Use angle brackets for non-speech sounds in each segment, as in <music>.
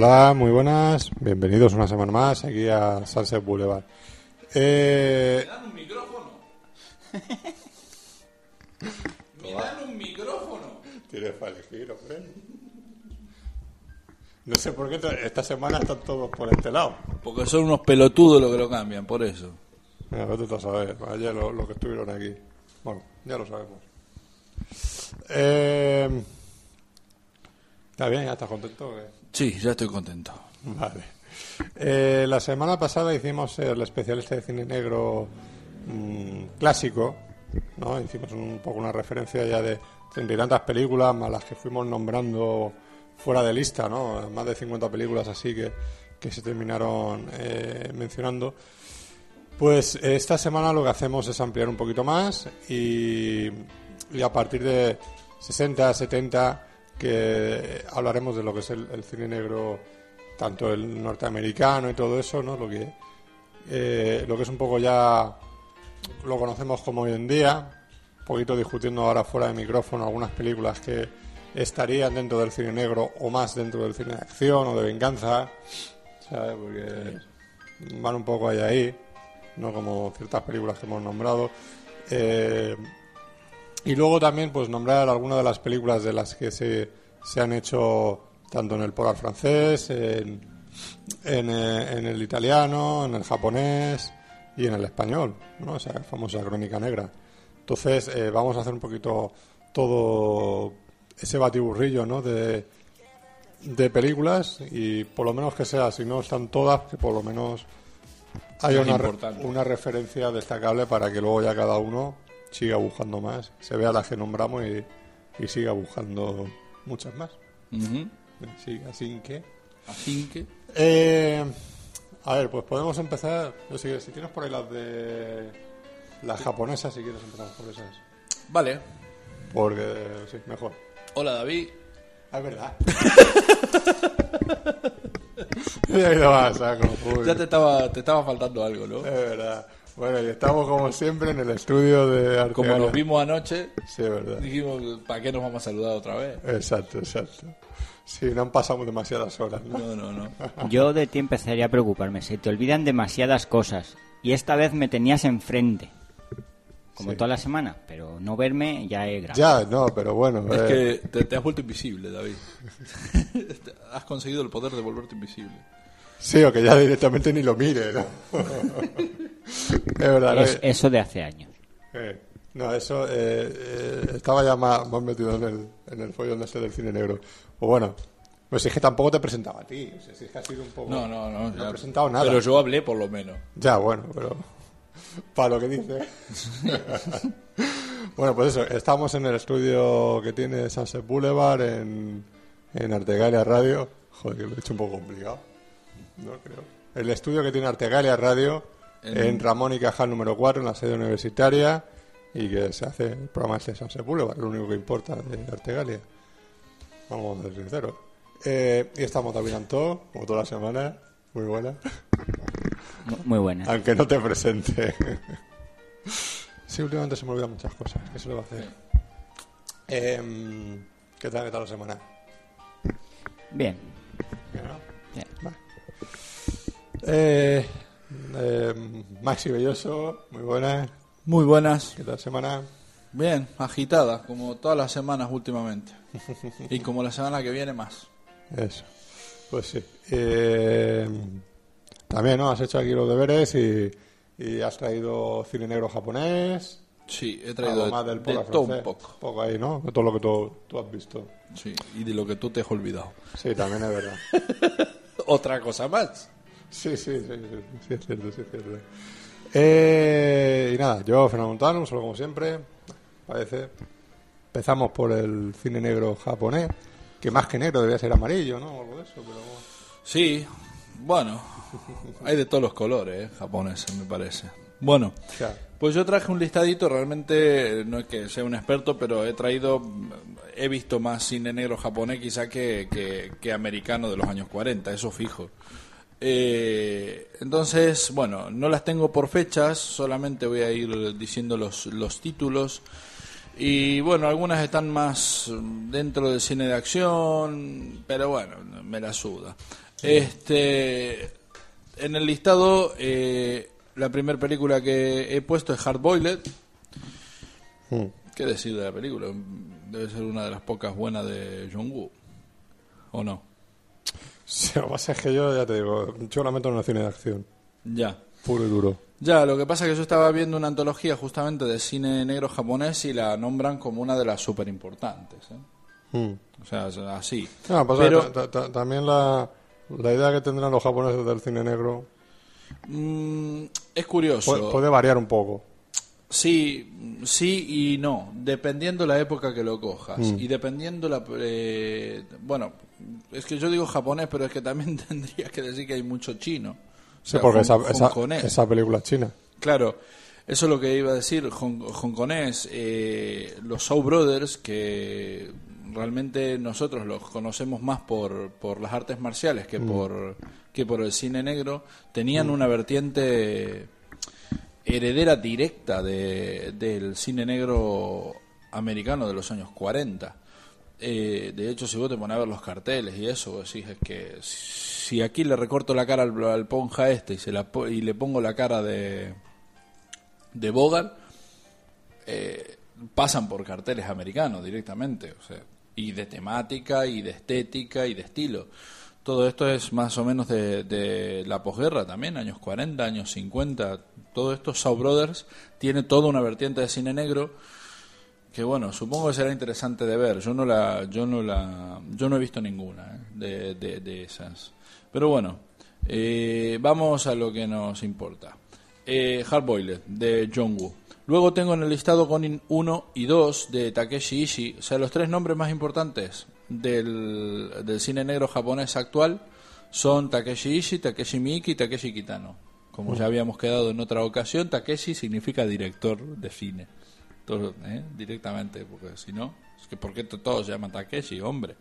Hola, muy buenas. Bienvenidos una semana más aquí a Sunset Boulevard. Eh, dan un micrófono? ¿Me dan un micrófono? Tienes para elegir, hombre. No sé por qué esta semana están todos por este lado. Porque son unos pelotudos los que lo cambian, por eso. Mira, vete tú a saber. Ayer lo, lo que estuvieron aquí. Bueno, ya lo sabemos. Eh, ¿Está bien? ¿Ya estás contento? Sí, ya estoy contento. Vale. Eh, la semana pasada hicimos el especialista de cine negro mm, clásico, ¿no? Hicimos un poco una referencia ya de treinta y tantas películas, más las que fuimos nombrando fuera de lista, ¿no? Más de 50 películas así que, que se terminaron eh, mencionando. Pues esta semana lo que hacemos es ampliar un poquito más y, y a partir de 60, 70 que hablaremos de lo que es el, cine negro, tanto el norteamericano y todo eso, ¿no? Lo que, eh, lo que es un poco ya lo conocemos como hoy en día, un poquito discutiendo ahora fuera de micrófono algunas películas que estarían dentro del cine negro o más dentro del cine de acción o de venganza, ¿sabes? Porque van un poco ahí ahí, no como ciertas películas que hemos nombrado. Eh, y luego también pues nombrar algunas de las películas de las que se, se han hecho tanto en el polar francés, en, en, eh, en el italiano, en el japonés y en el español, ¿no? Esa famosa crónica negra. Entonces eh, vamos a hacer un poquito todo ese batiburrillo, ¿no? De, de películas y por lo menos que sea, si no están todas, que por lo menos haya una, una referencia destacable para que luego ya cada uno siga buscando más, se vea las que nombramos y, y siga buscando muchas más. Sí, así que... Así que... Eh, a ver, pues podemos empezar. no sé, si tienes por ahí las de. Las japonesas, si quieres empezar por esas. Vale. Porque, sí, mejor. Hola, David. Ah, es verdad. <laughs> Ya te estaba, te estaba faltando algo, ¿no? Es verdad. Bueno, y estamos como siempre en el estudio de Arte Como nos vimos anoche, Sí, es verdad. dijimos, ¿para qué nos vamos a saludar otra vez? Exacto, exacto. Sí, no han pasado demasiadas horas, ¿no? No, no, no. <laughs> Yo de ti empezaría a preocuparme. Se te olvidan demasiadas cosas. Y esta vez me tenías enfrente. Como Sí. toda la semana. Pero no verme ya es grave. Ya, no, pero bueno. Es eh, que te, te has vuelto invisible, David. <laughs> has conseguido el poder de volverte invisible. Sí, o que ya directamente ni lo mire, ¿no? <laughs> es verdad. Es eso de hace años. Eh, no, eso eh, eh, estaba ya más, más metido en el, en el follón este del cine negro. O bueno, pues es que tampoco te presentaba a ti. O sea, si es que ha sido un poco. No, no, no. No ya- he presentado nada. Pero yo hablé por lo menos. Ya, bueno, pero. <laughs> Para lo que dice. <laughs> bueno, pues eso, estamos en el estudio que tiene Sunset Boulevard en, en Artegalia Radio. Joder, que lo he hecho un poco complicado. No creo. El estudio que tiene Artegalia Radio en, En- Ramón y Cajal número 4, en la sede universitaria. Y que se hace el programa este de Sunset Boulevard, lo único que importa de Artegalia. Vamos a ser sinceros. Eh, y estamos David Antó, como toda la semana. Muy buena Mu- Muy buena. aunque no te presente. sí, últimamente se me olvidan muchas cosas. ¿Qué se le va a hacer? Em, ¿Qué tal, qué tal la semana? Bien. Bien, ¿no? bien. Vale. Eh, em, Maxi Belloso, muy buena. Muy buenas. ¿Qué tal semana? Bien, agitada, como todas las semanas últimamente. Y como la semana que viene más. Eso. Pues sí. Em, también, ¿no? Has hecho aquí los deberes y, y has traído cine negro japonés. Sí, he traído de, más del de todo un poco. poco ahí, ¿no? De todo lo que tú, tú has visto. Sí, y de lo que tú te has olvidado. Sí, también es verdad. <laughs> Otra cosa más. Sí, sí, sí, sí, sí, es cierto, sí, es cierto. Eh, y nada, yo, Fernando Montano, un solo como siempre, parece. Empezamos por el cine negro japonés, que más que negro debía ser amarillo, ¿no? O algo de eso, pero... Sí, bueno, hay de todos los colores, eh, japoneses, me parece. Bueno, pues yo traje un listadito, realmente no es que sea un experto, pero he traído, he visto más cine negro japonés quizá que, que, que americano de los años 40, eso fijo. Eh, entonces, bueno, no las tengo por fechas, solamente voy a ir diciendo los, los títulos. Y bueno, algunas están más dentro del cine de acción, pero bueno, me la suda. Este, en el listado, eh, la primera película que he puesto es Hard Boiled. Mm. ¿Qué decir de la película? Debe ser una de las pocas buenas de John Woo. ¿O no? <laughs> Lo que pasa es que yo, ya te digo, yo lamento en el cine de acción. Ya. Puro y duro. Ya, lo que pasa es que yo estaba viendo una antología justamente de cine negro japonés y la nombran como una de las súper importantes. ¿eh? Mm. O sea, así. No, Pero- ta- ta- también la, la idea que tendrán los japoneses del cine negro Mm, es curioso. puede variar un poco. Sí, sí y no, dependiendo la época que lo cojas Mm. y dependiendo la... eh, bueno, es que yo digo japonés, pero es que también <laughs> tendría que decir que hay mucho chino. O Sí, porque esa, hong- esa, película es china. Claro, eso es lo que iba a decir, hong- hongkonés, eh, los Shaw Brothers, que realmente nosotros los conocemos más por, por las artes marciales que, por, que por el cine negro, tenían una vertiente heredera directa de, del cine negro americano de los años 40. Eh, de hecho, si vos te pones a ver los carteles y eso, vos decís es que si aquí le recorto la cara al, ponja este y, se la, y le pongo la cara de, de Bogart, eh, pasan por carteles americanos directamente, o sea, y de temática, y de estética, y de estilo. Todo esto es más o menos de, de la posguerra también, años 40, años 50. Todo esto, Shaw Brothers, tiene toda una vertiente de cine negro que bueno, supongo que será interesante de ver. Yo no la, yo no la, yo no he visto ninguna ¿eh? de, esas. Pero bueno, eh, vamos a lo que nos importa. Eh, Hard Boiled de John Woo. Luego tengo en el listado Gonin 1 y 2 de Takeshi Ishii, o sea, los tres nombres más importantes del, del cine negro japonés actual son Takeshi Ishii, Takeshi Miike y Takeshi Kitano. Como ya habíamos quedado en otra ocasión, Takeshi significa director de cine. Todo, ¿eh? Directamente, porque si no, es que ¿por qué to- todos se llaman Takeshi, hombre?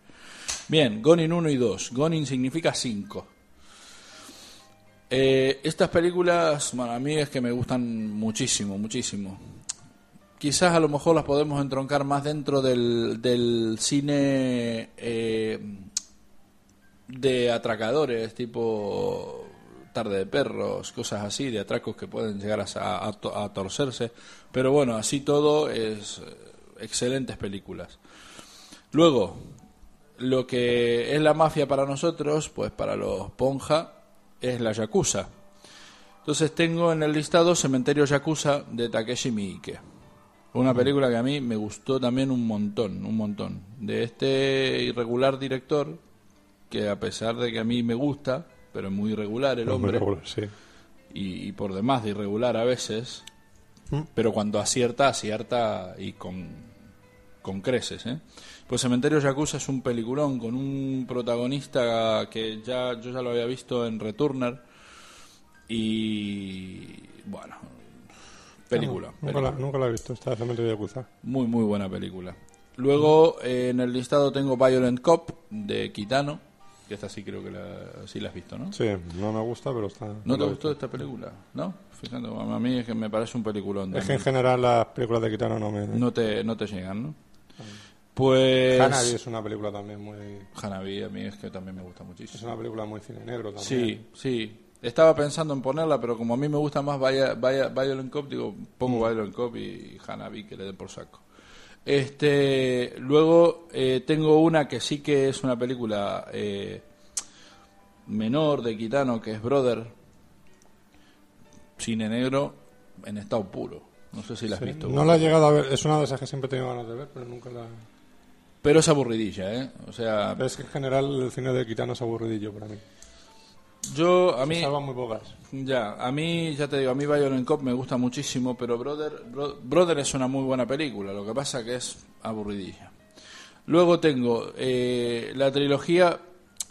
Bien, Gonin 1 y 2. Gonin significa 5. Eh, estas películas, bueno, a mí es que me gustan muchísimo, muchísimo. Quizás a lo mejor las podemos entroncar más dentro del, cine eh, de atracadores, tipo Tarde de Perros, cosas así, de atracos que pueden llegar a, a a torcerse. Pero bueno, así todo es eh, excelentes películas. Luego, lo que es la mafia para nosotros, pues para los Ponja, es la Yakuza. Entonces tengo en el listado Cementerio Yakuza de Takeshi Miike. Una película que a mí me gustó también un montón, un montón. De este irregular director, que a pesar de que a mí me gusta, pero es muy irregular el hombre, Sí. y, y por demás de irregular a veces, ¿Mm? pero cuando acierta, acierta y con, con creces. ¿eh? Pues Cementerio Yakuza es un peliculón con un protagonista que ya yo ya lo había visto en Returner y bueno, película. Nunca película. la, nunca la he visto, esta Cementerio de Yakuza. Muy, muy buena película. Luego eh, en el listado tengo Violent Cop de Kitano, que esta sí creo que la, sí la has visto, ¿no? Sí, no me gusta, pero está... ¿No te gustó esta película? ¿No? Fíjate, a mí es que me parece un peliculón. Es que en general las películas de Kitano no me... No te, no te llegan, ¿no? Pues... Hanabi es una película también muy... Hanabi, a mí es que también me gusta Es muchísimo. una película muy cine negro también. Sí, sí. Estaba pensando en ponerla, pero como a mí me gusta más Via- Via- Violent Cop, digo, pongo Mm. Violent Cop y Hanabi que le den por saco. Este, luego eh, tengo una que sí que es una película eh, menor de Kitano, que es Brother, cine negro en estado puro. No sé si la has Sí, visto. No la he llegado a ver, es una de esas que siempre he tenido ganas de ver, pero nunca la... Pero es aburridilla, ¿eh? O sea, es que en general el cine de Kitano es aburridillo para mí. Yo a Se mí... salvan muy pocas. Ya, a mí, ya te digo, a mí Violent Cop me gusta muchísimo, pero Brother, Bro- Brother es una muy buena película, lo que pasa que es aburridilla. Luego tengo eh, la trilogía,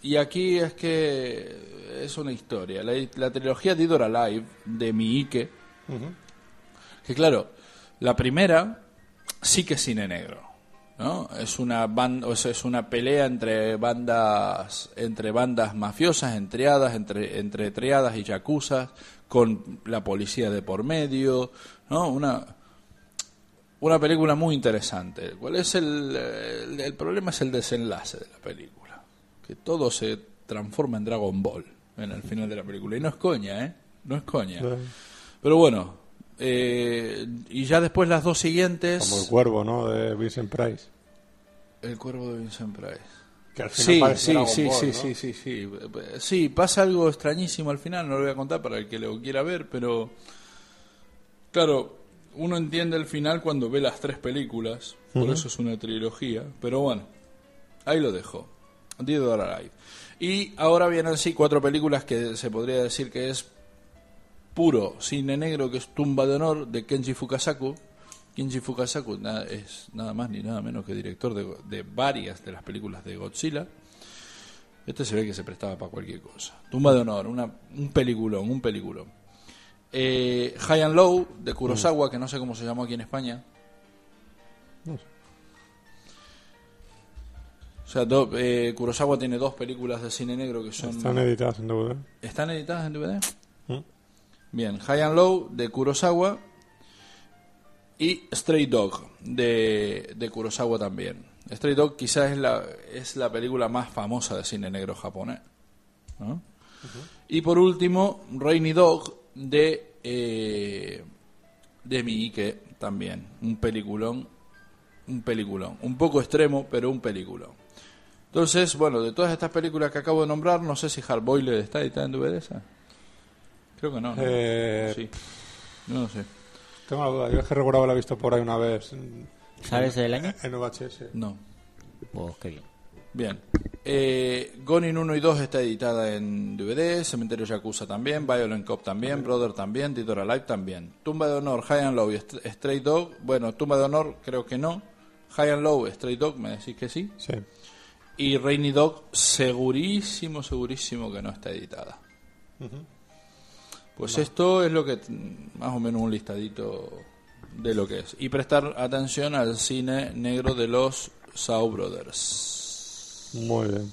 y aquí es que es una historia, la, la trilogía Dead or Alive de Miike, Ujú. que claro, la primera sí que es cine negro, ¿no? Es una banda, o sea, es una pelea entre bandas, entre bandas mafiosas, entre triadas, entre, entre triadas y yacuzas, con la policía de por medio, ¿no? Una una película muy interesante. ¿Cuál es el, el, el problema? Es el desenlace de la película. Que todo se transforma en Dragon Ball en el final de la película. Y no es coña, ¿eh? No es coña. Pero bueno, eh, y ya después las dos siguientes... Como el cuervo, ¿no? De Vincent Price. El cuervo de Vincent Price. Que al final Sí, sí, sí, Ball, sí, ¿no? sí, sí, sí. Sí, pasa algo extrañísimo al final, no lo voy a contar para el que lo quiera ver, pero claro, uno entiende el final cuando ve las tres películas, por eso es una trilogía, pero bueno, ahí lo dejo. Dead or Alive. Y ahora vienen sí cuatro películas que se podría decir que es puro cine negro, que es Tumba de Honor de Kenji Fukasaku. Kenji Fukasaku es nada más ni nada menos que director de, de varias de las películas de Godzilla. Este se ve que se prestaba para cualquier cosa. Tumba de Honor, una, un peliculón, un peliculón. Eh, High and Low de Kurosawa, que no sé cómo se llamó aquí en España. O sea, do- eh, Kurosawa tiene dos películas de cine negro que son... Están editadas en DVD. ¿Están editadas en DVD? ¿Mm? Bien, High and Low de Kurosawa y Stray Dog de, de Kurosawa también. Stray Dog quizás es la, es la película más famosa de cine negro japonés. ¿no? Y por último, Rainy Dog de, eh, de Miike también. Un peliculón, un peliculón. Un poco extremo, pero un peliculón. Entonces, bueno, de todas estas películas que acabo de nombrar, no sé si Hardboiled está editada en DVD esa. Creo que no. ¿no? Eh, Sí. No lo sé. Tengo la duda. Yo es que recordaba haberla visto por ahí una vez en, ¿Sabes el año? en VHS. No. Pues qué bien. Bien. Eh, Gonin 1 y 2 está editada en DVD, Cementerio Yakuza también, Violent Cop también, Brother también, Titor Alive también. Tumba de Honor, High and Low y St- Stray Dog, bueno, Tumba de Honor creo que no. High and Low, Stray Dog, me decís que sí. Sí. Y Rainy Dog, segurísimo, segurísimo que no está editada. Pues esto es lo que, más o menos un listadito de lo que es. Y prestar atención al cine negro de los Shaw Brothers. Muy bien.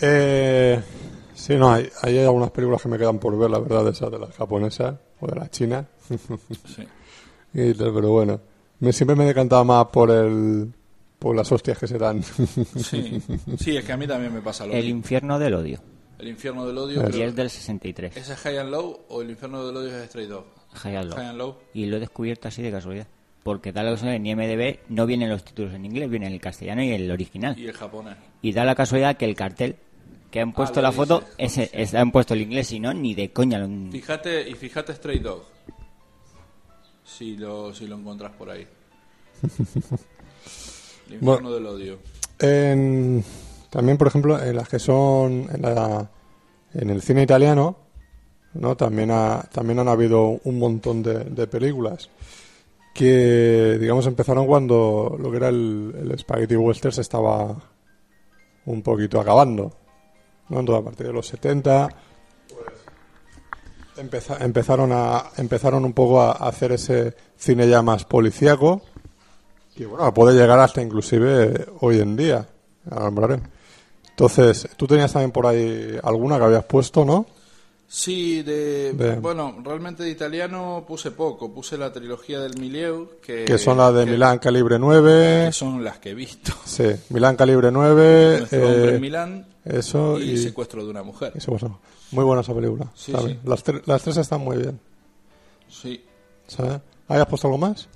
Eh, sí, no, hay, hay algunas películas que me quedan por ver, la verdad, de esas de las japonesas o de las chinas. Sí. <laughs> Y pero bueno, me, siempre me he decantado más por el por las hostias que se dan. Sí. <laughs> sí, es que a mí también me pasa lo El mismo. infierno del odio. El infierno del odio. Y es del 63. ¿Ese es High and Low o el infierno del odio es Stray Dog? High and Low. High and Low. Y lo he descubierto así de casualidad. Porque da la casualidad en IMDB no vienen los títulos en inglés, viene el castellano y el original. Y el japonés. Y da la casualidad que el cartel que han puesto Ah, lo la foto, dices, ese, es- han puesto el inglés, si no, ni de coña. lo- Fíjate, y fíjate Stray Dog. Si lo, si lo encontrás por ahí. <laughs> El infierno Bueno. del odio. En- también, por ejemplo, en las que son en, la- en el cine italiano, ¿no? También, ha- también han habido un montón de, películas que, digamos, empezaron cuando lo que era el, Spaghetti Western se estaba un poquito acabando. ¿no? Entonces, a partir de los 70, pues, empeza- empezaron, a, empezaron un poco a hacer ese cine ya más policíaco que bueno, puede llegar hasta inclusive hoy en día. Ahora. Entonces, tú tenías también por ahí alguna que habías puesto, ¿no? Sí, de, De- bueno, realmente de italiano puse poco. Puse la trilogía del Milieu, que, que son las de que- Milán Calibre 9. que son las que he visto. Sí, Milán Calibre 9. Nuestro hombre eh, en Milán eso y, y, secuestro de una mujer. y Secuestro. Muy buena esa película. Sí, sí. Las, las tres están muy bien. Sí. ¿sabes? ¿Hayas puesto algo más?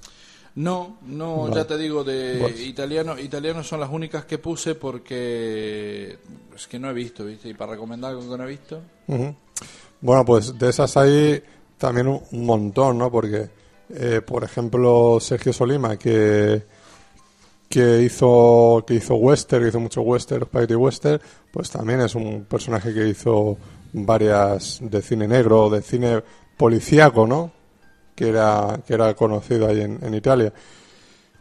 No, no, Vale. ya te digo, de italiano, italiano son las únicas que puse porque es que no he visto, ¿viste? Y para recomendar algo que no he visto. Bueno, pues de esas hay también un, un montón, ¿no? Porque, eh, por ejemplo, Sergio Solima, que, que hizo que hizo western, que hizo mucho western, spaghetti western, pues también es un personaje que hizo varias de cine negro, de cine policíaco, ¿no? Que era que era conocido ahí en, en Italia.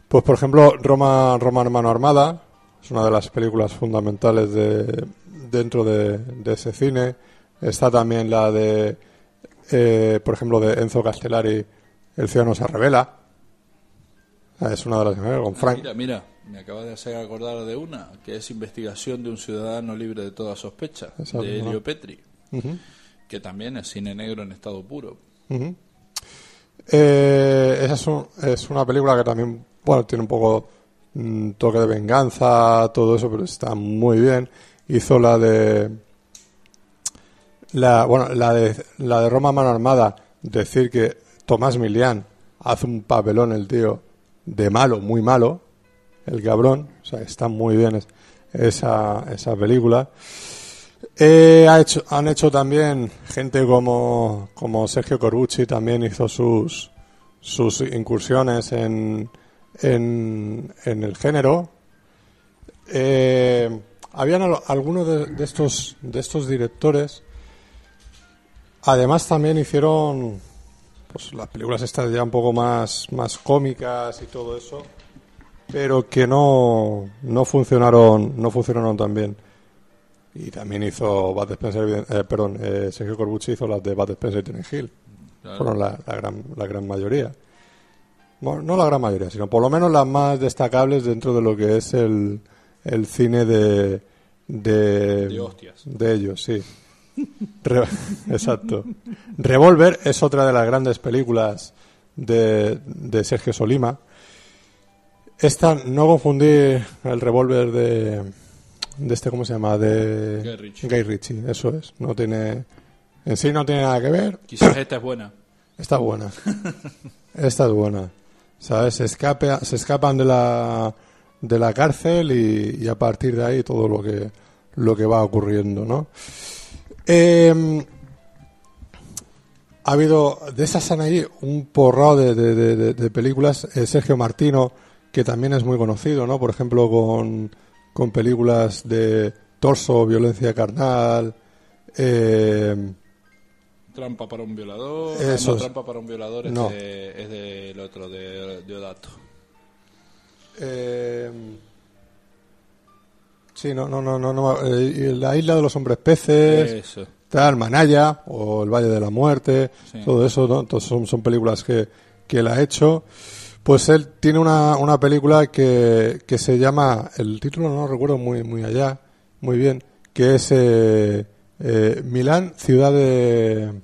Pues, por ejemplo, Roma, Roma Hermano Armada es una de las películas fundamentales de, dentro de, de ese cine. Está también la de, eh, por ejemplo, de Enzo Castellari, El ciudadano se revela. Ah, Es una de las que con Ah, Frank. mira, mira, me acabas de hacer acordar de una, que es investigación de un ciudadano libre de toda sospecha, Exacto, de Elio. Petri, que también es cine negro en estado puro. ujú. Eh, esa es, un- es una película que también, bueno, tiene un poco mm, toque de venganza, todo eso, pero está muy bien. Hizo la de la, bueno, la de la de Roma mano armada, decir que Tomás Milian hace un papelón el tío de malo, muy malo, el cabrón, o sea, está muy bien es- esa, esa película. Eh, ha hecho, han hecho también gente como, como Sergio Corbucci también hizo sus, sus incursiones en, en, el género. Eh, habían al- algunos de, de estos, de estos directores. Además también hicieron pues, las películas estas ya un poco más, más cómicas y todo eso, pero que no, no funcionaron, no funcionaron tan bien. Y también hizo Bud Spencer, eh, perdón, eh, Sergio Corbucci hizo las de Bud Spencer y Ten Hill. Claro. Fueron la, la gran, la gran mayoría. Bueno, no la gran mayoría, sino por lo menos las más destacables dentro de lo que es el, el cine de, de, De hostias. de ellos, sí. Re- <laughs> exacto. Revolver es otra de las grandes películas de, de Sergio Solima. Esta, no confundir el revólver de, de este, ¿cómo se llama? De Guy Ritchie. Guy Ritchie, eso es. No tiene, en sí no tiene nada que ver. Quizás esta es buena. Está buena. <laughs> Esta es buena. ¿Sabes? Se, escape, se escapan de la, de la cárcel y, y a partir de ahí todo lo que, lo que va ocurriendo, ¿no? Eh, ha habido, de esas han ahí un porrado de, de- de- de- de películas. Eh, Sergio Martino, que también es muy conocido, ¿no? Por ejemplo, con, con películas de torso, violencia carnal. Eh, Trampa para un violador. Eso no, es. trampa para un violador es, No. de, es del otro, de Diodato. Eh, sí, no, no, no, no, no, eh, la isla de los hombres peces, Eso. tal, Manaya o el Valle de la Muerte, Sí. todo eso, ¿no? Entonces son, son películas que, que él ha hecho. Pues él tiene una, una película que, que se llama, el título no lo recuerdo muy, muy allá, muy bien, que es eh, eh, Milán, ciudad de,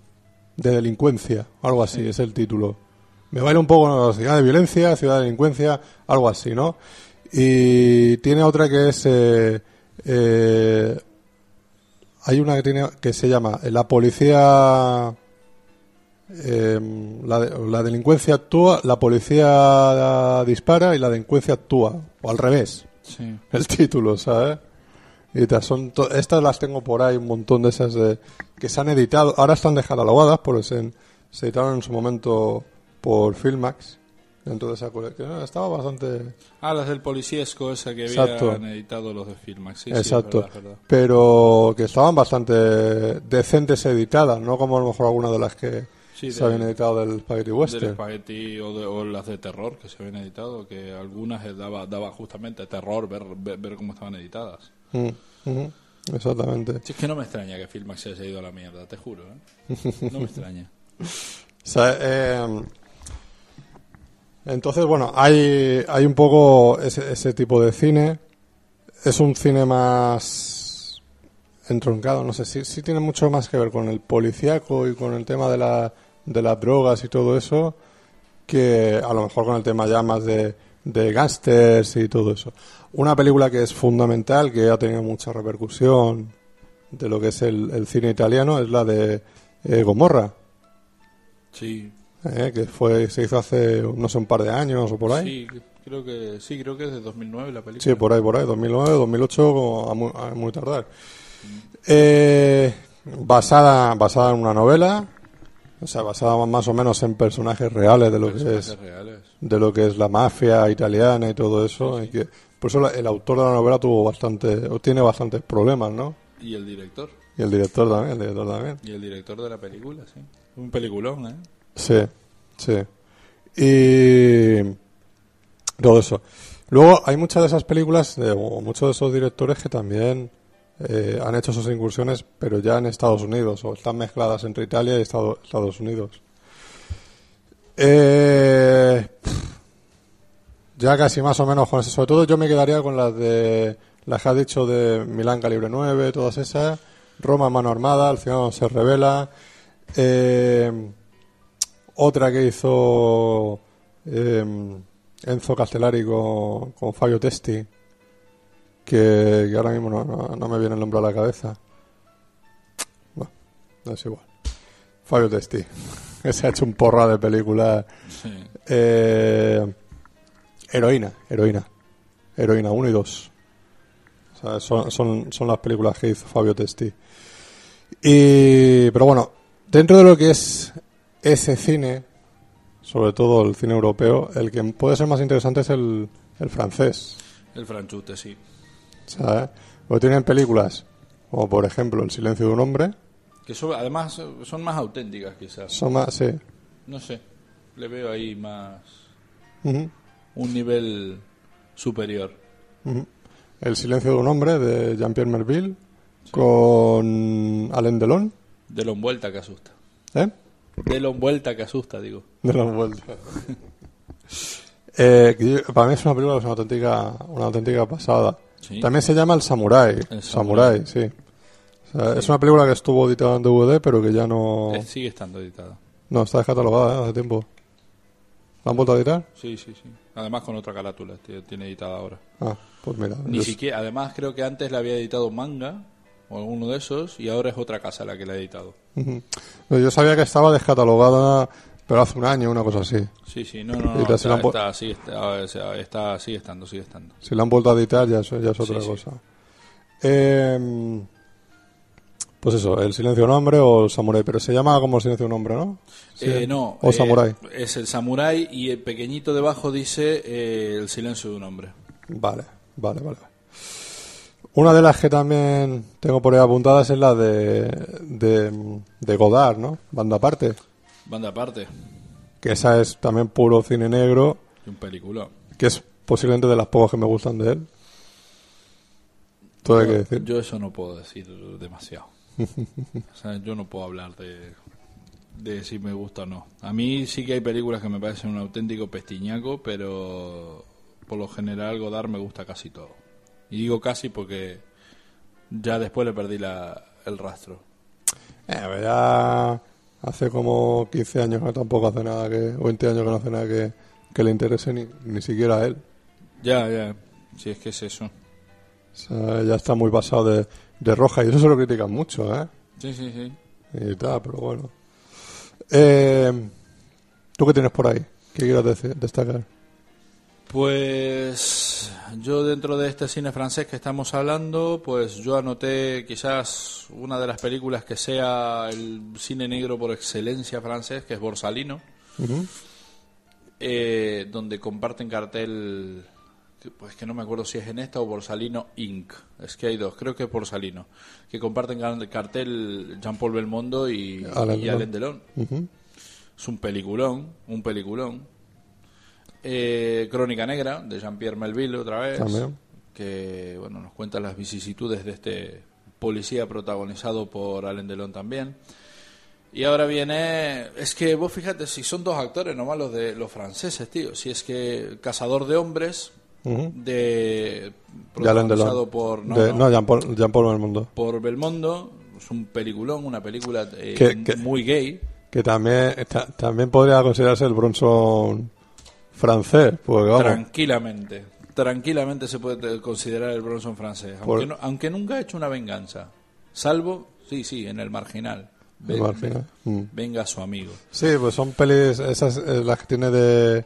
de delincuencia, algo así, es el título. Me baila un poco ¿no? ciudad de violencia, ciudad de delincuencia, algo así, ¿no? Y tiene otra que es eh, eh, hay una que tiene que se llama eh, la policía eh, la, la delincuencia actúa la policía dispara y la delincuencia actúa o al revés Sí. el título sabes y tal, son to- estas las tengo por ahí un montón de esas de, que se han editado ahora están descatalogadas porque se, se editaron en su momento por Filmax dentro de esa colección estaba bastante Ah, las del policiesco, esa que Exacto. habían editado los de Filmax. Sí, sí, es Exacto. verdad, es verdad. pero que estaban bastante decentes editadas, no como a lo mejor algunas de las que Sí, se habían editado del Spaghetti Del Western. espagueti o, de- o las de terror que se habían editado, que algunas eh, daba, daba justamente terror ver, ver, ver cómo estaban editadas. Mm, ujú, Exactamente. Si es que no me extraña que Filmax se haya ido a la mierda, te juro. ¿eh? No me extraña. <laughs> O sea, eh, entonces, bueno, hay, hay un poco ese, ese tipo de cine. Es un cine más entroncado, no sé, sí, sí tiene mucho más que ver con el policíaco y con el tema de, la, de las drogas y todo eso, que a lo mejor con el tema ya más de, de gángsters y todo eso. Una película que es fundamental, que ha tenido mucha repercusión de lo que es el, el cine italiano, es la de eh, Gomorra. Sí, Eh, que fue se hizo hace no sé un par de años o por ahí sí, creo que sí, creo que es de 2009 la película. sí, por ahí por ahí 2009 2008 como a muy, a muy tardar Eh, basada basada en una novela o sea basada más o menos en personajes reales de lo que es reales. de lo que es la mafia italiana y todo eso y que por eso el autor de la novela tuvo bastante o tiene bastantes problemas no Y el director. y el director también el director también Y el director de la película, sí. Un peliculón, ¿eh? Sí, sí. Y todo eso. Luego hay muchas de esas películas, de, o muchos de esos directores que también eh, han hecho sus incursiones, pero ya en Estados Unidos, o están mezcladas entre Italia y Estado- Estados Unidos. Eh, ya casi más o menos con eso. Sobre todo yo me quedaría con las de las que has dicho de Milán Calibre 9, todas esas. Roma Mano Armada, El Ciudadano se revela. Eh, Otra que hizo eh, Enzo Castellari con, con Fabio Testi, que, que ahora mismo no, no- no me viene el nombre a la cabeza. Bueno, no es igual. Fabio Testi, <laughs> que se ha hecho un porra de películas. Sí. Eh, heroína, heroína. Heroína 1 y 2. O sea, son, son, son las películas que hizo Fabio Testi. Y, pero bueno, dentro de lo que es ese cine, sobre todo el cine europeo, el que puede ser más interesante es el, el francés. El franchute, sí. ¿Sabes? Porque tienen películas como, por ejemplo, El silencio de un hombre. Que son, además son más auténticas, quizás. Son más, sí. No sé. Le veo ahí más. Un nivel superior. El silencio de un hombre de Jean-Pierre Melville con Alain Delon. De lo envuelta que asusta. ¿Eh? De lo envuelta que asusta, digo. De la vuelta. <laughs> Eh, para mí es una película que es una auténtica, una auténtica pasada. Sí. También se llama El Samurai. El Samurai, sí. O sea, Es una película que estuvo editada en DVD, pero que ya no. Eh, Sigue estando editada. No, está descatalogada ¿eh? hace tiempo. ¿La han vuelto a editar? Sí, sí, sí. Además con otra carátula. t- Tiene editada ahora. Ah, pues mira. Ni yo- siquiera. Además creo que antes la había editado Manga. O alguno de esos. Y ahora es otra casa la que la ha editado. Yo sabía que estaba descatalogada, pero hace un año, una cosa así. Sí, sí. No, no, no. Está, está, sigue, está, sigue estando, sigue estando. Si la han vuelto a editar, ya, eso- ya es otra Sí, sí. cosa. Eh, pues eso, El silencio de un hombre o El Samurai, pero se llama como El silencio de un hombre, ¿no? Sí. Eh, no. O eh, Samurai. Es el Samurai y el pequeñito debajo dice eh, El silencio de un hombre. Vale, vale, vale. Una de las que también tengo por ahí apuntadas es la de, de, de Godard, ¿no? Banda aparte. Banda aparte. Que esa es también puro cine negro, Y un película. que es posiblemente de las pocas que me gustan de él. Todo hay que decir. Yo eso no puedo decir demasiado. <laughs> o sea, yo no puedo hablar de, de si me gusta o no. A mí sí que hay películas que me parecen un auténtico pestiñaco, pero por lo general Godard me gusta casi todo. Y digo casi porque ya después le perdí la, el rastro. Eh, ya hace como 15 años que tampoco hace nada que, o 20 años que no hace nada que, que le interese ni, ni siquiera a él. Ya, ya. Si es que es eso. O sea, ya está muy pasado de, de roja y eso se lo critican mucho, ¿eh? Sí, sí, sí. Y tal, pero bueno. Eh, ¿Tú qué tienes por ahí? ¿Qué quieras deci- destacar? Pues yo dentro de este cine francés que estamos hablando, pues yo anoté quizás una de las películas que sea el cine negro por excelencia francés, que es Borsalino, eh, donde comparten cartel, pues que no me acuerdo si es en esta o Borsalino Inc. Es que hay dos, creo que es Borsalino, que comparten car- cartel Jean-Paul Belmondo y, Alain y Delon. Alain Delon. Ujú. Es un peliculón, un peliculón. Eh, Crónica Negra, de Jean-Pierre Melville, otra vez. También. Que, bueno, nos cuenta las vicisitudes de este policía protagonizado por Alain Delon también. Y ahora viene... Es que vos fíjate, si son dos actores nomás los de los franceses, tío. Si es que Cazador de Hombres, de... De Alain protagonizado Delon. por... No, De- no, no, Jean-Paul Jean-Paul Belmondo. por Belmondo. Es un peliculón, una película eh, Que- que- muy gay. Que también, ta- también podría considerarse el Bronson francés. Porque vamos, Tranquilamente. Tranquilamente se puede considerar el Bronson francés. Por- Aunque, no- aunque nunca ha hecho una venganza. Salvo, sí, sí, en el marginal. El Marginal, mm. Venga su amigo. Sí, pues son pelis, esas eh, las que tiene de,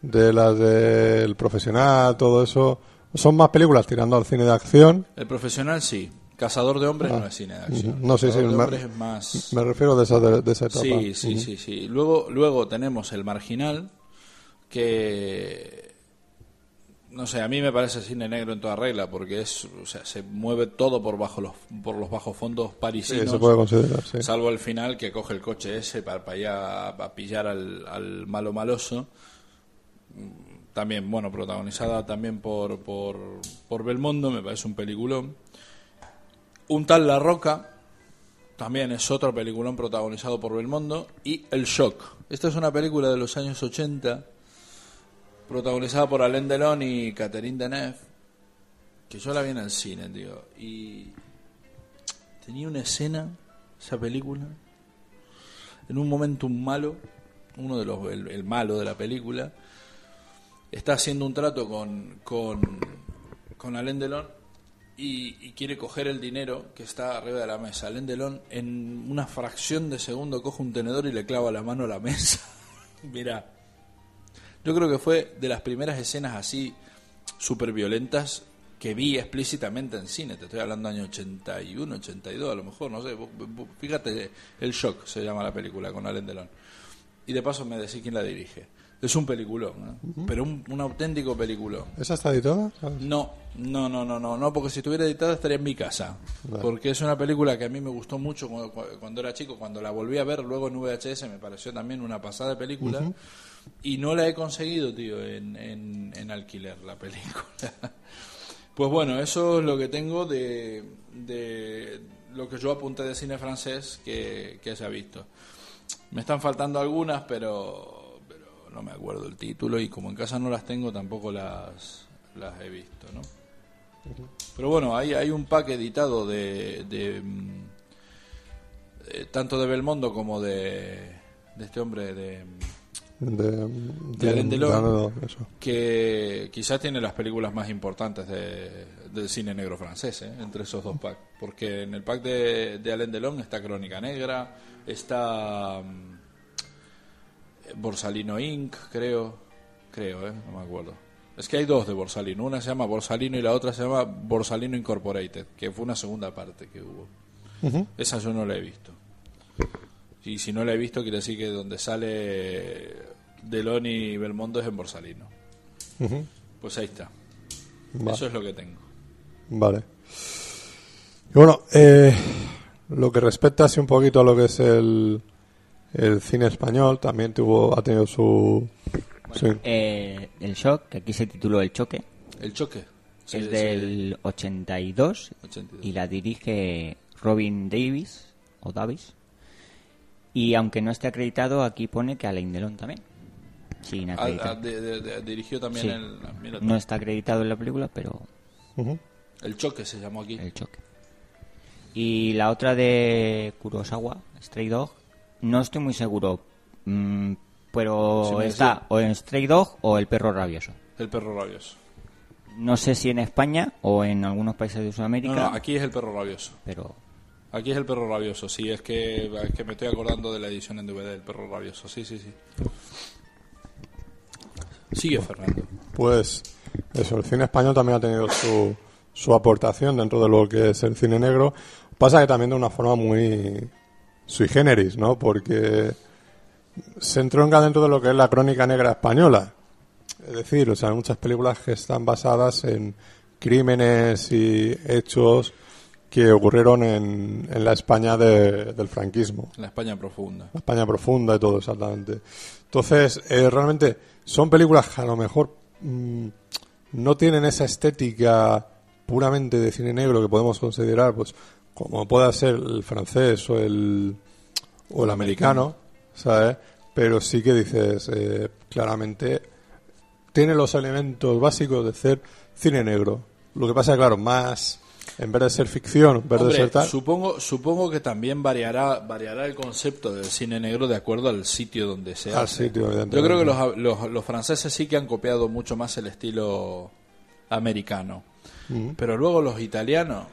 de las del profesional, todo eso. Son más películas tirando al cine de acción. El profesional sí. Cazador de hombres no es cine de acción. Ah. No, sí, Cazador sí, de me- hombres es más... Me refiero de esa, de, de esa etapa. Sí, sí, Ujú. sí, sí. Luego, luego tenemos el marginal, que no sé, a mí me parece cine negro en toda regla, porque es, o sea, se mueve todo por bajo los, por los bajos fondos Sí, parisinos. se puede considerar, sí. Salvo el final que coge el coche ese para, para allá a pillar al, al malo maloso. También, bueno, protagonizada también por, por, por Belmondo, me parece un peliculón. Un tal La Roca, también es otro peliculón protagonizado por Belmondo. Y El Shock. Esta es una película de los años 80, protagonizada por Alain Delon y Catherine Deneuve, que yo la vi en el cine, tío. Y tenía una escena, esa película, en un momento un malo, uno de los, el, malo de la película, está haciendo un trato con, con, con Alain Delon y, y quiere coger el dinero que está arriba de la mesa. Alain Delon en una fracción de segundo coge un tenedor y le clava la mano a la mesa. <laughs> Mira, yo creo que fue de las primeras escenas así súper violentas que vi explícitamente en cine. Te estoy hablando año 81, 82, a lo mejor, no sé. Fíjate, El Shock se llama la película con Alain Delon. Y de paso me decís quién la dirige. Es un peliculón, ¿no? pero un, un auténtico peliculón. ¿Esa está editada? ¿Sabes? No, no, no, no, no, no, porque si estuviera editada estaría en mi casa. Vale. Porque es una película que a mí me gustó mucho cuando, cuando era chico, cuando la volví a ver luego en VHS me pareció también una pasada película. Y no la he conseguido, tío, en, en, en alquiler, la película. <laughs> pues bueno, eso es lo que tengo de, de lo que yo apunté de cine francés que, que se ha visto. Me están faltando algunas, pero, pero no me acuerdo el título y como en casa no las tengo, tampoco las, las he visto, ¿no? Pero bueno, hay, hay un pack editado de, de, mm, eh, tanto de Belmondo como de, de este hombre de De, De Alain Delon. no, no, eso. que quizás tiene las películas más importantes de- del cine negro francés, ¿eh? entre esos dos packs. Porque en el pack de, de Alain Delon está Crónica Negra, está mm, Borsalino Inc., creo. Creo, ¿eh? No me acuerdo. Es que hay dos de Borsalino. Una se llama Borsalino y la otra se llama Borsalino Incorporated, que fue una segunda parte que hubo. Esa yo no la he visto. Y si no la he visto, quiere decir que donde sale Delon y Belmondo es en Borsalino. Pues ahí está. Va- Eso es lo que tengo. Vale. Y bueno, eh, lo que respecta así un poquito a lo que es el, el cine español, también tuvo, ha tenido su... su- Eh, el Shock, que aquí se tituló El Choque, El choque. Sí, es sí, del 82 82. y la dirige Robin Davis o Davis. Y aunque no esté acreditado, aquí pone que Alain Delon también. Sin Ah, acreditar. ah, de- de- de- dirigió también Sí. el. mira. No está acreditado en la película, pero Ujú. El choque se llamó aquí. el choque. Y la otra de Kurosawa, Stray Dog, no estoy muy seguro. mm, pero Sí, está decía- o en Stray Dog o El Perro Rabioso. El perro rabioso. No sé si en España o en algunos países de No, Sudamérica, no, aquí es el perro rabioso. pero Aquí es el perro rabioso, sí, es que, me estoy acordando de la edición en DVD del perro rabioso, sí, sí, sí. Sigue, Fernando. Pues eso, el cine español también ha tenido su, su aportación dentro de lo que es el cine negro. Pasa que también de una forma muy sui generis, ¿no? Porque se entronca dentro de lo que es la crónica negra española. Es decir, o sea, hay muchas películas que están basadas en crímenes y hechos que ocurrieron en, en la España de- del franquismo. La España profunda. La España profunda y todo, exactamente. Entonces, eh, realmente son películas que a lo mejor mm, no tienen esa estética puramente de cine negro que podemos considerar, pues, como pueda ser el francés o el, o el americano, ¿sabes? Pero sí que dices, eh, claramente, tiene los elementos básicos de ser cine negro. Lo que pasa claro, más, en vez de ser ficción, en vez de Hombre, ser tal... supongo, supongo que también variará, variará el concepto del cine negro de acuerdo al sitio donde se Al hace. sitio, Yo creo que los, los, los franceses sí que han copiado mucho más el estilo americano. Pero luego los italianos,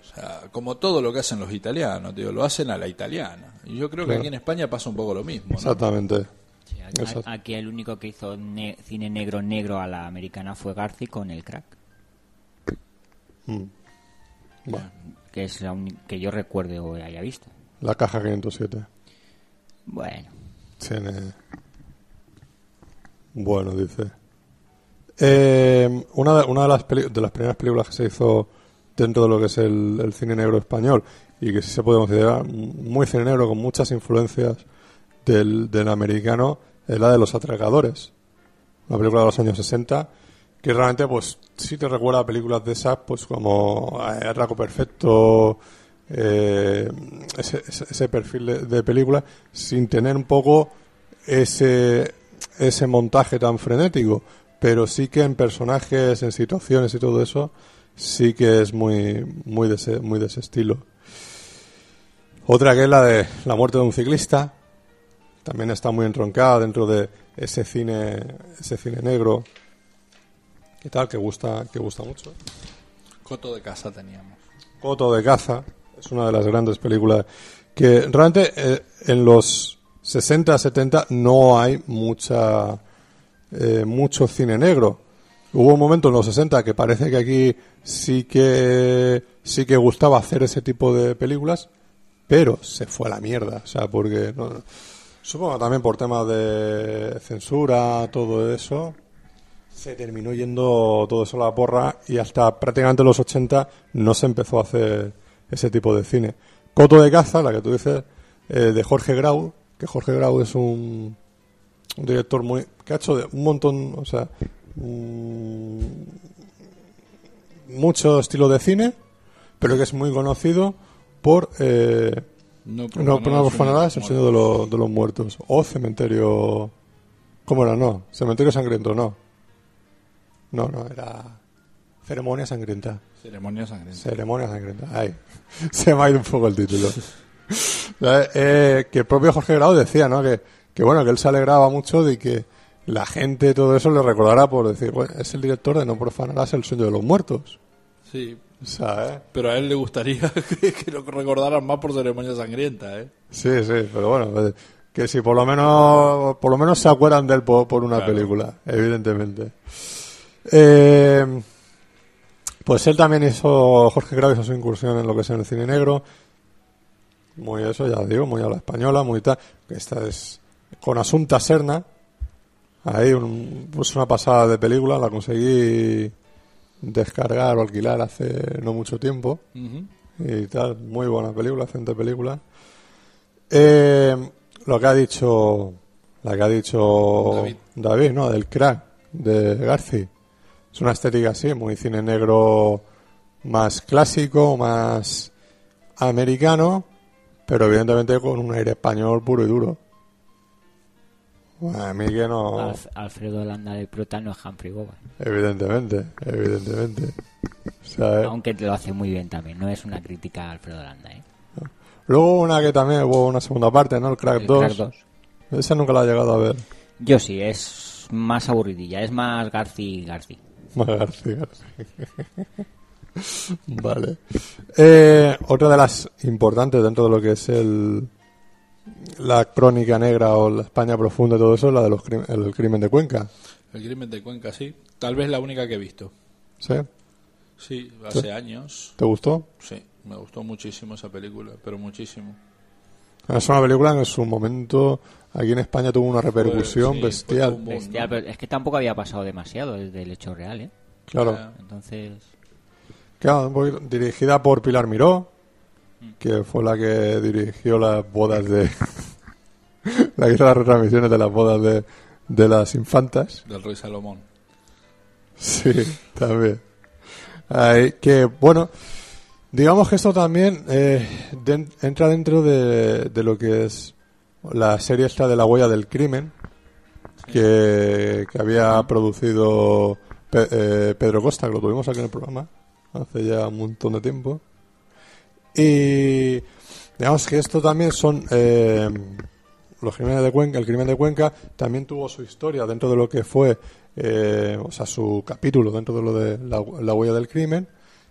o sea, como todo lo que hacen los italianos, tío, lo hacen a la italiana. Y yo creo que Claro. aquí en España pasa un poco lo mismo. ¿no? Exactamente. sí, aquí, el único que hizo ne- cine negro negro a la americana fue Garci con el crack, Mm. Bueno. que es la que yo recuerde o haya visto. La caja 507. Bueno, Tiene... Bueno, dice. Eh, una de, una de, las de las primeras películas que se hizo dentro de lo que es el, el cine negro español y que sí se puede considerar muy cine negro con muchas influencias del, del americano es la de Los Atracadores. Una película de los años 60 que realmente pues sí te recuerda a películas de esas pues como eh, Raco Perfecto eh, ese, ese- perfil de, de película sin tener un poco ese ese montaje tan frenético. Pero sí que en personajes en situaciones y todo eso sí que es muy muy de ese, muy de ese estilo. Otra que es la de la muerte de un ciclista. También está muy entroncada dentro de ese cine, ese cine negro, que tal, que gusta, que gusta mucho. Coto de casa teníamos. Coto de caza es una de las grandes películas que realmente eh, en los 60, 70 no hay mucha eh, mucho cine negro. Hubo un momento en los 60 que parece que aquí sí que sí que gustaba hacer ese tipo de películas, pero se fue a la mierda, o sea, porque no- supongo también por temas de censura, todo eso, se terminó yendo todo eso a la porra y hasta prácticamente los 80 no se empezó a hacer ese tipo de cine. Coto de caza, la que tú dices, eh, de Jorge Grau, que Jorge Grau es un, un director muy que ha hecho de un montón, o sea, mm, mucho estilo de cine, pero que es muy conocido por eh, No, no, no el sueño de, los- de los muertos o cementerio ¿cómo era? no, cementerio sangriento no no, no, era ceremonia sangrienta Ceremonia sangrienta. ceremonia sangrienta ay, <laughs> se me ha ido un poco el título. Eh, que el propio Jorge Grau decía ¿no? que, que bueno, que él se alegraba mucho de que la gente todo eso le recordara por decir, bueno, es el director de No profanarás el sueño de los muertos Sí, ¿sabes? pero a él le gustaría <laughs> que, que lo recordaran más por ceremonia sangrienta, ¿eh? Sí, sí, pero bueno, eh, que si por lo menos por lo menos se acuerdan de él por, por una Claro. película, evidentemente. Eh, pues él también hizo, Jorge Grau hizo su incursión en lo que es en el cine negro. Muy eso, ya digo, muy a la española, muy tal. Esta es con Asunta Serna. Ahí un- pues una pasada de película, la conseguí descargar o alquilar hace no mucho tiempo y tal. Muy buena película, excelente película. Eh, lo que ha dicho, la que ha dicho David. David, ¿no? Del crack de Garci. Es una estética así, muy cine negro más clásico, más americano, pero evidentemente con un aire español puro y duro. Bueno, a mí que no, Alf- Alfredo Landa de Prota no es Humphrey Bogart. evidentemente, evidentemente. O sea, eh, Aunque te lo hace muy bien también. No es una crítica a Alfredo Landa, ¿eh? Luego una que también hubo una segunda parte, ¿no? El Crack, El 2. Crack 2. Esa nunca la he llegado a ver. Yo sí, es más aburridilla. Es más Garci Garci. <laughs> Vale. Eh, otra de las importantes dentro de lo que es el la crónica negra o la España profunda y todo eso, la de los crim- el crimen de Cuenca. El crimen de Cuenca, sí. Tal vez la única que he visto. ¿Sí? Sí, hace años. ¿Te gustó? Sí, me gustó muchísimo esa película, pero muchísimo. Es una película que en su momento aquí en España tuvo una repercusión sí, bestial. Bestial, pero es que tampoco había pasado demasiado desde el hecho real, ¿eh? Claro. Entonces, Claro, dirigida por Pilar Miró, que fue la que dirigió las bodas de. <laughs> la que hizo las retransmisiones de las bodas de, de las infantas. del rey Salomón. Sí, <laughs> también. Ay, que bueno, digamos que esto también eh, entra dentro de, de lo que es la serie esta de la huella del crimen que, que había producido Pe- eh, Pedro Costa, que lo tuvimos aquí en el programa hace ya un montón de tiempo. Y digamos que esto también son eh, los crímenes de Cuenca, el crimen de Cuenca también tuvo su historia dentro de lo que fue, eh, o sea, su capítulo dentro de lo de la, la huella del crimen,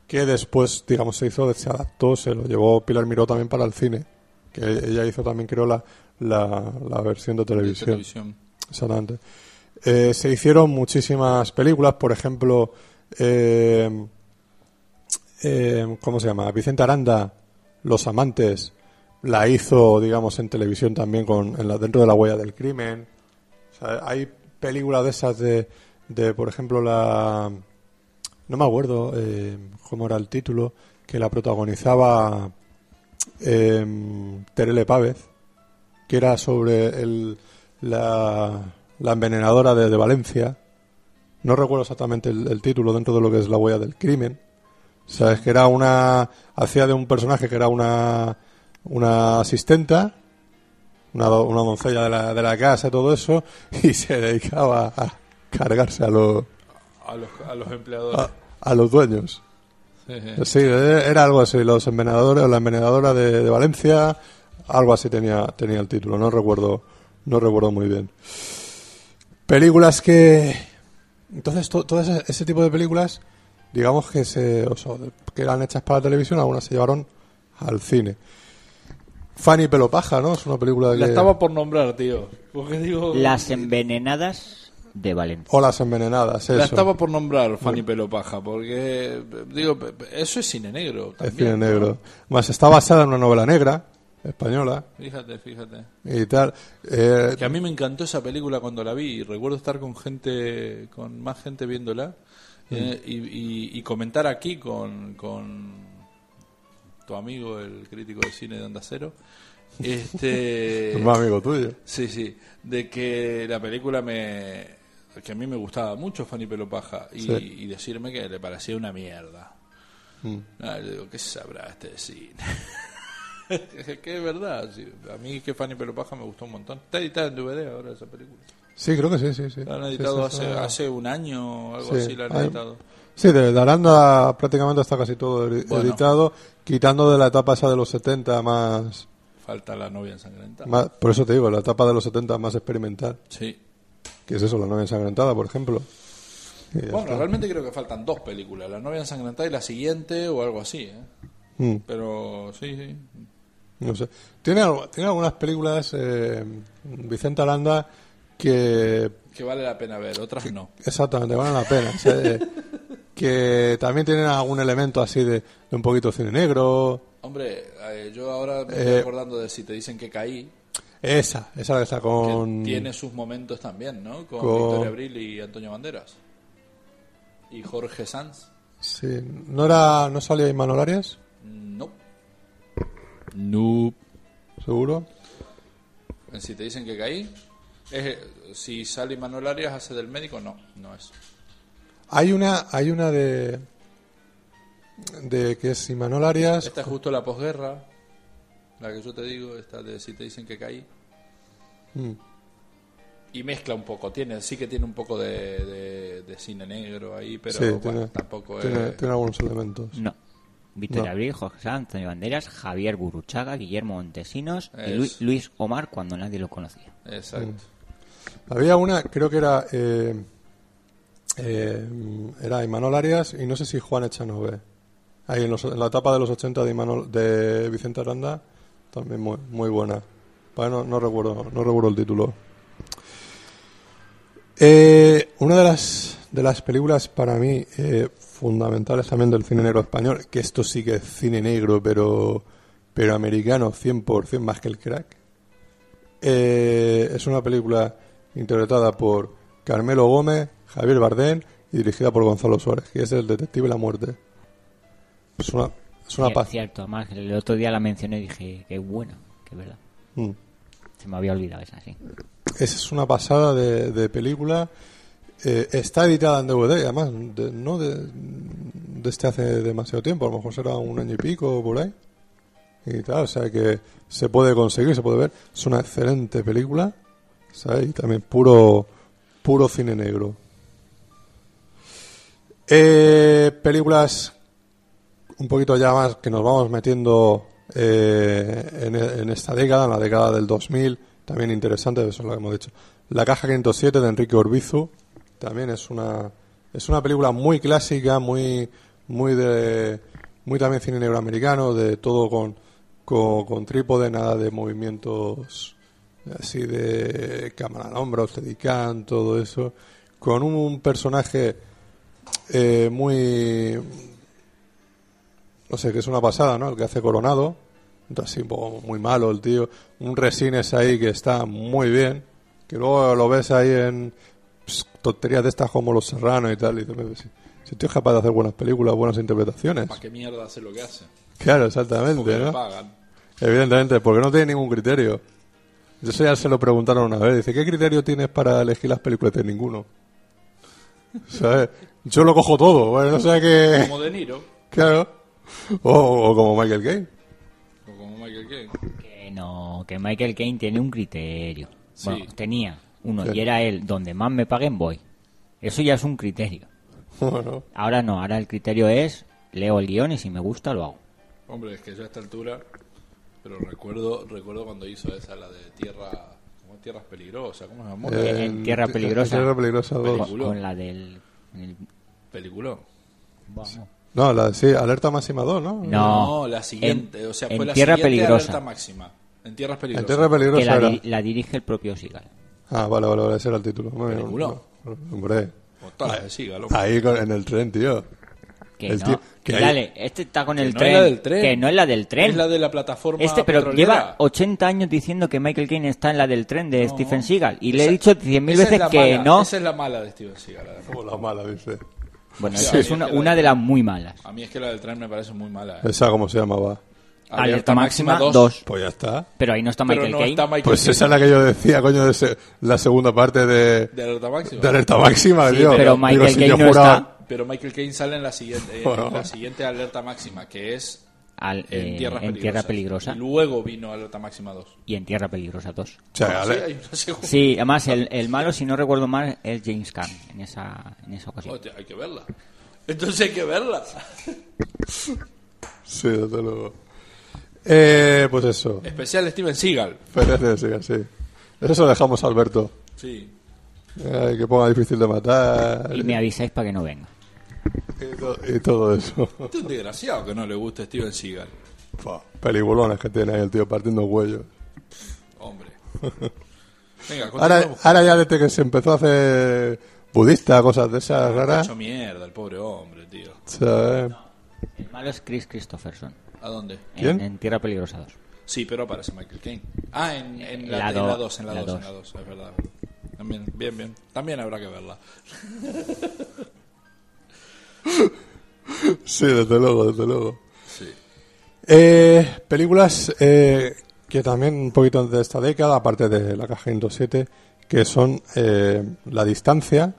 que después, digamos, se hizo, se adaptó, se lo llevó Pilar Miró también para el cine, que ella hizo también, creo, la, la, la versión de De televisión. televisión. Exactamente. Eh, se hicieron muchísimas películas, por ejemplo, eh, eh, ¿cómo se llama? Vicente Aranda, Los Amantes, la hizo, digamos, en televisión también con, en la- dentro de la huella del crimen. O sea, hay películas de esas de, de, por ejemplo, la... No me acuerdo eh, cómo era el título, que la protagonizaba Terele Pávez, que era sobre el, la, la envenenadora de, de Valencia. No recuerdo exactamente el, el título dentro de lo que es la huella del crimen. Sabes que era una. Hacía de un personaje que era una. Una asistenta. Una, do- una doncella de la, de la casa y todo eso. <laughs> Y se dedicaba a cargarse a, los A los, a los empleadores. a, a los dueños. Sí, eh, era algo así. Los envenenadores, la envenenadora de, de Valencia. Algo así tenía, tenía el título. No recuerdo no recuerdo muy bien. Películas que... Entonces, to- todo ese, ese tipo de películas, digamos que se o sea, que eran hechas para la televisión, algunas se llevaron al cine. Fanny Pelopaja, ¿no? Es una película que... La estaba por nombrar, tío. Porque digo... Las envenenadas de Valencia. O las envenenadas, eso. La estaba por nombrar Fanny Pelopaja, porque, digo, eso es cine negro. Es También, cine ¿no? negro. Más está basada en una novela negra, española, Fíjate, fíjate. y tal. Eh, Que a mí me encantó esa película cuando la vi y recuerdo estar con gente, con más gente viéndola eh, y, y- y comentar aquí con, con tu amigo, el crítico de cine de Onda Cero. Este, es <laughs> más amigo tuyo. Sí, sí, de que la película me que a mí me gustaba mucho Fanny Pelopaja y, Sí. y decirme que le parecía una mierda. Mm. Ah, le digo, ¿qué sabrá este cine? <laughs> <laughs> Que es verdad, sí. a mí que Fanny Pelopaja me gustó un montón. Está editada en DVD ahora esa película. Sí, creo que sí, sí, sí. La han editado sí, sí. hace, hace un año o algo Sí. así, la han Hay- editado. Sí, de Aranda prácticamente está casi todo edi- Bueno. editado, quitando de la etapa esa de los 70 más, Falta la novia ensangrentada. más... Por eso te digo, la etapa de los 70 más experimental. Sí. Que es eso, la novia ensangrentada, por ejemplo. Bueno, está. realmente creo que faltan dos películas, la novia ensangrentada y la siguiente o algo así, ¿eh? Mm. Pero sí, sí. No sé. Tiene, tiene algunas películas, eh, Vicente Aranda, que Que vale la pena ver, otras no. exactamente valen la pena. o sea, eh, <laughs> que también tienen algún elemento así de, de un poquito cine negro. Hombre, eh, yo ahora me Eh, estoy acordando de si te dicen que caí, Esa, esa que está que con... tiene sus momentos también, ¿no? Con, con- Victoria Abril y Antonio Banderas. Y Jorge Sanz. Sí, ¿no, era, ¿no salía Imanol Arias? No. Seguro. Si te dicen que caí, es, si sale Manuel Arias hace del médico, no, no es. Hay una, hay una de... de que es Imanol Arias. Esta es justo la posguerra, la que yo te digo, esta de si te dicen que caí. Mm. Y mezcla un poco, tiene, sí que tiene un poco de, de- de cine negro ahí, pero Sí, bueno, tiene, tampoco tiene, es... tiene algunos elementos. No. Victoria No. Abril, Jorge Sanz, Antonio Banderas, Javier Guruchaga, Guillermo Montesinos y Luis, Luis Omar cuando nadie lo conocía. Exacto. Había una, creo que era... eh, eh, era Imanol Arias y no sé si Juan Echanove. Ahí en, los- en la etapa de los 80 de, Imanol, de Vicente Aranda, también muy, muy buena. Vale, no, no recuerdo, no recuerdo el título. Eh, una de las, de las películas para mí eh, fundamentales también del cine negro español, que esto sí que es cine negro, pero, pero americano 100% más que el crack, eh, es una película interpretada por Carmelo Gómez, Javier Bardem y dirigida por Gonzalo Suárez, que es El Detective y la Muerte. Es una, es una paz. Cierto, además el otro día la mencioné y dije, qué buena, que verdad. Mm. Me había olvidado esa, sí. Esa es una pasada de, película. Eh, está editada en DVD, además, de- no de, desde hace demasiado tiempo, a lo mejor será un año y pico por ahí. Y tal, o sea que se puede conseguir, se puede ver. Es una excelente película, ¿sabes? Y también puro, puro cine negro. Eh, películas un poquito ya más que nos vamos metiendo eh, en, en esta década, en la década del 2000, también interesante, eso es lo que hemos dicho. La caja 507 de Enrique Orbizu, también es una es una película muy clásica, muy muy de muy también cine negro americano, de todo con, con, trípode, nada de movimientos así de cámara al hombro, steadicam, todo eso, con un personaje eh, muy no sé, que es una pasada, ¿no? El que hace Coronado, un poco muy malo el tío, un resines ahí que está muy bien, que luego lo ves ahí en pues, tonterías de estas como Los Serranos y tal, y dices, "Me- si, si tío es capaz de hacer buenas películas, buenas interpretaciones. ¿Para qué mierda hace lo que hace? Claro, exactamente, Porque le ¿no? pagan. Evidentemente, porque no tiene ningún criterio. Eso ya se lo preguntaron una vez. Dice, ¿qué criterio tienes para elegir las películas? De ninguno. <laughs> ¿Sabes? Yo lo cojo todo. Bueno, no sé qué... Como De Niro Claro. O, o como Michael Caine. o como Michael Caine. Que no, que Michael Caine tiene un criterio. Sí. Bueno, tenía uno Sí. y era él, donde más me paguen voy. Eso ya es un criterio. <laughs> Bueno, Ahora no, ahora el criterio es leo el guion y si me gusta lo hago. Hombre, es que yo a esta altura, pero recuerdo recuerdo cuando hizo esa, la de Tierra, ¿cómo es? Tierras Peligrosas, ¿cómo se llamó? Eh, En Tierra Peligrosa. En Tierra Peligrosa dos. Película. Con la del... el- Peliculón. vamos. No, la, sí, Alerta Máxima 2, ¿no? No. la siguiente, En- o sea, en fue la Tierra siguiente Peligrosa. alerta máxima. En Tierras En Peligrosas. Tierra Que Peligrosa la, era. di- la dirige el propio Sigal. Ah, vale, vale, vale, ese era el título. Peliculón. Hombre, Seagal, ahí con- en el tren, tío. Que El no. tío- que Que hay- dale, este está con el no tren. es la del tren. Que no es la del tren. Es la de la plataforma Este, pero petrolera. lleva 80 años diciendo que Michael Caine está en la del tren de No. Stephen Seagal. Y le he Esa- dicho 100.000 esa es veces la que mala, no. Esa es la mala de Steven Seagal. Como la mala, dice. Bueno, Sí, es una, una de las muy malas. A mí es que la del tren me parece muy mala. ¿eh? Esa, ¿cómo se llamaba? Alerta máxima dos. 2. Pues ya está. Pero ahí no está Michael no Caine. Pues Caine. esa es la que yo decía, coño, de se- la segunda parte de, de alerta máxima. de Alerta Máxima, Sí, tío. pero Michael si Caine yo no juraba- está. Pero Michael Caine sale en la siguiente, en Bueno. la siguiente alerta máxima, que es Al- en, eh, Tierras en Tierra Peligrosa. Y luego vino alerta máxima 2. Y en Tierra Peligrosa 2. O sea, Sí, ale- hay una segunda. Sí, además el, el malo, si no recuerdo mal, es James Caan en esa, en esa ocasión. Hay que verla. Entonces hay que verla. <laughs> sí, desde luego. Eh, pues eso. Especial Steven Seagal. Pérez de sí. Eso lo dejamos a Alberto. Sí. Eh, que ponga difícil de matar. Y me avisáis para que no venga. Y, to- y todo eso. Este es un desgraciado que no le gusta Steven Seagal. Fua, Pelibulones que tiene ahí el tío partiendo huellos. Hombre. <laughs> Venga, Ahora, ahora ya desde que se empezó a hacer budista, cosas de esas Ha raras. hecho mierda el pobre hombre, tío. ¿sabes? El malo es Chris Christopherson. ¿A dónde? ¿Quién? En, en Tierra Peligrosa 2. Sí, pero aparece Michael Caine. Ah, en, en La la, en do- la 2, en la la 2, en dos. la 2, es verdad. También, bien, bien. También habrá que verla. <laughs> <laughs> Sí, desde luego, desde luego. Sí. Eh, películas eh, que también un poquito de esta década, aparte de La Caja 107, que son eh, La Distancia.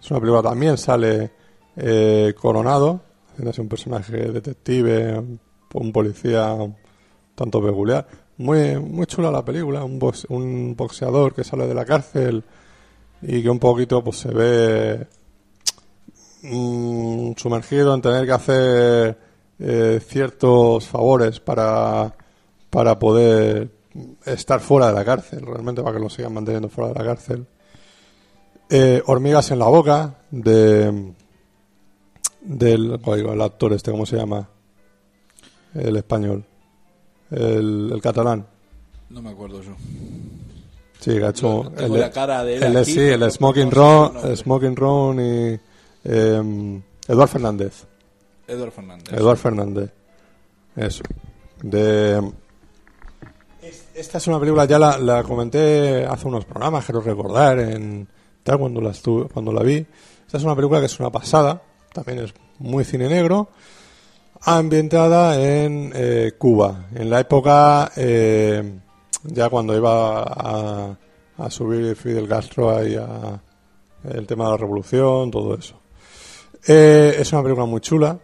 Es una película que también sale eh, Coronado, haciéndose un personaje detective, un, un policía un tanto peculiar. Muy, muy chula la película, un, box- un boxeador que sale de la cárcel y que un poquito pues se ve mm, sumergido en tener que hacer eh, ciertos favores para, para poder estar fuera de la cárcel, realmente para que lo sigan manteniendo fuera de la cárcel. Eh, Hormigas en la boca, de del oigo, el actor este, ¿cómo se llama? El español. El, el catalán. No me acuerdo yo. Sí, que ha hecho. Tengo la cara de él el- aquí, sí, el Smoking no el Smoking Ron y. Eh, Eduard Fernández. Edward Fernández. Eduard Fernández. Eso. De. Es- Esta es una película, ya la, la comenté hace unos programas, quiero recordar, en tal cuando la estuve, cuando la vi. Esta es una película que es una pasada, también es muy cine negro, ambientada en eh, Cuba, en la época eh, ya cuando iba a, a subir Fidel Castro ahí a el tema de la revolución, todo eso. Eh, es una película muy chula,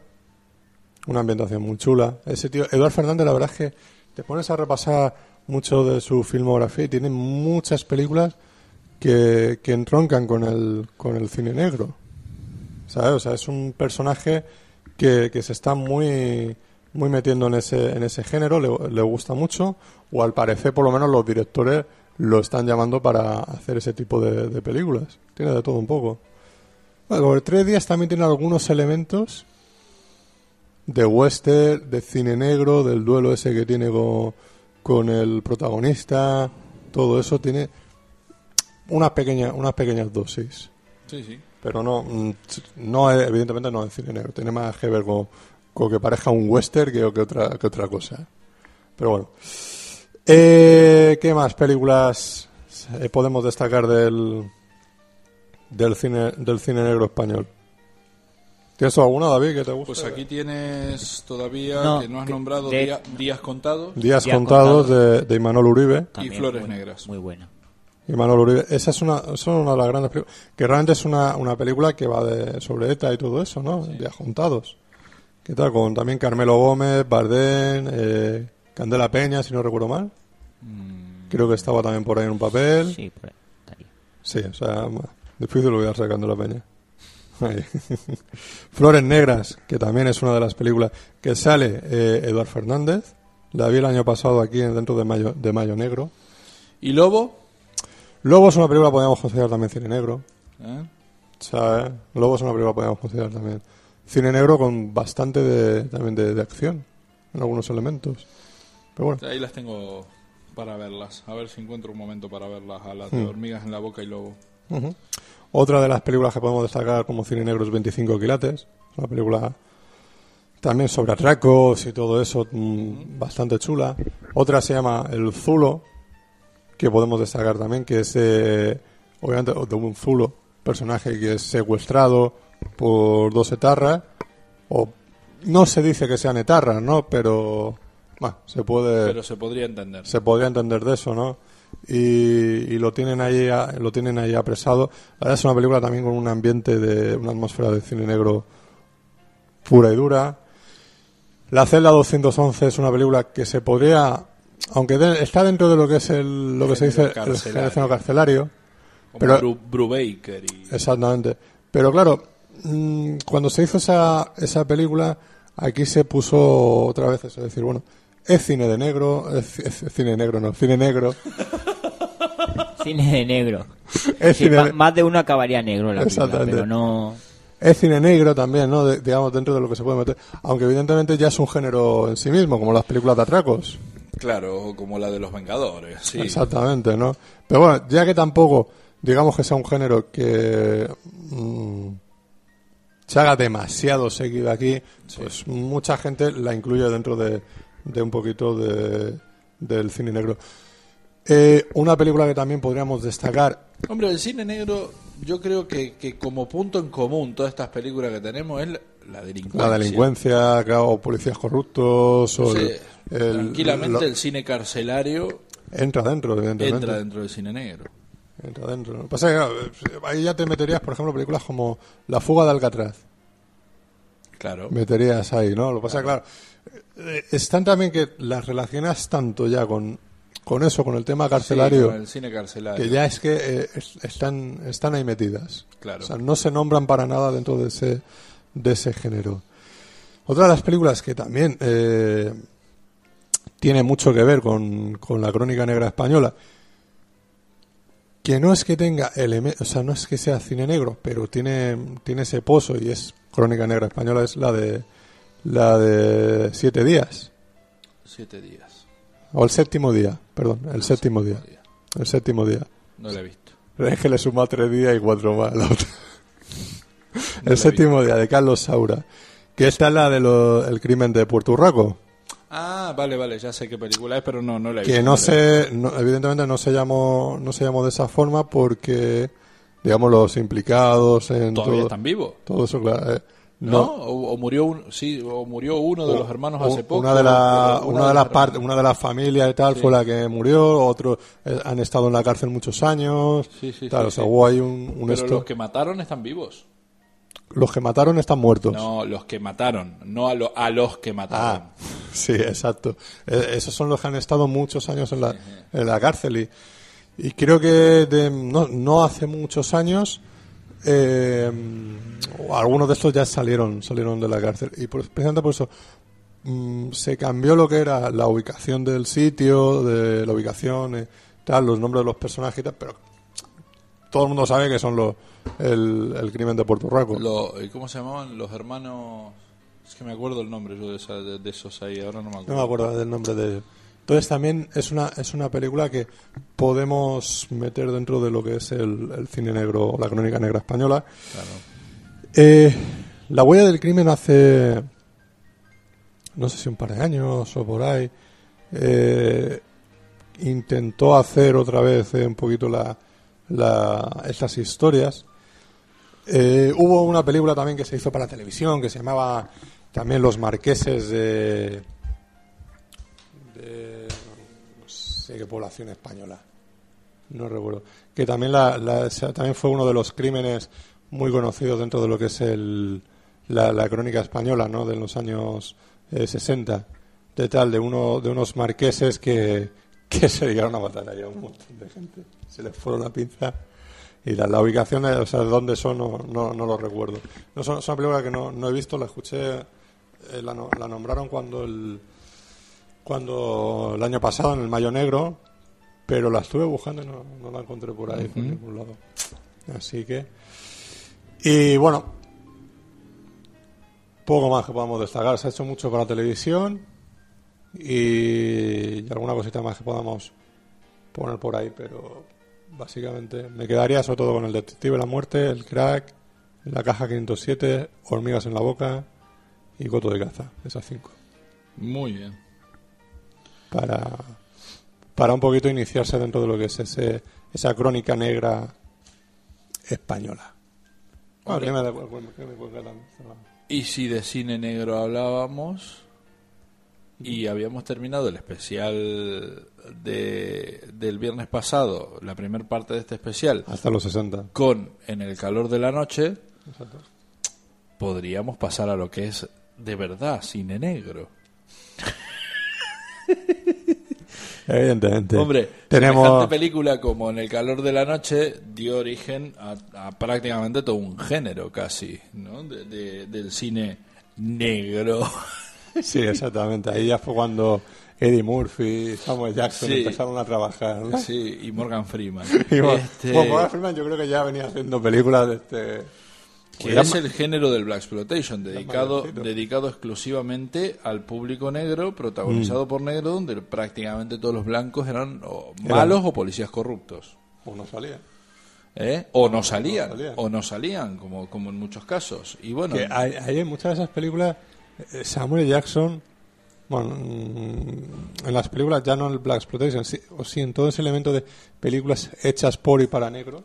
una ambientación muy chula. Ese tío, Eduard Fernández, la verdad es que te pones a repasar mucho de su filmografía y tiene muchas películas que, que entroncan con el, con el cine negro. ¿Sabes? O sea, es un personaje que, que se está muy, muy metiendo en ese, en ese género, le, gusta mucho, o al parecer, por lo menos, los directores lo están llamando para hacer ese tipo de películas. Tiene de todo un poco. Bueno, Tres Días también tiene algunos elementos de western, de cine negro, del duelo ese que tiene con, con el protagonista, todo eso tiene unas pequeñas, unas pequeñas dosis. Sí, sí. Pero no, mm, no evidentemente no es cine negro, tiene más que ver con, con que parezca un western que, que otra, que otra cosa. Pero bueno. Eh, ¿Qué más películas eh, podemos destacar del, del, cine, del cine negro español? ¿Tienes alguna, David, que te guste? Pues aquí tienes todavía No, que no has que- nombrado de- día- días contados Días Días contados de, de Imanol Uribe. También Flores muy- Negras. Muy buena. Imanol Uribe. Esa es una, son una de las grandes películas. Que realmente es una, una película que va de, sobre ETA y todo eso, ¿no? Días contados. ¿Qué tal? Con también Carmelo Gómez, Bardén, eh, Candela Peña, si no recuerdo mal. Creo que estaba también por ahí en un papel. Sí, por ahí. Sí, o sea, bueno, difícil olvidarse de Candela Peña. Ahí. <laughs> Flores Negras, que también es una de las películas que sale eh, Eduard Fernández. La vi el año pasado aquí en- dentro de Mayo, de Mayo Negro. y Lobo Lobo es una película que podemos considerar también cine negro. ¿Eh? Lobo es una película que podemos considerar también cine negro con bastante de, también de, de acción en algunos elementos. Pero bueno, Ahí las tengo para verlas. A ver si encuentro un momento para verlas. A las de Hmm. hormigas en la boca y lobo. Otra de las películas que podemos destacar como cine negro es 25 quilates. Es una película también sobre atracos y todo eso, mm, bastante chula. Otra se llama El Zulo, que podemos destacar también, que es eh, obviamente de un Zulo, personaje que es secuestrado por dos etarras. O no se dice que sean etarras, ¿no? Pero bueno, se puede Pero se podría entender. se podría entender de eso, ¿no? Y, y lo tienen ahí a- lo tienen ahí apresado. La verdad es una película también con un ambiente de una atmósfera de cine negro pura y dura. La celda 211 es una película que se podría aunque de- está dentro de lo que es el lo que se dice Género el carcelario. carcelario, Como pero- Bru- Brubaker y... Exactamente. Pero claro, mm, cuando se hizo esa, esa película, aquí se puso otra vez eso, es decir, bueno, es cine de negro, es, es cine negro, no, cine negro, <laughs> Cine de negro. <laughs> es Sí, cine, más de uno acabaría negro la película, Exactamente. pero no... es cine negro también, ¿no? De- digamos, dentro de lo que se puede meter. Aunque evidentemente ya es un género en sí mismo, como las películas de atracos. Claro, como la de los Vengadores. Sí. Exactamente, ¿no? Pero bueno, ya que tampoco, digamos que sea un género que mm, se haga demasiado seguido aquí, pues mucha gente la incluye dentro de, de un poquito de, del cine negro. Eh, una película que también podríamos destacar, Hombre, el cine negro, yo creo que, que como punto en común todas estas películas que tenemos es la, delincuencia. la delincuencia, claro, o policías corruptos, o Sí, el- el- tranquilamente lo- el cine carcelario entra dentro, evidentemente. entra dentro del cine negro. Entra dentro. Lo que pasa es que, claro, ahí ya te meterías, por ejemplo, películas como La fuga de Alcatraz. Claro. meterías ahí, ¿no? Lo que pasa es que, claro, eh, están también que las relacionas tanto ya con, con eso, con el tema carcelario, Sí, con el cine carcelario. que ya es que eh, es- están, están ahí metidas. Claro. O sea, no se nombran para nada dentro de ese, de ese género. Otra de las películas que también eh, tiene mucho que ver con, con la crónica negra española, que no es que tenga o sea, no es que sea cine negro, pero tiene, tiene ese pozo y es crónica negra española, es la de la de Siete Días, Siete días. O el séptimo día, perdón, el séptimo día, el séptimo día. No lo he visto. Es que le suma tres días y cuatro más la otra. <laughs> No El séptimo día de Carlos Saura. Que esta es la del crimen de Puerto Urraco. Ah, vale, vale, ya sé qué película es, pero no, no la he Que visto. no la he se, no- evidentemente no se llamó, no se llamó de esa forma porque, digamos, los implicados en. ¿Todavía todo, están vivos? todo eso, claro, eh, ¿No? O, o murió un, sí, o murió uno de los hermanos hace poco. Una de, la- una de las partes, una de las familias y tal Sí. fue la que murió, otros eh, han estado en la cárcel muchos años. Sí, sí, tal, o sea, hubo ahí un, un Pero esto- los que mataron están vivos. los que mataron están muertos. No, los que mataron, no a, lo- a los que mataron. Ah, <laughs> sí, exacto. Eh, esos son los que han estado muchos años en la, en la cárcel. Y, y creo que de- no, no hace muchos años, eh, algunos de estos ya salieron, salieron de la cárcel. Y por- precisamente por eso mm, se cambió lo que era la ubicación del sitio, de la ubicación, eh, tal, los nombres de los personajes y tal, pero todo el mundo sabe que son los el, el crimen de Puerto Rico. ¿y ¿Cómo se llamaban? Los hermanos... Es que me acuerdo el nombre yo de, esa- de- de esos ahí, ahora no me acuerdo. No me acuerdo del nombre de ellos. Entonces también es una, es una película que podemos meter dentro de lo que es el, el cine negro, la crónica negra española. Claro. Eh, la huella del crimen hace, no sé si un par de años o por ahí, eh, intentó hacer otra vez eh, un poquito la, la- estas historias. Eh, hubo una película también que se hizo para televisión que se llamaba también Los Marqueses de, de sé qué población española. No recuerdo. Que también la, la- también fue uno de los crímenes muy conocidos dentro de lo que es el, la, la crónica española no de los años eh, 60 de tal de uno de unos marqueses que, <laughs> que se llegaron a matar a un montón de gente. Se les fueron la pinza y la, la ubicación de, o sea, de dónde son no, no, no lo recuerdo. No son- una película que no, no he visto la escuché eh, la, la nombraron cuando el cuando el año pasado en el Mayo Negro pero la estuve buscando y no, no la encontré por ahí, por ningún lado. Así que. Y bueno, poco más que podamos destacar. Se ha hecho mucho para televisión y, y alguna cosita más que podamos poner por ahí, pero básicamente me quedaría sobre todo con el Detective La Muerte, el Crack, la Caja 507, Hormigas en la Boca y Coto de Caza. Esas cinco. Muy bien. Para, para un poquito iniciarse dentro de lo que es ese, esa crónica negra española. Ah, Y si de cine negro hablábamos y habíamos terminado el especial de, del viernes pasado, la primera parte de este especial, Hasta los 60. con En el calor de la noche, Exacto. podríamos pasar a lo que es de verdad cine negro. <laughs> Evidentemente. Hombre, tenemos película como En el calor de la noche dio origen a, a prácticamente todo un género casi, ¿no? De- de- del cine negro. <laughs> Sí, exactamente. Ahí ya fue cuando Eddie Murphy, Samuel Jackson Sí. empezaron a trabajar. ¿no? Sí, y Morgan Freeman. <laughs> Y bueno, Este, bueno, Morgan Freeman yo creo que ya venía haciendo películas de este... que es el género del Black Exploitation, dedicado, dedicado exclusivamente al público negro, protagonizado Mm. por negro, donde prácticamente todos los blancos eran o Eran- malos o policías corruptos. O no salía. ¿eh? O no salían, salían. o no salían, como, como en muchos casos. Y bueno, Que hay, hay en muchas de esas películas, eh, Samuel Jackson, bueno, mm, en las películas ya no en el Black Exploitation, sí, o sí en todo ese elemento de películas hechas por y para negros,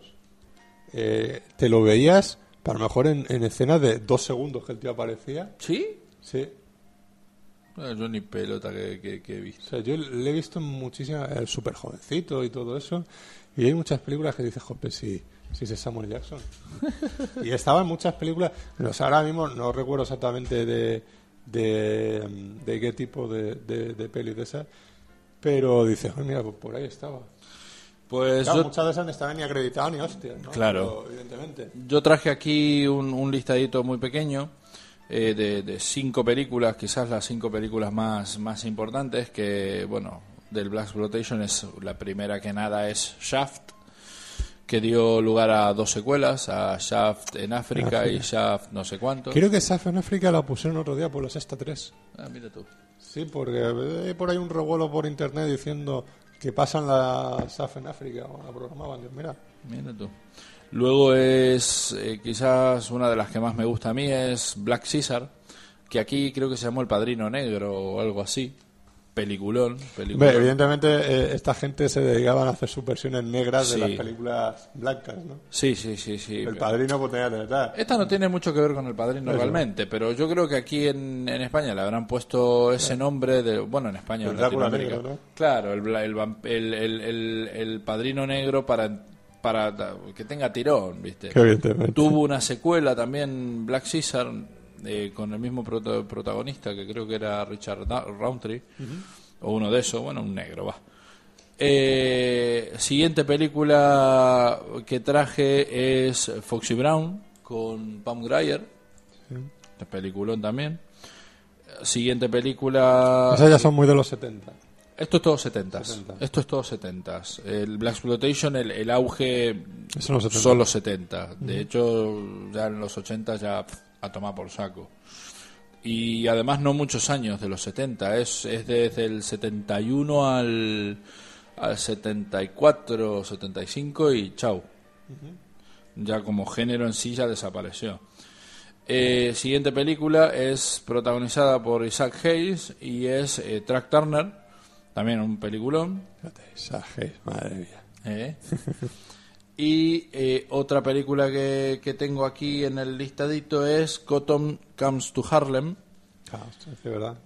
eh, te lo veías, para lo mejor en, en escenas de dos segundos que el tío aparecía. ¿sí? Sí. Eh, Yo ni pelota que, que- que he O visto. sea, yo le he visto muchísimas, el súper jovencito y todo eso, y hay muchas películas que dices, si, si ese es Samuel Jackson. <laughs> y estaba en muchas películas, o ahora mismo no recuerdo exactamente de, de, de qué tipo de, de, de peli de esas, pero dices, "Ay, mira, pues por ahí estaba. Pues Claro, yo, muchas de esas no estaban ni acreditadas ni hostias, ¿no? Claro. Pero, evidentemente. yo traje aquí un, un listadito muy pequeño eh, de, de cinco películas, quizás las cinco películas más, más importantes, que, bueno, del Black Exploitation es la primera que nada es Shaft, que dio lugar a dos secuelas, a Shaft en África y Shaft no sé cuánto. Creo que Saf en África la pusieron otro día por la sexta 3. Ah, mira tú. Sí, porque hay por ahí un revuelo por internet diciendo que pasan la SAF en África o la programaban. Mira, Mira tú. Luego es eh, quizás una de las que más me gusta a mí es Black Caesar, que aquí creo que se llamó El Padrino Negro o algo así. Peliculón. evidentemente eh, esta gente se dedicaban a hacer sus versiones negras de las películas blancas, ¿no? Sí, sí, sí, sí. El padrino pues tenía tener. Esta no tiene mucho que ver con el padrino Eso. realmente, pero yo creo que aquí en, en España le habrán puesto ese nombre de, bueno, en España, El en Drácula Latinoamérica. negro, ¿no? Claro, el, el, el, padrino negro para, para que tenga tirón, ¿viste? Tuvo una secuela también, Black Caesar, eh, con el mismo prota- protagonista, que creo que era Richard Da- Roundtree, o uno de esos, bueno, un negro, va. Eh, siguiente película que traje es Foxy Brown, con Pam Grier, este peliculón también. Siguiente película... Esas ya son muy de los 70. Esto es todo 70 70. Esto es todo 70 El Black Exploitation, el, el auge son los 70. son los 70. De hecho, ya en los 80 ya pf, a tomar por saco. Y además no muchos años de los 70. Es, es desde el 71 al, al 74, 75 y chau. Ya como género en sí ya desapareció. Eh, siguiente película es protagonizada por Isaac Hayes y es eh, Track Turner, también un peliculón. Esa Hayes, madre mía. ¿eh? <laughs> y eh, otra película que, que tengo aquí en el listadito es Cotton Comes to Harlem Claro, sí, es verdad.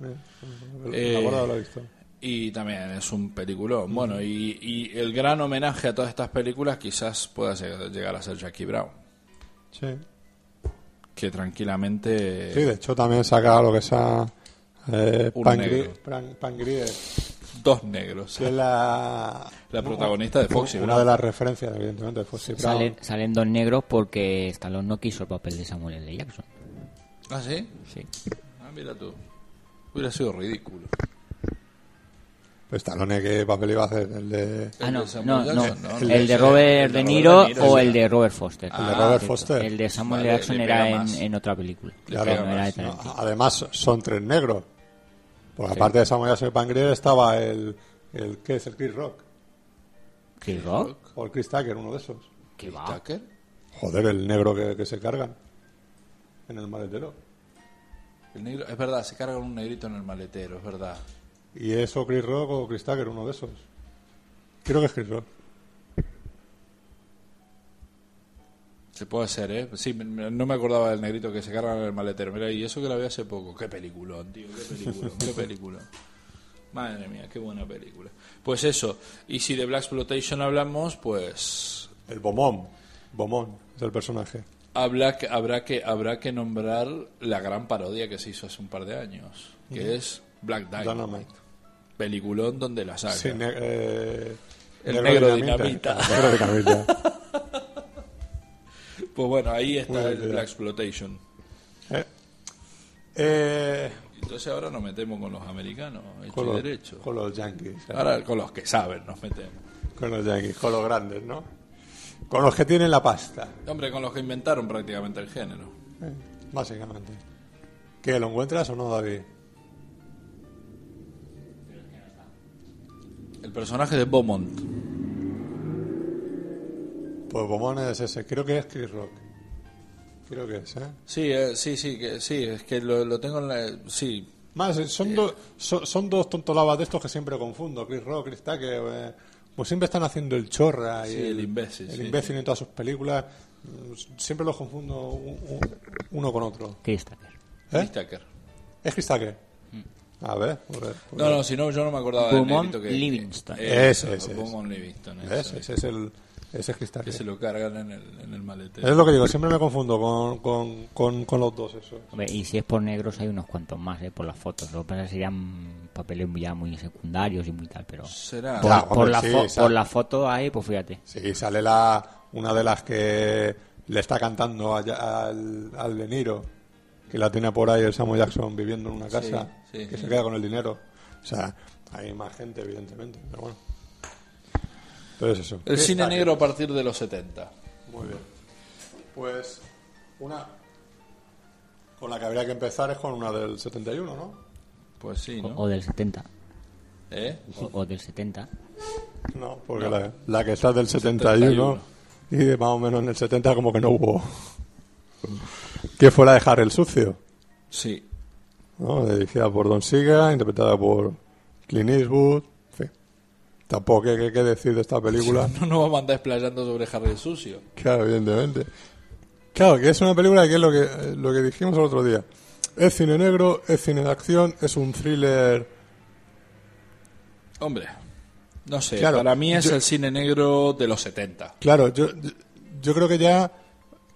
Eh, la lo he visto. y también es un peliculón. Bueno, y, y el gran homenaje a todas estas películas quizás pueda llegar llegar a ser Jackie Brown, Sí. que tranquilamente... Sí, de hecho también saca lo que sea eh, Un Pan, negro. Gri- Pan- Pan Grier, Dos negros. que es la... <laughs> La protagonista de Foxy Una Brown. de las referencias, evidentemente, de Foxy Brown. Salen, salen dos negros porque Stallone no quiso el papel de Samuel L. Jackson. ¿Ah, sí? Sí. Ah, mira tú. Hubiera sido ridículo. Pues Stallone, ¿qué papel iba a hacer? El de, Ah, El no. El, El de Robert el de De Niro Robert De Niro, o el de Robert Foster. el de Robert cierto. Foster. El de Samuel Vale, Jackson era en, otra película. Claro, pega no era de más. No, Tarantino. además, son tres negros. Porque aparte de Samuel Jackson y Pangrier estaba el, el. ¿Qué es? El Chris Rock. ¿Chris Rock? O el Chris Tucker, uno de esos. ¿Qué va? Tucker. Joder, el negro que, que se cargan. En el maletero. El negro, es verdad, se carga un negrito en el maletero, es verdad. Y eso, Chris Rock o Chris Tucker, uno de esos. Creo que es Chris Rock. Se puede hacer, ¿eh? Sí, no me acordaba del negrito que se carga en el maletero. Mira, y eso que la vi hace poco. Qué peliculón, tío, qué peliculón, qué <laughs> película. Madre mía, qué buena película. Pues eso, y si de Black Exploitation hablamos, pues El Bomón. Bomón es el personaje. habrá que, habrá que, habrá que nombrar la gran parodia que se hizo hace un par de años, que es Black Dynamite. Dynamite. Peliculón donde la saga. Sí, ne- eh, El negro dinamita. El negro dinamita. <laughs> Pues bueno, ahí está el. Black Exploitation. Eh, eh, Entonces ahora nos metemos con los americanos, hecho con, y derecho. con los yankees. Ahora con los que saben nos metemos. Con los yankees, con los grandes, ¿no? Con los que tienen la pasta, Hombre, con los que inventaron prácticamente el género. eh, básicamente. ¿Qué, lo encuentras o no, David? El personaje de Beaumont. Pues Bomón es ese, creo que es Chris Rock. Creo que es, ¿eh? Sí, eh, sí, sí, que, sí, es que lo, lo tengo en la... Sí, Más, eh, son, dos son, son dos tontolabas de estos que siempre confundo, Chris Rock, Chris Tucker, eh, pues siempre están haciendo el chorra y Sí, el imbécil, el sí, imbécil en todas sus películas, Mm, siempre los confundo un- un- uno con otro. Chris Tucker. ¿Eh? Chris Tucker. ¿Es Chris Tucker? A ver, por ver, por No, ver. no, si no, yo no me acordaba negrito que... Livingston. Eh, Ese, eso, Beaumont Livingston. Ese es el ese es. Que se lo cargan en el, en el maletero. Es lo que digo, siempre me confundo con, con, con, con los dos, eso. Hombre, y si es por negros hay unos cuantos más, ¿eh? Por las fotos. Lo que pasa serían papeles ya muy secundarios y muy tal, pero... Será... Por, Ya, por hombre, la, sí, por la foto ahí, pues fíjate. Sí, sale la una de las que le está cantando a- al, al De Niro, que la tiene por ahí el Samuel Jackson viviendo en una casa, sí, que sí. se queda con el dinero. O sea, hay más gente, evidentemente, pero bueno. Entonces eso. El ¿Qué cine negro a partir de los 70. Muy bien. Pues una con la que habría que empezar es con una del 71, ¿no? Pues sí, O, ¿no? o del 70. ¿Eh? O, o del 70. No, porque La, la que está del 71, y de más o menos en el 70 como que no hubo. que fue la de Harry el Sucio, Sí. ¿no? dirigida por Don Siga, interpretada por Clint Eastwood. Tampoco hay que, decir de esta película. No nos vamos a andar explayando sobre Harry Sucio. Claro, evidentemente. Claro, que es una película que es lo que, lo que dijimos el otro día. Es cine negro, es cine de acción, es un thriller. Hombre, no sé, Claro, para mí es yo- el cine negro de los 70. Claro, yo, yo, creo que ya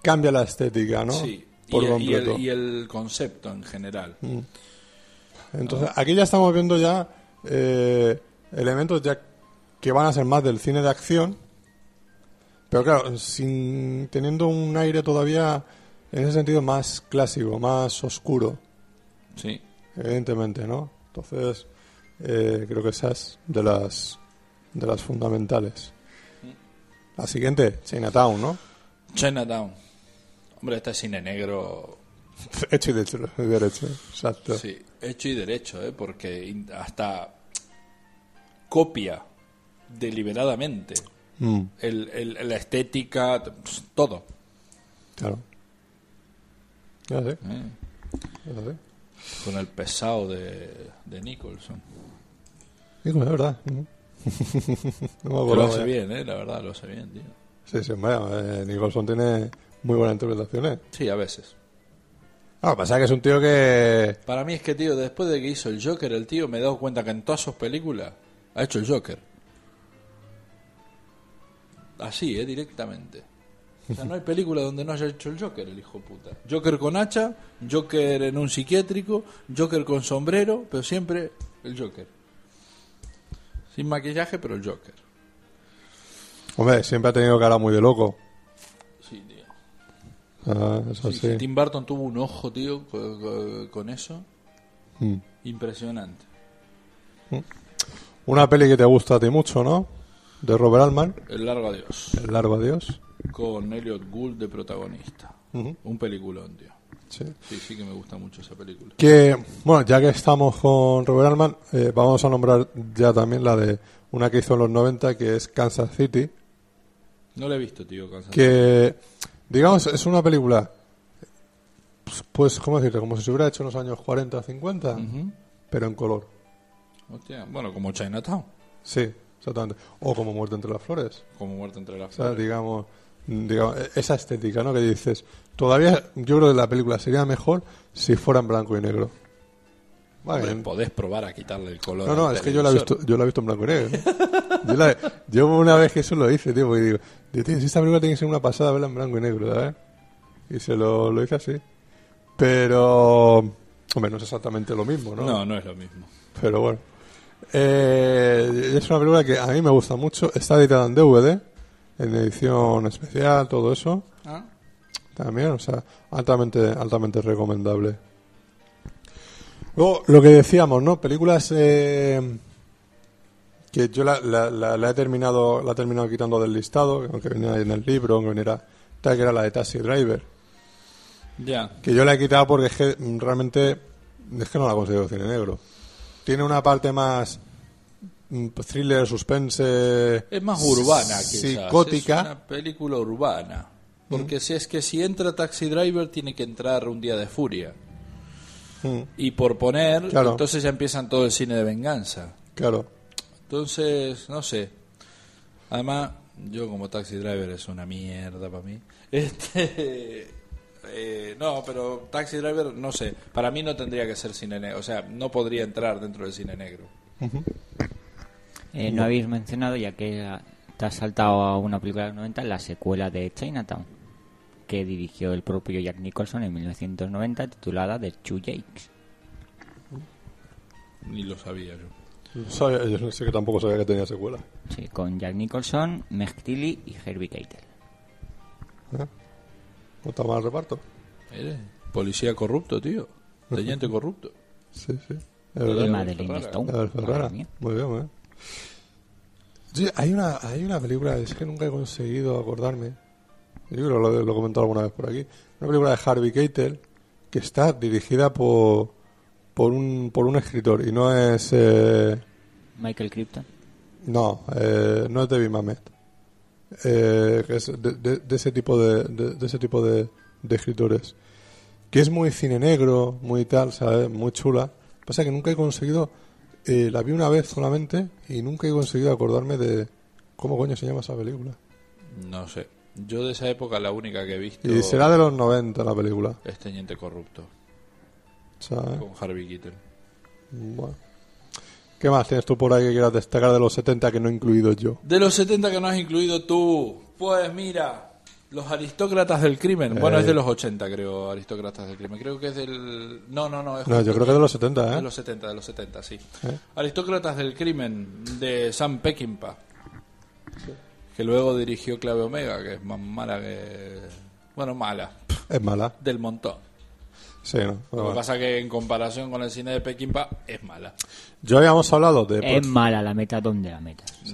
cambia la estética, ¿no? Sí. Por y, completo. el, y el concepto en general. Entonces, aquí ya estamos viendo ya eh, elementos ya que van a ser más del cine de acción, pero claro, sin teniendo un aire todavía en ese sentido más clásico, más oscuro, Sí. evidentemente, ¿no? Entonces, eh, creo que esa es de las de las fundamentales. La siguiente, Chinatown, ¿no? Chinatown. Hombre, este es cine negro, <laughs> Hecho y derecho, derecho, exacto. sí, hecho y derecho, ¿eh? porque hasta copia deliberadamente Mm, el, el- la estética, todo. claro. Ya sé, ¿eh? ya sé. Con el pesado de, de Nicholson. Digo, es verdad. ¿no? <laughs> no me Que lo hace ya. bien, ¿eh? la verdad, lo hace bien, tío. Sí, sí, eh, Nicholson tiene muy buenas interpretaciones. Sí, a veces. Ah, pasa que es un tío que... Para mí es que, tío, después de que hizo el Joker, el tío me he dado cuenta que en todas sus películas ha hecho el Joker. Así, ¿eh? Directamente. O sea, no hay <laughs> película donde no haya hecho el Joker, el hijo puta. Joker con hacha, Joker en un psiquiátrico, Joker con sombrero, pero siempre el Joker. Sin maquillaje, pero el Joker. Hombre, siempre ha tenido cara muy de loco. Sí, tío. Ah, eso Sí, sí. Tim Burton tuvo un ojo, tío, co- co- con eso. Mm. Impresionante. Una peli que te gusta a ti mucho, ¿no? De Robert Altman, El largo adiós. El largo adiós. Con Elliot Gould de protagonista. Ujú. Un peliculón, tío. Sí. Sí, sí que me gusta mucho esa película. Que, bueno, ya que estamos con Robert Altman, eh, vamos a nombrar ya también la de una que hizo en los 90, que es Kansas City, No la he visto, tío, Kansas que, digamos, es una película, pues, pues, ¿cómo decirte? Como si se hubiera hecho en los años 40 o 50, Ujú. pero en color. Hostia, bueno, como Chinatown. Sí, exactamente. O como Muerte entre las flores. Como Muerte entre las O sea, flores. digamos, digamos, esa estética, ¿no? Que dices, todavía yo creo que la película sería mejor si fuera en blanco y negro. Vale, Hombre, podés probar a quitarle el color. No, no, es que yo la he visto, yo la he visto en blanco y negro. ¿eh? <laughs> Yo, la- yo una vez que eso lo hice, tío, porque digo, digo, tío, si esta película tiene que ser una pasada verla en blanco y negro, ¿sabes? Y se lo, lo hice así. Pero, hombre, no es exactamente lo mismo, ¿no? No, no es lo mismo. Pero bueno. Eh, es una película que a mí me gusta mucho. Está editada en DVD, en edición especial, todo eso. Ah, También, o sea, altamente, altamente recomendable. Luego, lo que decíamos, ¿no? Películas eh, que yo la, la- la- la he terminado, la he terminado quitando del listado, aunque venía en el libro, aunque viniera, tal que era la de Taxi Driver, Ya. que yo la he quitado porque es que realmente es que no la considero cine negro. Tiene una parte más mm, thriller, suspense, Es más urbana, quizás. psicótica. Es una película urbana. Porque si es que si entra Taxi Driver, tiene que entrar un día de furia. Mm, Y por poner, Claro. entonces ya empiezan todo el cine de venganza. claro. Entonces, no sé. Además, yo como Taxi Driver es una mierda para mí. <laughs> Este. Eh, no, pero Taxi Driver, no sé. Para mí no tendría que ser cine negro. O sea, no podría entrar dentro del cine negro. Eh, no habéis mencionado, ya que te has saltado a una película de los 90, la secuela de Chinatown, que dirigió el propio Jack Nicholson en 1990, titulada The Two Jakes. Ni lo sabía yo. Sabía- yo no sé que tampoco sabía que tenía secuela. Sí, con Jack Nicholson, Meg Tilly y Herbie Keitel. ¿eh? No está mal reparto. Eres policía corrupto, tío. Teniente <laughs> corrupto. Sí, sí. Es verdad. Y Ferrara. Stone. Abel Ferrara. Muy bien, muy bien. Sí, hay una, hay una película, es que nunca he conseguido acordarme. Yo creo que lo, lo he comentado alguna vez por aquí. Una película de Harvey Keitel que está dirigida por, por, un, por un escritor y no es. eh, Michael Crichton. no, eh, no es David Mamet. Eh, de, de- de ese tipo de, de, ese tipo de, de escritores. Que es muy cine negro, muy tal, ¿sabes? Muy chula. Pasa que nunca he conseguido. eh, la vi una vez solamente y nunca he conseguido acordarme de cómo coño se llama esa película. No sé. Yo de esa época la única que he visto Y será de los 90 la película. es Teniente Corrupto. ¿sabes? Con Harvey Keitel. Bueno. ¿Qué más tienes tú por ahí que quieras destacar de los 70 que no he incluido yo? De los 70 que no has incluido tú, pues mira, los aristócratas del crimen. Bueno, Eh. es de los 80, creo, aristócratas del crimen. Creo que es del... No, no, no. Es No, yo creo que de los 70, De ¿eh? los 70, de los 70, sí. ¿Eh? Aristócratas del crimen, de Sam Peckinpah. Que luego dirigió Clave Omega, que es más mala que... Bueno, mala. Es mala. Del montón. Sí, ¿no? Lo que pasa que en comparación con el cine de Peckinpah es mala. Yo habíamos hablado de... Es mala la meta donde la meta. Sí.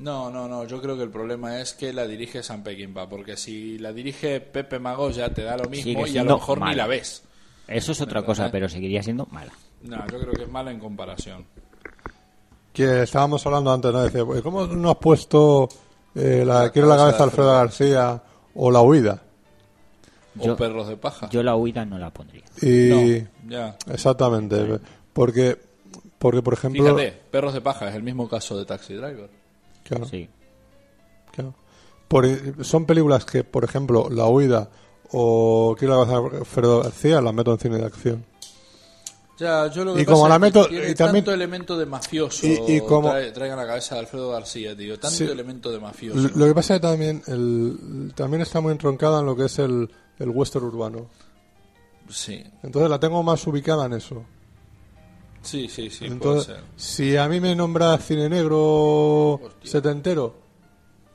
No, no, no. Yo creo que el problema es que la dirige Sam Peckinpah. Porque si la dirige Pepe Magos ya te da lo mismo Sigue y a siendo lo mejor ni mala. la ves. Eso es otra cosa, pero seguiría siendo mala. No, yo creo que es mala en comparación. que estábamos hablando antes, ¿no? Decía, "Oye, ¿cómo no has puesto eh, la, quiero la cabeza de Alfredo García o la huida? Yo- o perros de paja. Yo la huida no la pondría. Y No, ya. exactamente, porque porque por ejemplo, Fíjate, perros de paja es el mismo caso de Taxi Driver. claro, Sí. claro. Por- son películas que, por ejemplo, la huida o quiero la Alfredo García las meto en cine de acción. Ya, yo lo que Y pasa como es la que meto- tiene y también- tanto elemento de mafioso. Y- y como- trae- traigan la cabeza de Alfredo García, tío. Tanto Sí. elemento de mafioso. Lo, lo que pasa es que también el, también está muy entroncada en lo que es el, el western urbano. Sí, Entonces la tengo más ubicada en eso. sí, sí, sí, Entonces, puede ser. si a mí me nombra cine negro Hostia. setentero,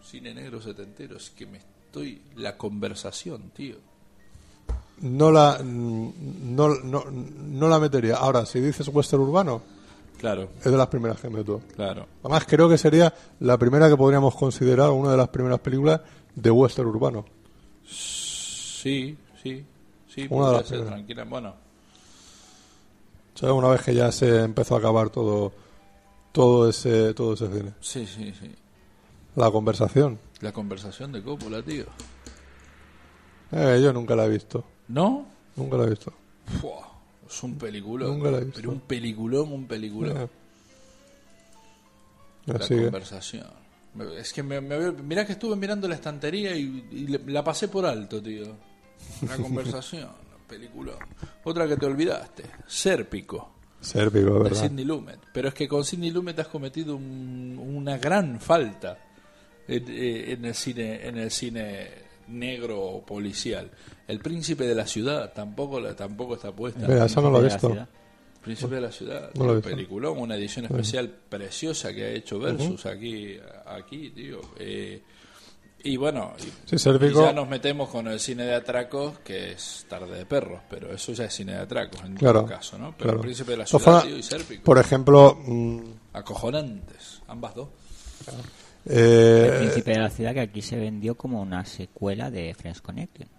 Cine negro setentero, es que me estoy... La conversación, tío. no la no, no, no la metería. Ahora, si dices western urbano, Claro, es de las primeras que meto. claro. Además, creo que sería la primera que podríamos considerar una de las primeras películas de western urbano. Sí, sí, sí, Una de ser tranquila. Bueno, ¿Sabes? Una vez que ya se empezó a acabar todo todo ese todo ese cine. sí, sí, sí. La conversación. La conversación de Coppola, tío. Eh, yo nunca la he visto. ¿No? Nunca la he visto. Fua, es un peliculón. Nunca la he visto. Pero un peliculón, un peliculón. Eh. La Así que, conversación. Es que me, me mirá que estuve mirando la estantería y, y la pasé por alto, tío. La conversación, peliculón. Otra que te olvidaste, Sérpico, sérpico, de verdad. Sidney Lumet. Pero es que con Sidney Lumet has cometido un- una gran falta en, eh, en el cine en el cine negro policial. El príncipe de la ciudad tampoco la- tampoco está puesta. Mira, eso no lo he visto. ciudad. Príncipe de la ciudad, No lo he un visto. peliculón, una edición especial preciosa que ha hecho Versus aquí, aquí, tío. Eh, y bueno, y, Sí, y sérpico. ya nos metemos con el cine de atracos, que es Tarde de Perros, pero eso ya es cine de atracos en Claro, todo caso, ¿no? Pero claro. el Príncipe de la ciudad, tío, y Sérpico. Por ejemplo, mm, Acojonantes, ambas dos. eh, El príncipe de la ciudad que aquí se vendió como una secuela de Friends Connection.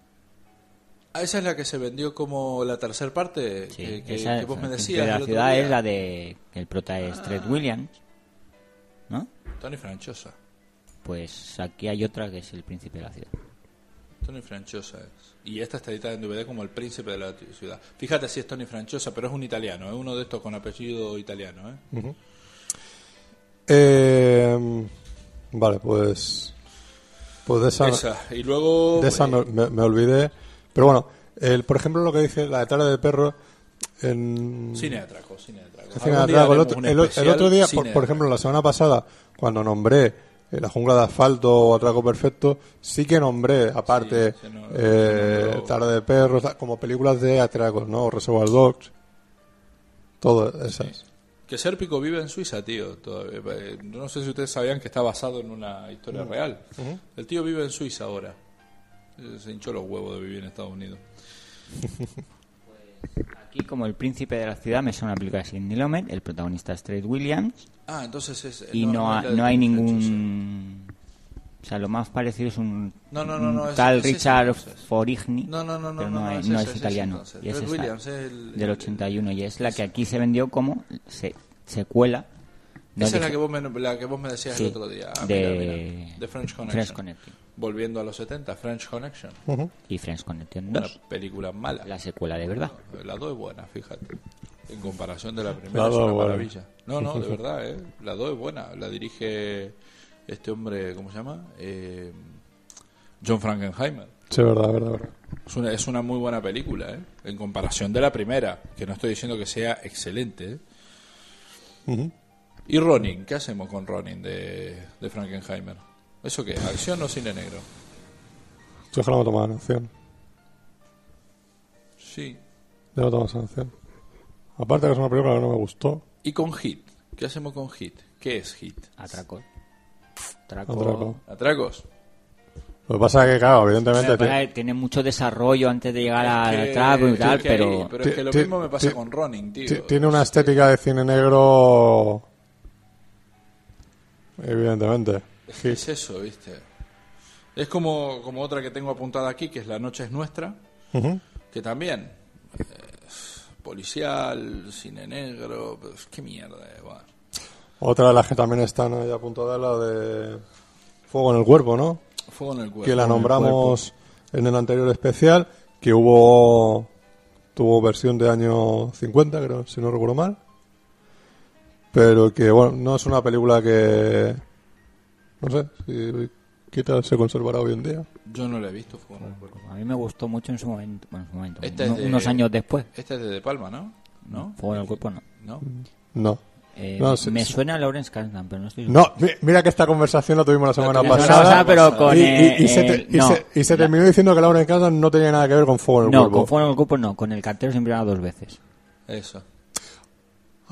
Ah, esa es la que se vendió como la tercera parte Sí, que, que- esa que vos me el príncipe decías. de la ciudad es la de que el prota es Fred Williams, ¿no? Tony Franchosa. Pues aquí hay otra que es el príncipe de la ciudad. Tony Franchosa es. Y esta está editada en DVD como El Príncipe de la Ciudad. Fíjate si es Tony Franchosa, pero es un italiano, es uno de estos con apellido italiano. ¿eh? eh, vale, pues. Pues de esa, Esa. Y luego. de esa eh, me, me- me olvidé. Pero bueno, el, por ejemplo, lo que dice la de Tarde de Perro. En, Cine de atraco, cine atraco. El otro, el el día, por, ejemplo, la semana pasada, cuando nombré eh, La jungla de asfalto o Atraco Perfecto, sí que nombré, aparte, Sí, se no- eh, se nombró. Tarde de Perros, como películas de atracos, ¿no? Reservoir Dogs. Todas esas. Que Sérpico vive en Suiza, tío. todavía. Eh, No sé si ustedes sabían que está basado en una historia real. El tío vive en Suiza ahora. Eh, Se hinchó los huevos de vivir en Estados Unidos. <laughs> Aquí como el príncipe de la ciudad me suena película de Sidney Lumet, el protagonista es Fred Williams Ah, entonces es. y no, ha- no hay ningún... O sea, lo más parecido es un, No, no, no, no, un es- tal es ese Richard entonces. Forigny, No, no, no, no, pero no, es, es no ese, es es ese italiano. entonces. Y es Fred esta, Williams es el- del el- 81 y es la que aquí se vendió como se- secuela. No Esa es la que, vos me, la que vos me decías Sí, el otro día. Ah, de, mira, mira. De French Connection. French Connection. Volviendo a los 70, French Connection. Y Friends Connection Una 2, película mala. la secuela de verdad. La 2 es buena, fíjate. En comparación de la primera La es dos una buena. maravilla. No, no, de <laughs> verdad, ¿eh? La 2 es buena. La dirige este hombre, ¿cómo se llama? Eh, John Frankenheimer. Sí, verdad, verdad, verdad. Es una, es una muy buena película, ¿eh? En comparación de la primera, que no estoy diciendo que sea excelente, ¿eh? ¿Y Ronin? ¿Qué hacemos con Ronin de, de Frankenheimer? ¿Eso qué? ¿Acción o cine negro? Yo que no me tomas atención. Sí. Yo no tomas atención. Aparte que es una película que no me gustó. ¿Y con Hit? ¿Qué hacemos con Hit? ¿Qué es Hit? Atraco. Atraco. Atraco. ¿Atracos? Lo que pasa es que, claro, evidentemente... Pasa tiene- mucho desarrollo antes de llegar al Es que- y tal, pero... hay- pero es que lo mismo me pasa con Ronin, tío. ti- Tiene una estética de cine negro... Evidentemente. ¿Qué es eso, viste? Es como, como otra que tengo apuntada aquí, que es La Noche es Nuestra, Ujú. que también... eh, policial, cine negro... Pues, ¿Qué mierda, eh? Bueno. Otra de las que también están ahí apuntadas es la de Fuego en el Cuerpo, ¿no? Fuego en el cuerpo. que la nombramos en el anterior especial, que hubo tuvo versión de año 50, creo, si no recuerdo mal. Pero que, bueno, no es una película que... No sé, si, ¿qué tal se conservará hoy en día? Yo no la he visto, Fuego en el cuerpo. A mí me gustó mucho en su momento, bueno, en su momento Este es uno- de- unos años después. Esta es de De Palma, ¿no? ¿No? Fuego en el cuerpo no. ¿No? No. Eh, No, sí, me sí. suena a Lawrence Kasdan, pero no estoy No, mi- mira que esta conversación la tuvimos la semana pasada. pero con y, eh, se, te- el- y no, se- y se la- terminó diciendo que Laura en casa no tenía nada que ver con Fuego en el No, Cuerpo. con Fuego en el cuerpo no, con el cartero siempre era dos veces. Eso.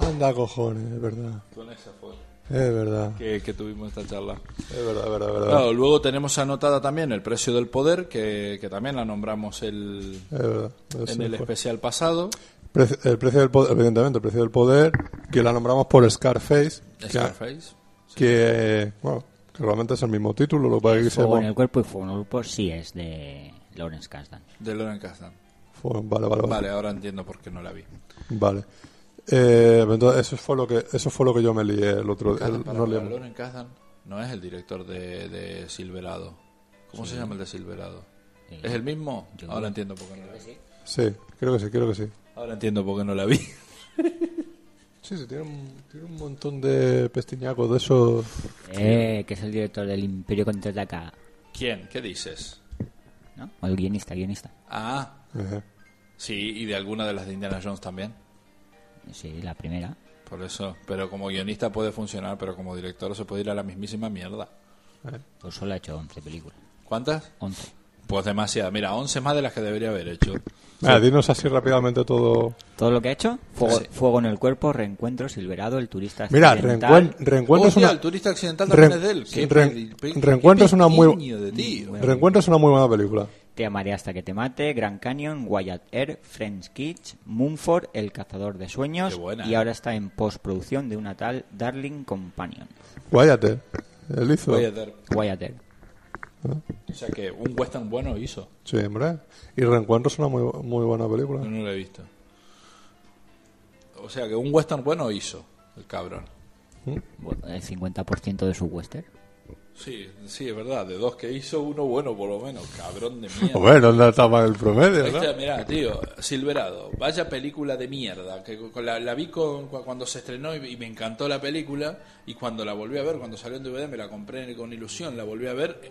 Anda, cojones, es verdad. Con esa fue. Es verdad, que, que tuvimos esta charla. es verdad, es verdad, es verdad. Claro, luego tenemos anotada también el precio del poder, que, que también la nombramos el, Es verdad. en el fue. especial pasado. Preci- el precio del poder, evidentemente, el precio del poder, que la nombramos por Scarface, que, Scarface. que, bueno, que realmente es el mismo título, lo que se Fuego en llama- el cuerpo y fuego en el cuerpo sí es de Lawrence Kasdan. De Loren Kasdan. Vale, vale, vale. Vale, ahora entiendo por qué no la vi. Vale. Eh, entonces, eso fue lo que eso fue lo que yo me lié el otro para, no Loren Kasdan no es el director de, de Silverado. ¿Cómo se llama el de Silverado? Sí. ¿Es el mismo? Yo Ahora creo- entiendo por qué no la vi. Sí, creo que sí, creo que sí. Ahora entiendo por qué no la vi. <laughs> Sí, sí, tiene un, tiene un montón de pestiñacos de esos. Eh, que es el director del Imperio Contraataca. ¿Quién? ¿Qué dices? ¿No? O el guionista, guionista. Ah, Ajá. sí, y de alguna de las de Indiana Jones también. Sí, la primera. Por eso, pero como guionista puede funcionar, pero como director se puede ir a la mismísima mierda. Pues solo ha hecho 11 películas. ¿Cuántas? 11. Pues demasiada. Mira, 11 más de las que debería haber hecho. Mira, dinos así rápidamente todo. Todo lo que ha hecho, fuego, Sí. fuego en el cuerpo, reencuentro, Silverado, el turista Mira, accidental. reencuen- reencuentro es Hostia, una el turista accidental también Re- es de él. Qué re- pe- Reencuentro es una muy- tío. Reencuentro es una muy buena película. Te amaré hasta que te mate, Grand Canyon, Wyatt Earp, French Kitch, Mumford, El cazador de sueños Qué buena, y eh. ahora está en postproducción de una tal Darling Companion. Guáyate. Él hizo. Voy a hacer- Wyatt Earp. O sea que un western bueno hizo. Sí, hombre. Y Reencuentro es una muy, muy buena película. Yo no lo he visto. O sea que un western bueno hizo el cabrón. Bueno, el 50% de su western. Sí, sí, es verdad. De dos que hizo, uno bueno por lo menos. Cabrón de mierda. Bueno, no está mal el promedio, ¿no? Hostia, Mirá, tío, Silverado, vaya película de mierda. Que con la, la vi con, cu- cuando se estrenó y, y me encantó la película. Y cuando la volví a ver, cuando salió en DVD, me la compré con ilusión, la volví a ver.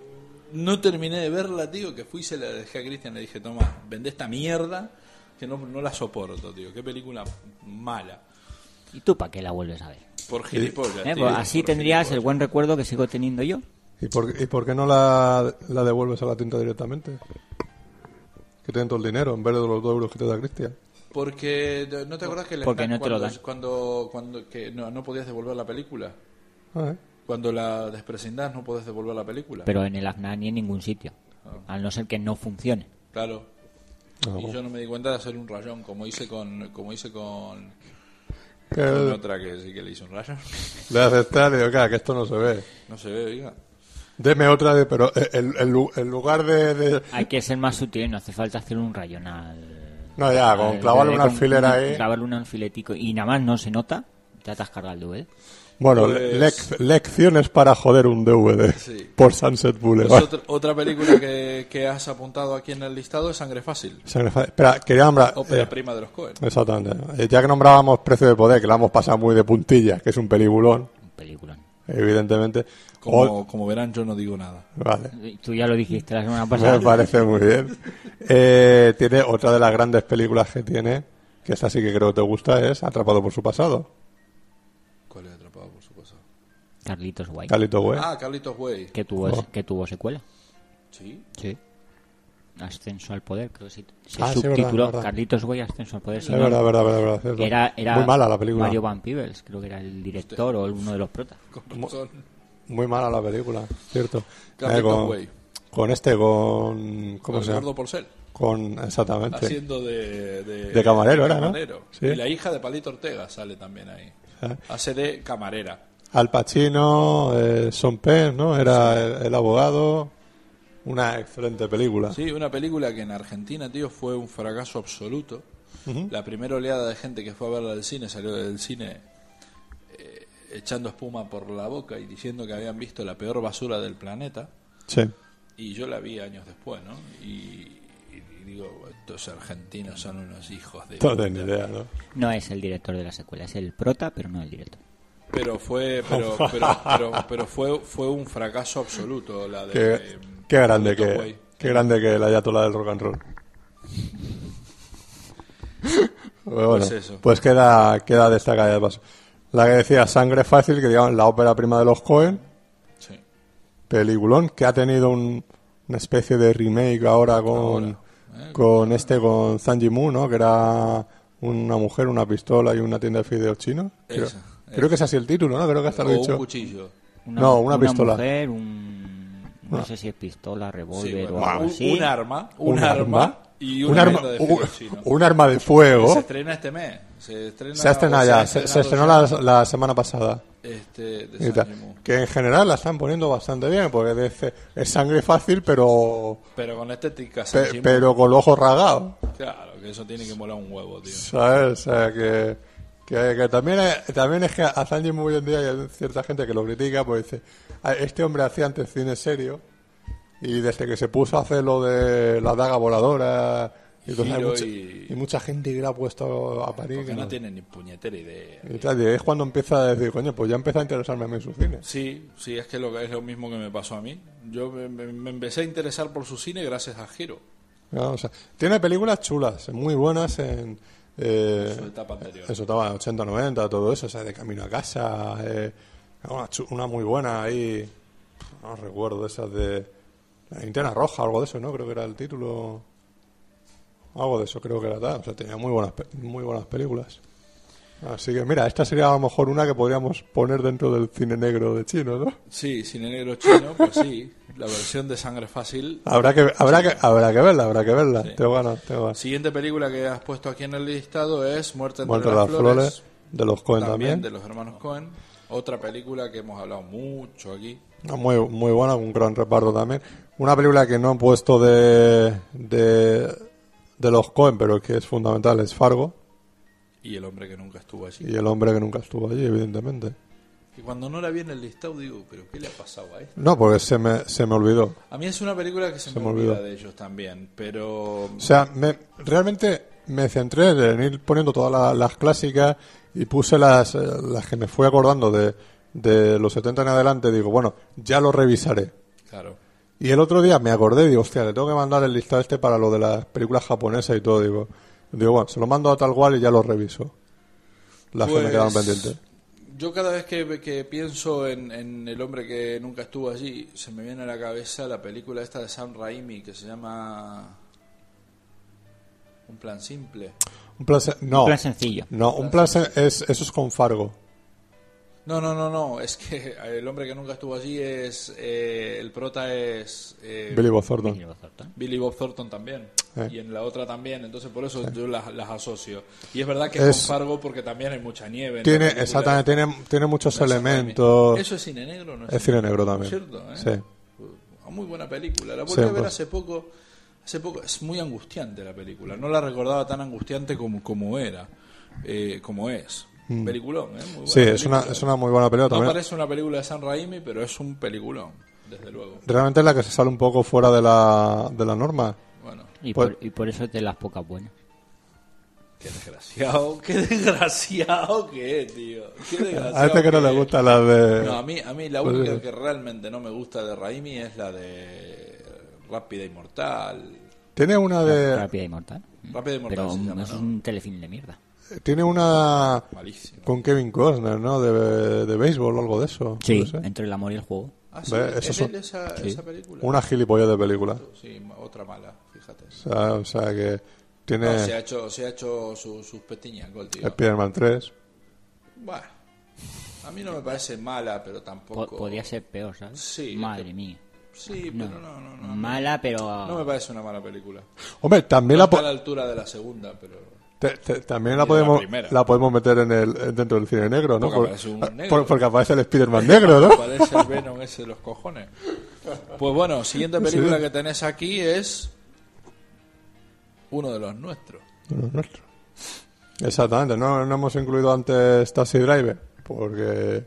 No terminé de verla, tío, que fui y se la dejé a Cristian. Le dije, toma, vende esta mierda que no, no la soporto, tío. Qué película mala. ¿Y tú para qué la vuelves a ver? Por gilipollas, Eh, tío, pues así por tendrías el buen recuerdo que sigo teniendo yo. ¿Y por, ¿Y por qué no la, la devuelves a la tinta directamente? Que te den todo el dinero en vez de los dos euros que te da Cristian. Porque, ¿no te acuerdas que el Porque no te lo cuando, dan. cuando, cuando que no, no podías devolver la película? Ah, ¿eh? Cuando la desprecindas no podés devolver la película. Pero en el AFNAC ni en ningún sitio. Ah. Al no ser que no funcione. Claro. Ah, Y yo no me di cuenta de hacer un rayón como hice con como hice con, otra que sí que le hice un rayón. le haces tal y digo, "Claro, que esto no se ve. No se ve, oiga. Deme otra de, pero el, el lu- el lugar de, de- Hay que ser más sutil, no hace falta hacer un rayón al... No, ya, con clavarle un con- alfiler ahí. Clavarle un alfiletico y nada más no se nota, ya te has cargado el DVD. Bueno, Pues- lec- lecciones para joder un DVD Sí. por Sunset Pues Boulevard. otra, otra película que, que has apuntado aquí en el listado es Sangre Fácil. Sangre fa- Espera, quería nombrar... Ópera eh, prima de los Cohen. exactamente. Eh, ya que nombrábamos Precio de Poder, que la hemos pasado muy de puntillas, que es un peliculón, Un peliculón. evidentemente. Como, O- como verán, yo no digo nada. Vale. Tú ya lo dijiste la semana Me pasada. parece muy bien. Eh, tiene otra de las grandes películas que tiene, que esta sí que creo que te gusta, es Atrapado por su pasado. Carlitos White. Carlito Güey. Ah, Carlitos Way. que tuvo, Oh. que tuvo secuela. Sí. Sí. Ascenso al poder, creo que sí. Se Ah, sí, verdad, subtituló verdad. Carlitos Güey, Ascenso al poder. no, verdad, verdad, verdad, verdad. Era, era Muy mala la película. Mario Van Peebles, creo que era el director o uno de los protas. Razón. Muy mala la película, cierto. Carlitos Eh, con, Way. con este, con... ¿Cómo Con se llama? Eduardo Porcel. Con, exactamente. Haciendo de, de, De camarero era, ¿no? camarero. Sí. Y la hija de Palito Ortega sale también ahí. Ah. Hace de camarera. Al Pacino, eh, Son Penn, ¿no? Era el, el abogado. Una excelente película. Sí, una película que en Argentina, tío, fue un fracaso absoluto. La primera oleada de gente que fue a verla al cine salió del cine eh, echando espuma por la boca y diciendo que habían visto la peor basura del planeta. Sí. Y yo la vi años después, ¿no? Y, y digo, estos argentinos son unos hijos de... No idea, ¿no? No es el director de la secuela, es el prota, pero no el director. Pero fue, pero, <laughs> pero, pero, pero fue, fue un fracaso absoluto la de... Qué, eh, qué grande que, Way. qué grande que la ayatola del rock and roll. <laughs> Pues, bueno, Pues eso. pues queda, queda destacada de paso. La que decía Sangre Fácil, que digamos la ópera prima de los Cohen, Sí. peliculón, que ha tenido un- una especie de remake ahora con, Ahora, ¿eh? con este, con Zhang Yimou, ¿no? Que era una mujer, una pistola y una tienda de fideos chinos. Esa, Creo que es así el título, ¿no? Creo que hasta lo he o un dicho. cuchillo. No, una pistola. mujer, un... No sé si es pistola, Sí, revólver bueno, o algo un, así. un arma, un, Un arma, y un una arma, de un, un arma de <laughs> Se fuego. estrena este mes. Se estrena, Se ha estrenado ya, se, se estrenó la, la semana pasada. Este. Que en general la están poniendo bastante bien, porque es sangre fácil, pero Pero con estética pe- pero con los ojos rasgados. Claro, que eso tiene que molar un huevo, tío. ¿Sabes? O sea, que, que, que también, es, también es que a Sanji hoy en día hay cierta gente que lo critica, pues dice, "Ah, este hombre hacía antes cine serio y desde que se puso a hacer lo de la daga voladora y, hay mucha, y- y mucha gente que le ha puesto a parir. Porque que no no- tiene ni puñetera idea. y tal, y es cuando empieza a decir, coño, pues ya empieza a interesarme a mí su cine. Sí, sí, es que lo, es lo mismo que me pasó a mí. Yo me, me- me empecé a interesar por su cine gracias a Giro, ¿no? O sea, tiene películas chulas, muy buenas en... eh, su etapa anterior. Eso estaba 80, 90, todo eso, o sea, de camino a casa, eh, una, muy buena ahí, no recuerdo, de esas de la linterna roja, algo de eso, ¿no? Creo que era el título, algo de eso creo que era tal, o sea, tenía muy buenas, muy buenas películas. Así que mira, esta sería a lo mejor una que podríamos poner dentro del cine negro de chino, ¿no? Sí, cine negro chino, pues sí. La versión de Sangre Fácil. Habrá que, habrá que, habrá que verla, habrá que verla. Sí. Tengo ganas, tengo ganas. Siguiente película que has puesto aquí en el listado es Muerte entre Muerte las, las flores. flores, de los Cohen también, también. de los hermanos Cohen. Otra película que hemos hablado mucho aquí. Ah, Muy, muy buena, un gran reparto también. Una película que no he puesto de, de, de los Cohen, pero que es fundamental, es Fargo. Y El hombre que nunca estuvo allí. Y el hombre que nunca estuvo allí, evidentemente. Y cuando no la vi en el listado digo, ¿pero qué le ha pasado a esto? No, porque se me, se me olvidó. A mí es una película que se, Se me, me olvida olvidó. de ellos también, pero... O sea, me, realmente me centré en ir poniendo todas la- las clásicas y puse las, eh, las que me fui acordando de, de los 70 en adelante. Digo, bueno, ya lo revisaré. Claro. Y el otro día me acordé digo, hostia, le tengo que mandar el listado este para lo de las películas japonesas y todo. Digo, digo bueno, se lo mando a tal cual y ya lo reviso. Las que me Pues, quedaron pendientes. Yo cada vez que, que pienso en, en el hombre que nunca estuvo allí, se me viene a la cabeza la película esta de Sam Raimi que se llama Un plan simple. Un plan, se- no, Un plan sencillo. no, un plan se- es, eso es con Fargo. No, no, no, no, es que <laughs> el hombre que nunca estuvo allí es... eh, el prota es... eh, Billy Bob Thornton. Billy Bob Thornton. Billy Bob Thornton también. Eh. Y en la otra también, entonces por eso yo las, las asocio. Y es verdad que Es- es con Fargo porque también hay mucha nieve. Tiene, exactamente, tiene, tiene muchos elementos. Eso es cine negro, ¿no? Es cine negro también. ¿Cierto? ¿eh? Sí. Muy buena película. La volví Sí, a ver pues. hace poco. Hace poco. Es muy angustiante la película. No la recordaba tan angustiante como, como era. eh, como es. Peliculón, ¿eh? Muy buena Mm. Sí, es una, película. es una muy buena película No también. parece una película de San Raimi, pero es un peliculón, desde luego. Realmente es la que se sale un poco fuera de la, de la norma. Bueno, Y, Pues- por, y por eso es de las pocas buenas. qué desgraciado, qué desgraciado que es, tío. Qué desgraciado. A este que no le gusta la de... No, a mí, a mí la Pues única que realmente no me gusta de Raimi es la de Rápida y Mortal. Tiene una de... Rápida y mortal. Rápida y Mortal Pero se llama, es ¿no? un telefilm de mierda. Tiene una Malísimo. con Kevin Costner, ¿no? De, de béisbol o algo de eso. Sí, entre el amor y el juego. Ah, sí, ¿es él son- esa, sí. esa película? Una gilipollas de película. Sí, otra mala, fíjate. O sea, o sea que tiene No, se ha hecho, se ha hecho su- sus petiñas, Gol, tío. Spider-Man 3. Bueno, a mí no me parece mala, pero Po- tampoco... podría ser peor, ¿sabes? Sí, Madre mía. Sí, pero no, no, no. Mala, pero... No me parece una mala película. Hombre, también No la, está a la altura de la segunda, pero... te- te- también la de la podemos la podemos meter en el dentro del cine negro, ¿no? Porque Por- aparece un ah, negro. por- porque aparece el Spider-Man <laughs> negro, ¿no? Parece el Venom ese de los cojones. Pues bueno, siguiente película que tenés aquí es uno de los nuestros. Uno nuestro. Exactamente, no, no hemos incluido antes Taxi Driver, porque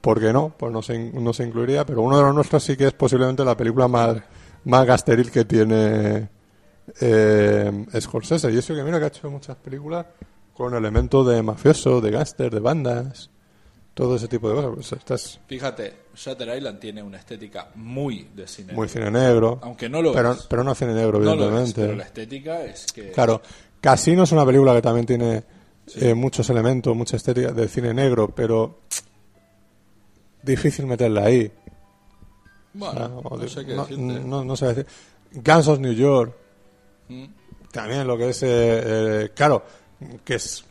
porque no, pues no se, no se incluiría, pero uno de los nuestros sí que es posiblemente la película más, más gasteril que tiene eh, Scorsese. Y eso que mira que ha hecho muchas películas con elementos de mafioso, de gángster, de bandas, todo ese tipo de cosas. Pues Fíjate, Shutter Island tiene una estética muy de cine. muy cine negro, Aunque no lo pero, es. pero no cine negro, no es, evidentemente. pero la estética es que... Claro, Casino es una película que también tiene eh, muchos elementos, mucha estética de cine negro, pero difícil meterla ahí. Bueno, no sé qué no, decirte. no- no sé decir. Guns of New York. También lo que es, eh, eh, claro, que es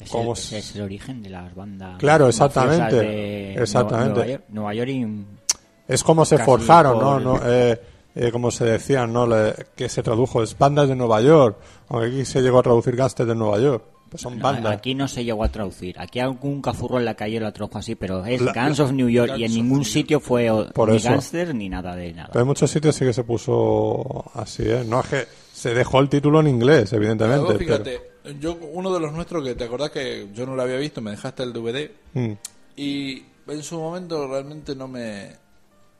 Es, como el, es el origen de las bandas. Claro, exactamente, de exactamente. Nueva York, Nueva York y Es como se forjaron, ¿no? por- ¿no? <laughs> Eh, eh, como se decían, ¿no? Le- que se tradujo, es bandas de Nueva York. Aunque aquí se llegó a traducir gangsters de Nueva York. Pues son No, bandas. Aquí no se llegó a traducir. Aquí algún cafurro en la calle lo tradujo así, pero es La- Guns of New York y en Guns ningún sitio fue Por ni eso. gangster ni nada de nada. Pero en muchos sitios sí que se puso así, ¿eh? No es que se dejó el título en inglés, evidentemente. Luego, pero- fíjate, yo uno de los nuestros que te acordás que yo no lo había visto, me dejaste el DVD Mm. y en su momento realmente no me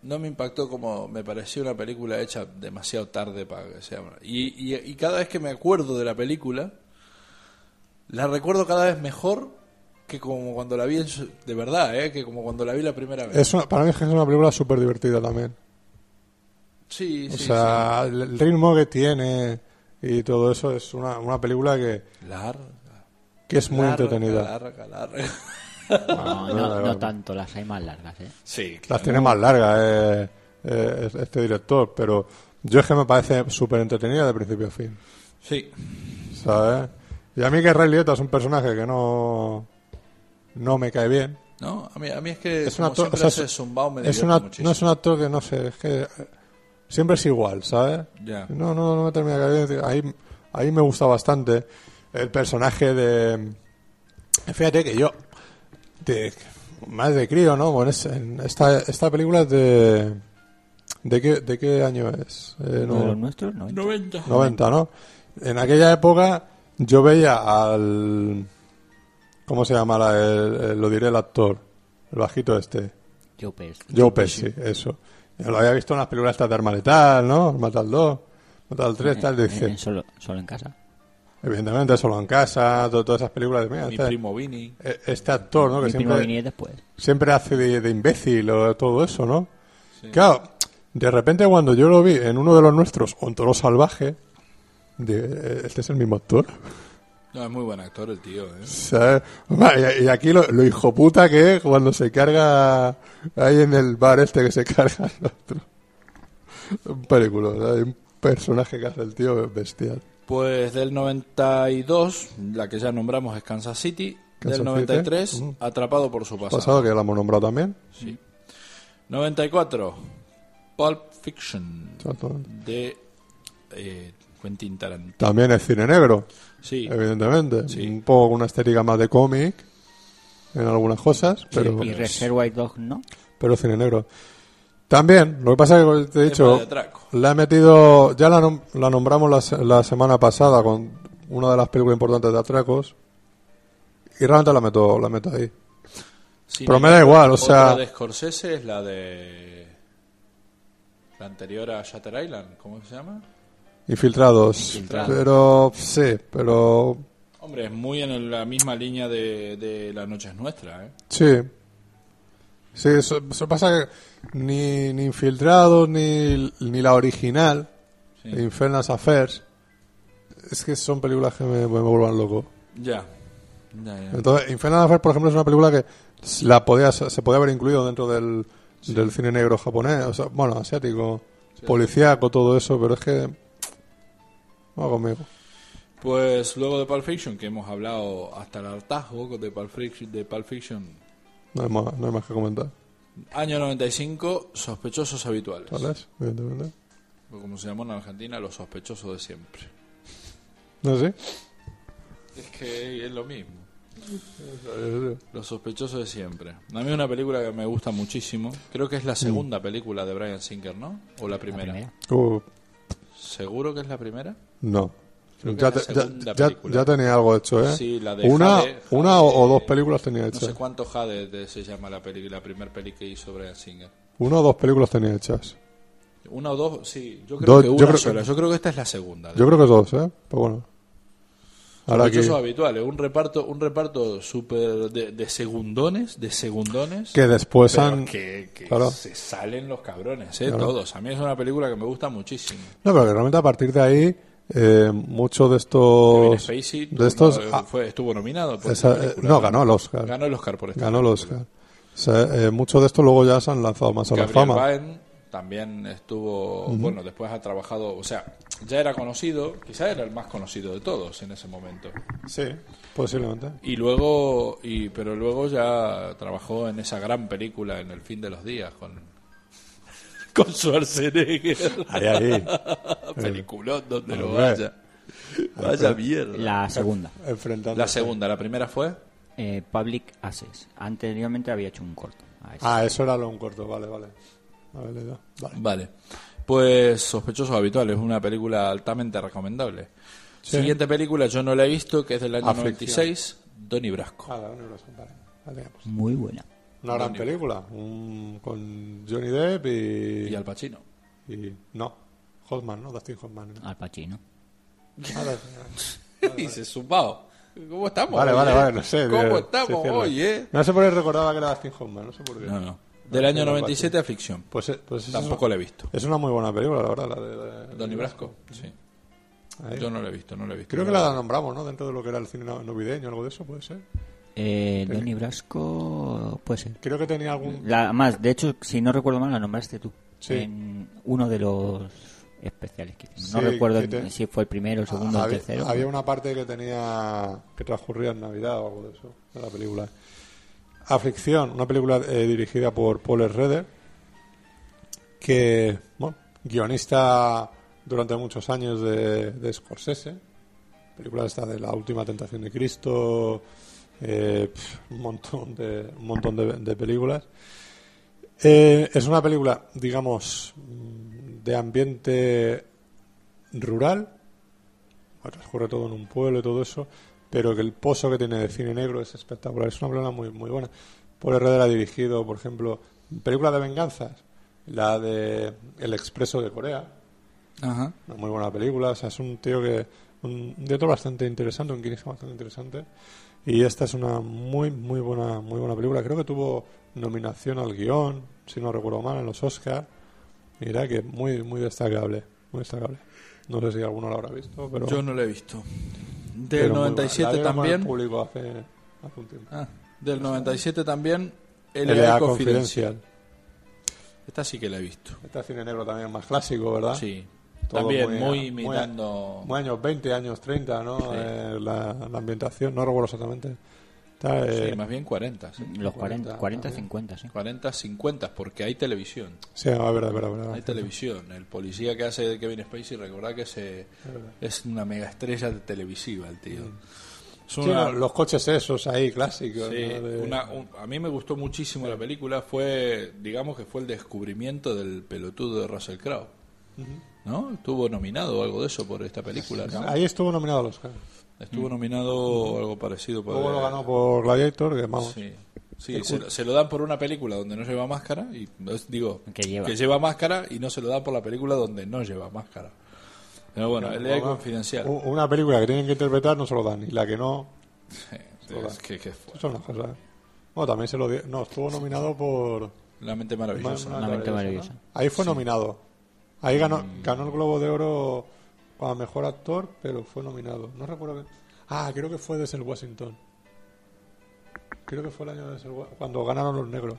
no me impactó como me pareció una película hecha demasiado tarde para que sea y, y, y cada vez que me acuerdo de la película la recuerdo cada vez mejor que como cuando la vi en su- de verdad, ¿eh? que como cuando la vi la primera vez. Es una- para mí es que es una película súper divertida también. Sí, O sí, sea, el- el ritmo que tiene y todo eso es una, una película que, sí. larga, que es muy larga, entretenida. larga, larga. No, no, <laughs> no, tanto, las hay más largas, ¿eh? Sí, Las tiene más largas eh, eh, este director, pero yo es que me parece súper entretenida de principio a fin. Sí. ¿Sabes? Y a mí que Ray Liotta es un personaje que no no me cae bien. No, a mí, a mí es que Es un actor- siempre o sea, es- zumbao me Es una, muchísimo. no es un actor que no sé, es que eh, siempre es igual, ¿sabes? Ya. No, no, no me termina de caer bien. Ahí, ahí me gusta bastante el personaje de... Fíjate que yo, de, más de crío, ¿no? Bueno, es- en esta, esta película es de... ¿De qué, de qué año es? Eh, no- ¿De los nuestros? No. 90. 90, ¿no? En aquella época yo veía al... ¿Cómo se llama? la- el- el- lo diré el actor. El bajito este. Joe Pesci. Joe Pesci, eso. Yo lo había visto en las películas estas de Arma Letal, ¿no? Arma Letal 2, Arma Letal 3, tal, Eh, dice. eh, solo, solo en casa. Evidentemente, Solo en Casa, to- todas esas películas. Mira, Mi este, primo Vini. eh, este actor, ¿no? Que Mi primo siempre, venía después. siempre hace de, de imbécil o todo eso, ¿no? Claro, de repente cuando yo lo vi en uno de los nuestros, o en Toro Salvaje, de, eh, este es el mismo actor. No, es muy buen actor el tío, ¿eh? Y, aquí lo, lo hijo puta que es cuando se carga ahí en el bar este que se <laughs> carga al otro. Un película, ¿sabes? Hay un personaje que hace el tío bestial. Pues del 92, la que ya nombramos es Kansas City. Kansas del City, 93, mm. Atrapado por su pasado. Pasado que la hemos nombrado también. Sí. 94, Pulp Fiction, Exacto. de eh, Quentin Tarantino. También es cine negro, Sí, evidentemente. Sí. Un poco con una estética más de cómic en algunas cosas, pero, Y Reservoir Dog, ¿no? pero cine negro. También, lo que pasa es que te he tema dicho, la he metido, ya la, nom- la nombramos la, se- la semana pasada con una de las películas importantes de atracos y realmente la meto, la meto ahí. Pero me da igual, o sea- de Scorsese es la de... La anterior a Shutter Island, ¿cómo se llama? Infiltrados. Infiltrados. Pero, sí, pero, Hombre, es muy en la misma línea de, de La Noche es Nuestra, ¿eh? sí. Sí, eso, eso pasa que ni, ni Infiltrados ni, ni la original, Sí. Infernal Affairs, es que son películas que me, me vuelvan loco. Ya. Ya, ya. Entonces, Infernal Affairs, por ejemplo, es una película que la podía, se podía haber incluido dentro del, del cine negro japonés, o sea, bueno, asiático, policíaco, todo eso, pero es que va conmigo. Pues luego de Pulp Fiction, que hemos hablado hasta el hartazgo de Pulp Fiction, de Pulp Fiction No hay más, no hay más que comentar. año 95, sospechosos habituales. Evidentemente. O Como se llamó en Argentina, los sospechosos de siempre. ¿No sé? Es que es lo mismo. <laughs> Los sospechosos de siempre. A mí es una película que me gusta muchísimo. Creo que es la segunda película de Brian Singer, ¿no? ¿O la primera? primera. Uh, ¿Seguro que es la primera? No. Ya, ya- segunda ya- película. ya tenía algo hecho, ¿eh? Sí, la de una Jade- una o, o dos películas tenía No hechas. sé cuánto Jade de- se llama la peli, la primera peli que hizo Brian Singer. Una o dos películas tenía hechas. Una o dos, sí. Yo creo Dos- que yo una creo- sola. Yo creo que esta es la segunda. Yo creo que dos, ¿eh? Pero bueno. Ahora aquí, habituales. Un reparto, un reparto súper de, de segundones, de segundones. que después han... que, que Claro. se salen los cabrones, ¿eh? Claro. Todos. A mí es una película que me gusta muchísimo. No, pero que realmente a partir de ahí, eh, muchos de estos... Spacey de estos no, ah, fue, estuvo nominado. Por esa- eh, película, no, ganó el Oscar. Ganó el Oscar por esta Ganó el. Oscar. O sea, eh, muchos de estos luego ya se han lanzado más a la Gabriel fama. Byrne, también estuvo, bueno, después ha trabajado, o sea, ya era conocido, quizá era el más conocido de todos en ese momento. Sí, posiblemente. Y luego, y, pero luego ya trabajó en esa gran película en El fin de los días con, con Schwarzenegger. Ahí, ahí. <laughs> Peliculón donde lo vaya. Vaya mierda. La segunda, Enfrentando. La segunda, la primera fue. eh, Public Access. Anteriormente había hecho un corto. Ah, eso era lo un corto, vale, vale. Vale, vale. Vale. Pues Sospechosos Habituales, una película altamente recomendable. Sí. Siguiente película, yo no la he visto, que es del año Aflicción. 96, Donnie Brasco. Ah, la Universal, vale. Muy buena. Una gran película. un- con Johnny Depp y. Y Al Pacino. y- no. Hoffman, ¿no? Dustin Hoffman. ¿no? Al Pacino. <laughs> Y se sumado. ¿Cómo estamos? Vale, hoy, vale, eh? vale, no sé. ¿Cómo tío, estamos hoy, eh? No sé por qué recordaba que era Dustin Hoffman, no sé por qué. No, no. Del año 97, Aflicción. Pues, eh, pues es, Tampoco la he visto. es una muy buena película, la verdad. La de, la de- Donnie Brasco, sí. Ahí. Yo no la he visto, no la he visto. Creo que la nombramos, ¿no? Dentro de lo que era el cine navideño, algo de eso, puede ser. Eh, Donnie Brasco, puede ser. Creo que tenía algún. La, más, de hecho, si no recuerdo mal, la nombraste tú. Sí. En uno de los especiales que hicimos. No Sí, recuerdo te- si fue el primero, el segundo o el tercero. había una parte que tenía que transcurría en Navidad o algo de eso, de la película. Aflicción, una película eh, dirigida por Paul Redder, que, bueno, guionista durante muchos años de, de Scorsese, película esta de la última tentación de Cristo, eh, pf, un montón de, un montón de, de películas. Eh, es una película, digamos, mm, de ambiente rural, transcurre todo en un pueblo y todo eso, pero que el pozo que tiene de cine negro es espectacular. Es una película muy, muy buena. Paul Herrera ha dirigido, por ejemplo, películas de venganzas, la de El Expreso de Corea, Ajá. una muy buena película. O sea, es un tío que. Un director bastante interesante, un guionista bastante interesante. Y esta es una muy, muy buena, muy buena película. Creo que tuvo nominación al guion, si no recuerdo mal, en los Oscars. Mira que muy, muy destacable. Muy destacable. No sé si alguno lo habrá visto, pero. Yo no la he visto. Del muy buena. 97 La vieron también. público hace, hace un tiempo. Ah, del 97 también. LA LA Confidencial. Esta sí que la he visto. Este es cine negro también más clásico, ¿verdad? Sí. También muy- muy, imitando. Muy años 20, años 30, ¿no? Sí. Eh, la, la ambientación, no recuerdo exactamente. Está, eh, Sí, más bien 40. sí. Los 40, 40, 40 también. 50, sí. 40, 50, porque hay televisión. Sí, a ver, a ver, a ver. a ver. Hay televisión. El policía que hace de Kevin Spacey, recordad que se, es una mega estrella de televisiva el tío. Es Sí, una- no, los coches esos ahí, clásicos. sí, ¿no? De- una- un- a mí me gustó muchísimo la película. Fue, digamos que fue el descubrimiento del pelotudo de Russell Crowe. ¿No? Estuvo nominado o algo de eso por esta película. ¿no? Ahí estuvo nominado a los Oscar. Estuvo nominado o algo parecido por Luego lo ganó por Gladiator, que vamos. Sí, sí se, lo- se lo dan por una película donde no lleva máscara y es- digo Que lleva. máscara y no se lo dan por la película donde no lleva máscara. Pero bueno, el ley Vamos, confidencial. Una película que tienen que interpretar no se lo dan, y la que no, Sí, sí, Hola. es que, que fue son las cosas. Bueno, también se lo dio. No, estuvo nominado por. la mente maravillosa. Una La mente ¿no? maravillosa. Ahí fue nominado. Ahí ganó, ganó el Globo de Oro como mejor actor, pero fue nominado. No recuerdo que. Ah, creo que fue desde el Washington. Creo que fue el año de cuando ganaron los negros.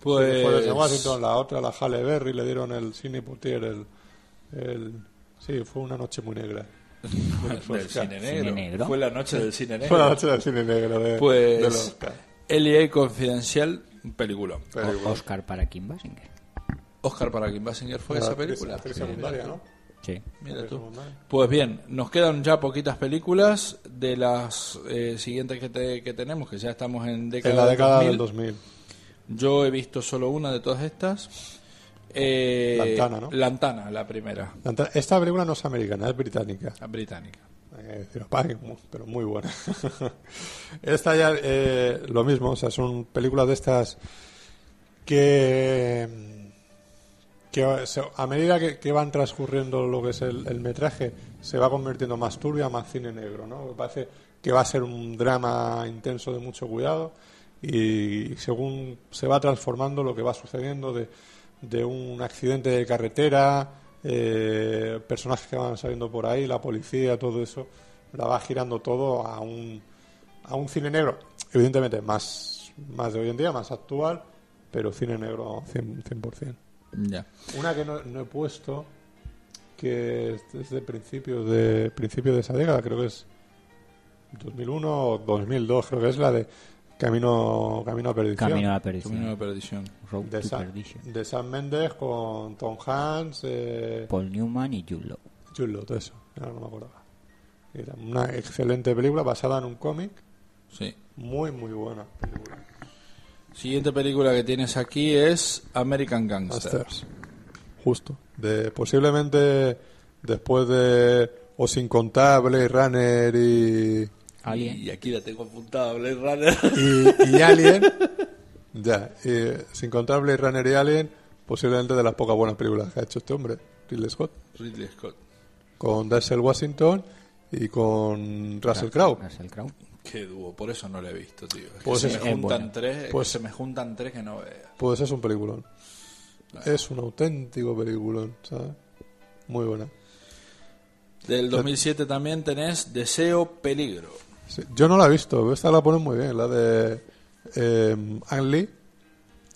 Pues Fue desde Washington, la otra, la Halle Berry, le dieron el Cine Potier, el, el. Sí, fue una noche muy negra. <laughs> del cine negro. negro. Fue la noche del cine Fue la negro. noche del cine negro de, de Pues Oscar. LA Confidencial. Película. Oscar para Kim Basinger. Oscar para Kim Basinger fue esa película. actriz Sí, secundaria, ¿no? Sí. Mira tú. Pues bien, nos quedan ya poquitas películas de las eh, siguientes que, te- que tenemos, que ya estamos en década, En la década del del 2000. 2000. Yo he visto solo una de todas estas. Eh, Lantana, ¿no? Lantana, la primera, Esta película no es americana, es británica. la británica. Eh, decir, "Ay, mu- pero muy buena. <laughs> Esta ya, eh, lo mismo, o sea, son películas de estas que, que se- a medida que, van transcurriendo lo que es el, metraje, se va convirtiendo más turbia, más cine negro, ¿no? Me parece que va a ser un drama intenso de mucho cuidado y según se va transformando lo que va sucediendo de, de un accidente de carretera, eh, personajes que van saliendo por ahí, la policía, todo eso, la va girando todo a un, a un cine negro, evidentemente más, más de hoy en día, más actual, pero cine negro 100%. 100%. Una que no, no he puesto, que es de principios de principio de esa década, creo que es 2001 o 2002, creo que es la de Camino Camino a Perdición. Camino a la Camino perdición. de la perdición. Road de, to Sam, Perdition. de Sam Mendes con Tom Hanks, eh, Paul Newman y Jude Law. Jude Law, todo eso, ahora no me acordaba. Era una excelente película basada en un cómic, Sí. muy muy buena película. Siguiente película que tienes aquí es American Gangster. Masters. Justo. De, posiblemente después de O sin contar Blade Runner y, Alien. Y aquí la tengo apuntada, Blade Runner. y, y Alien. ya. y sin contar Blade Runner y Alien, posiblemente de las pocas buenas películas que ha hecho este hombre, Ridley Scott. Ridley Scott. Con Denzel Washington y con Russell Crowe. Russell Crowe. Qué dúo, por eso no la he visto, tío. Es que Pues se es- me juntan tres, Pues- se me juntan tres que no vea. Pues es un peliculón. Es un auténtico peliculón, ¿sabes? Muy buena. Del 2007 también tenés Deseo Peligro. Sí, yo no la he visto, esta la ponen muy bien, la de eh, Ang Lee,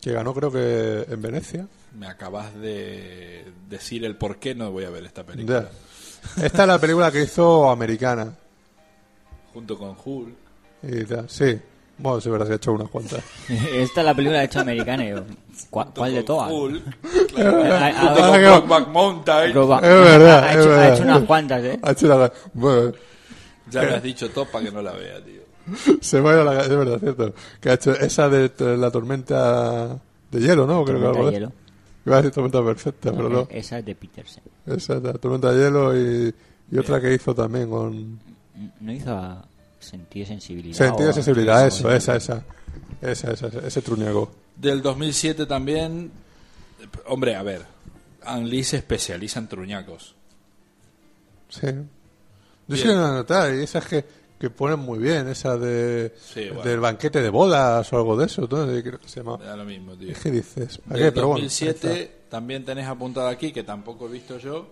que ganó creo que en Venecia. Me acabas de decir el por qué no voy a ver esta película. Esta es la película que hizo americana. Junto con Hulk. Y tal. Sí, bueno, sí, verdad, se ha hecho unas cuantas. <laughs> Esta es la película hecha americana. yo, ¿Cuál, cuál de todas? Hulk. <laughs> Ah, ah, Junto ah, con que- Brokeback Mountain. Roba- Es verdad, ha, es hecho, ha verdad. hecho unas cuantas, ¿eh? Ha hecho la- bueno, Ya me has dicho todo para que no la vea, tío. <laughs> se me ha ido la es verdad, cierto. Que ha hecho esa de la tormenta de hielo, ¿no? Creo que Tormenta algo de de- hielo. Iba a decir tormenta perfecta, pero no. Esa es de Peterson. Esa, la tormenta de hielo y, y otra que hizo también con No hizo sentido sensibilidad. sentido sensibilidad, eso, esa, esa. Esa, esa, esa, ese truñaco. Del 2007 también. Hombre, a ver. Ang Lee se especializa en truñacos. Sí. Yo sí la notar, y esas que, que ponen muy bien, esa de Sí, bueno. del banquete de bodas o algo de eso, ¿no? Creo que se llama. Da lo mismo, tío. ¿Qué dices? ¿Para Del qué? Pero bueno, ahí 2007 también tenés apuntado aquí, que tampoco he visto yo,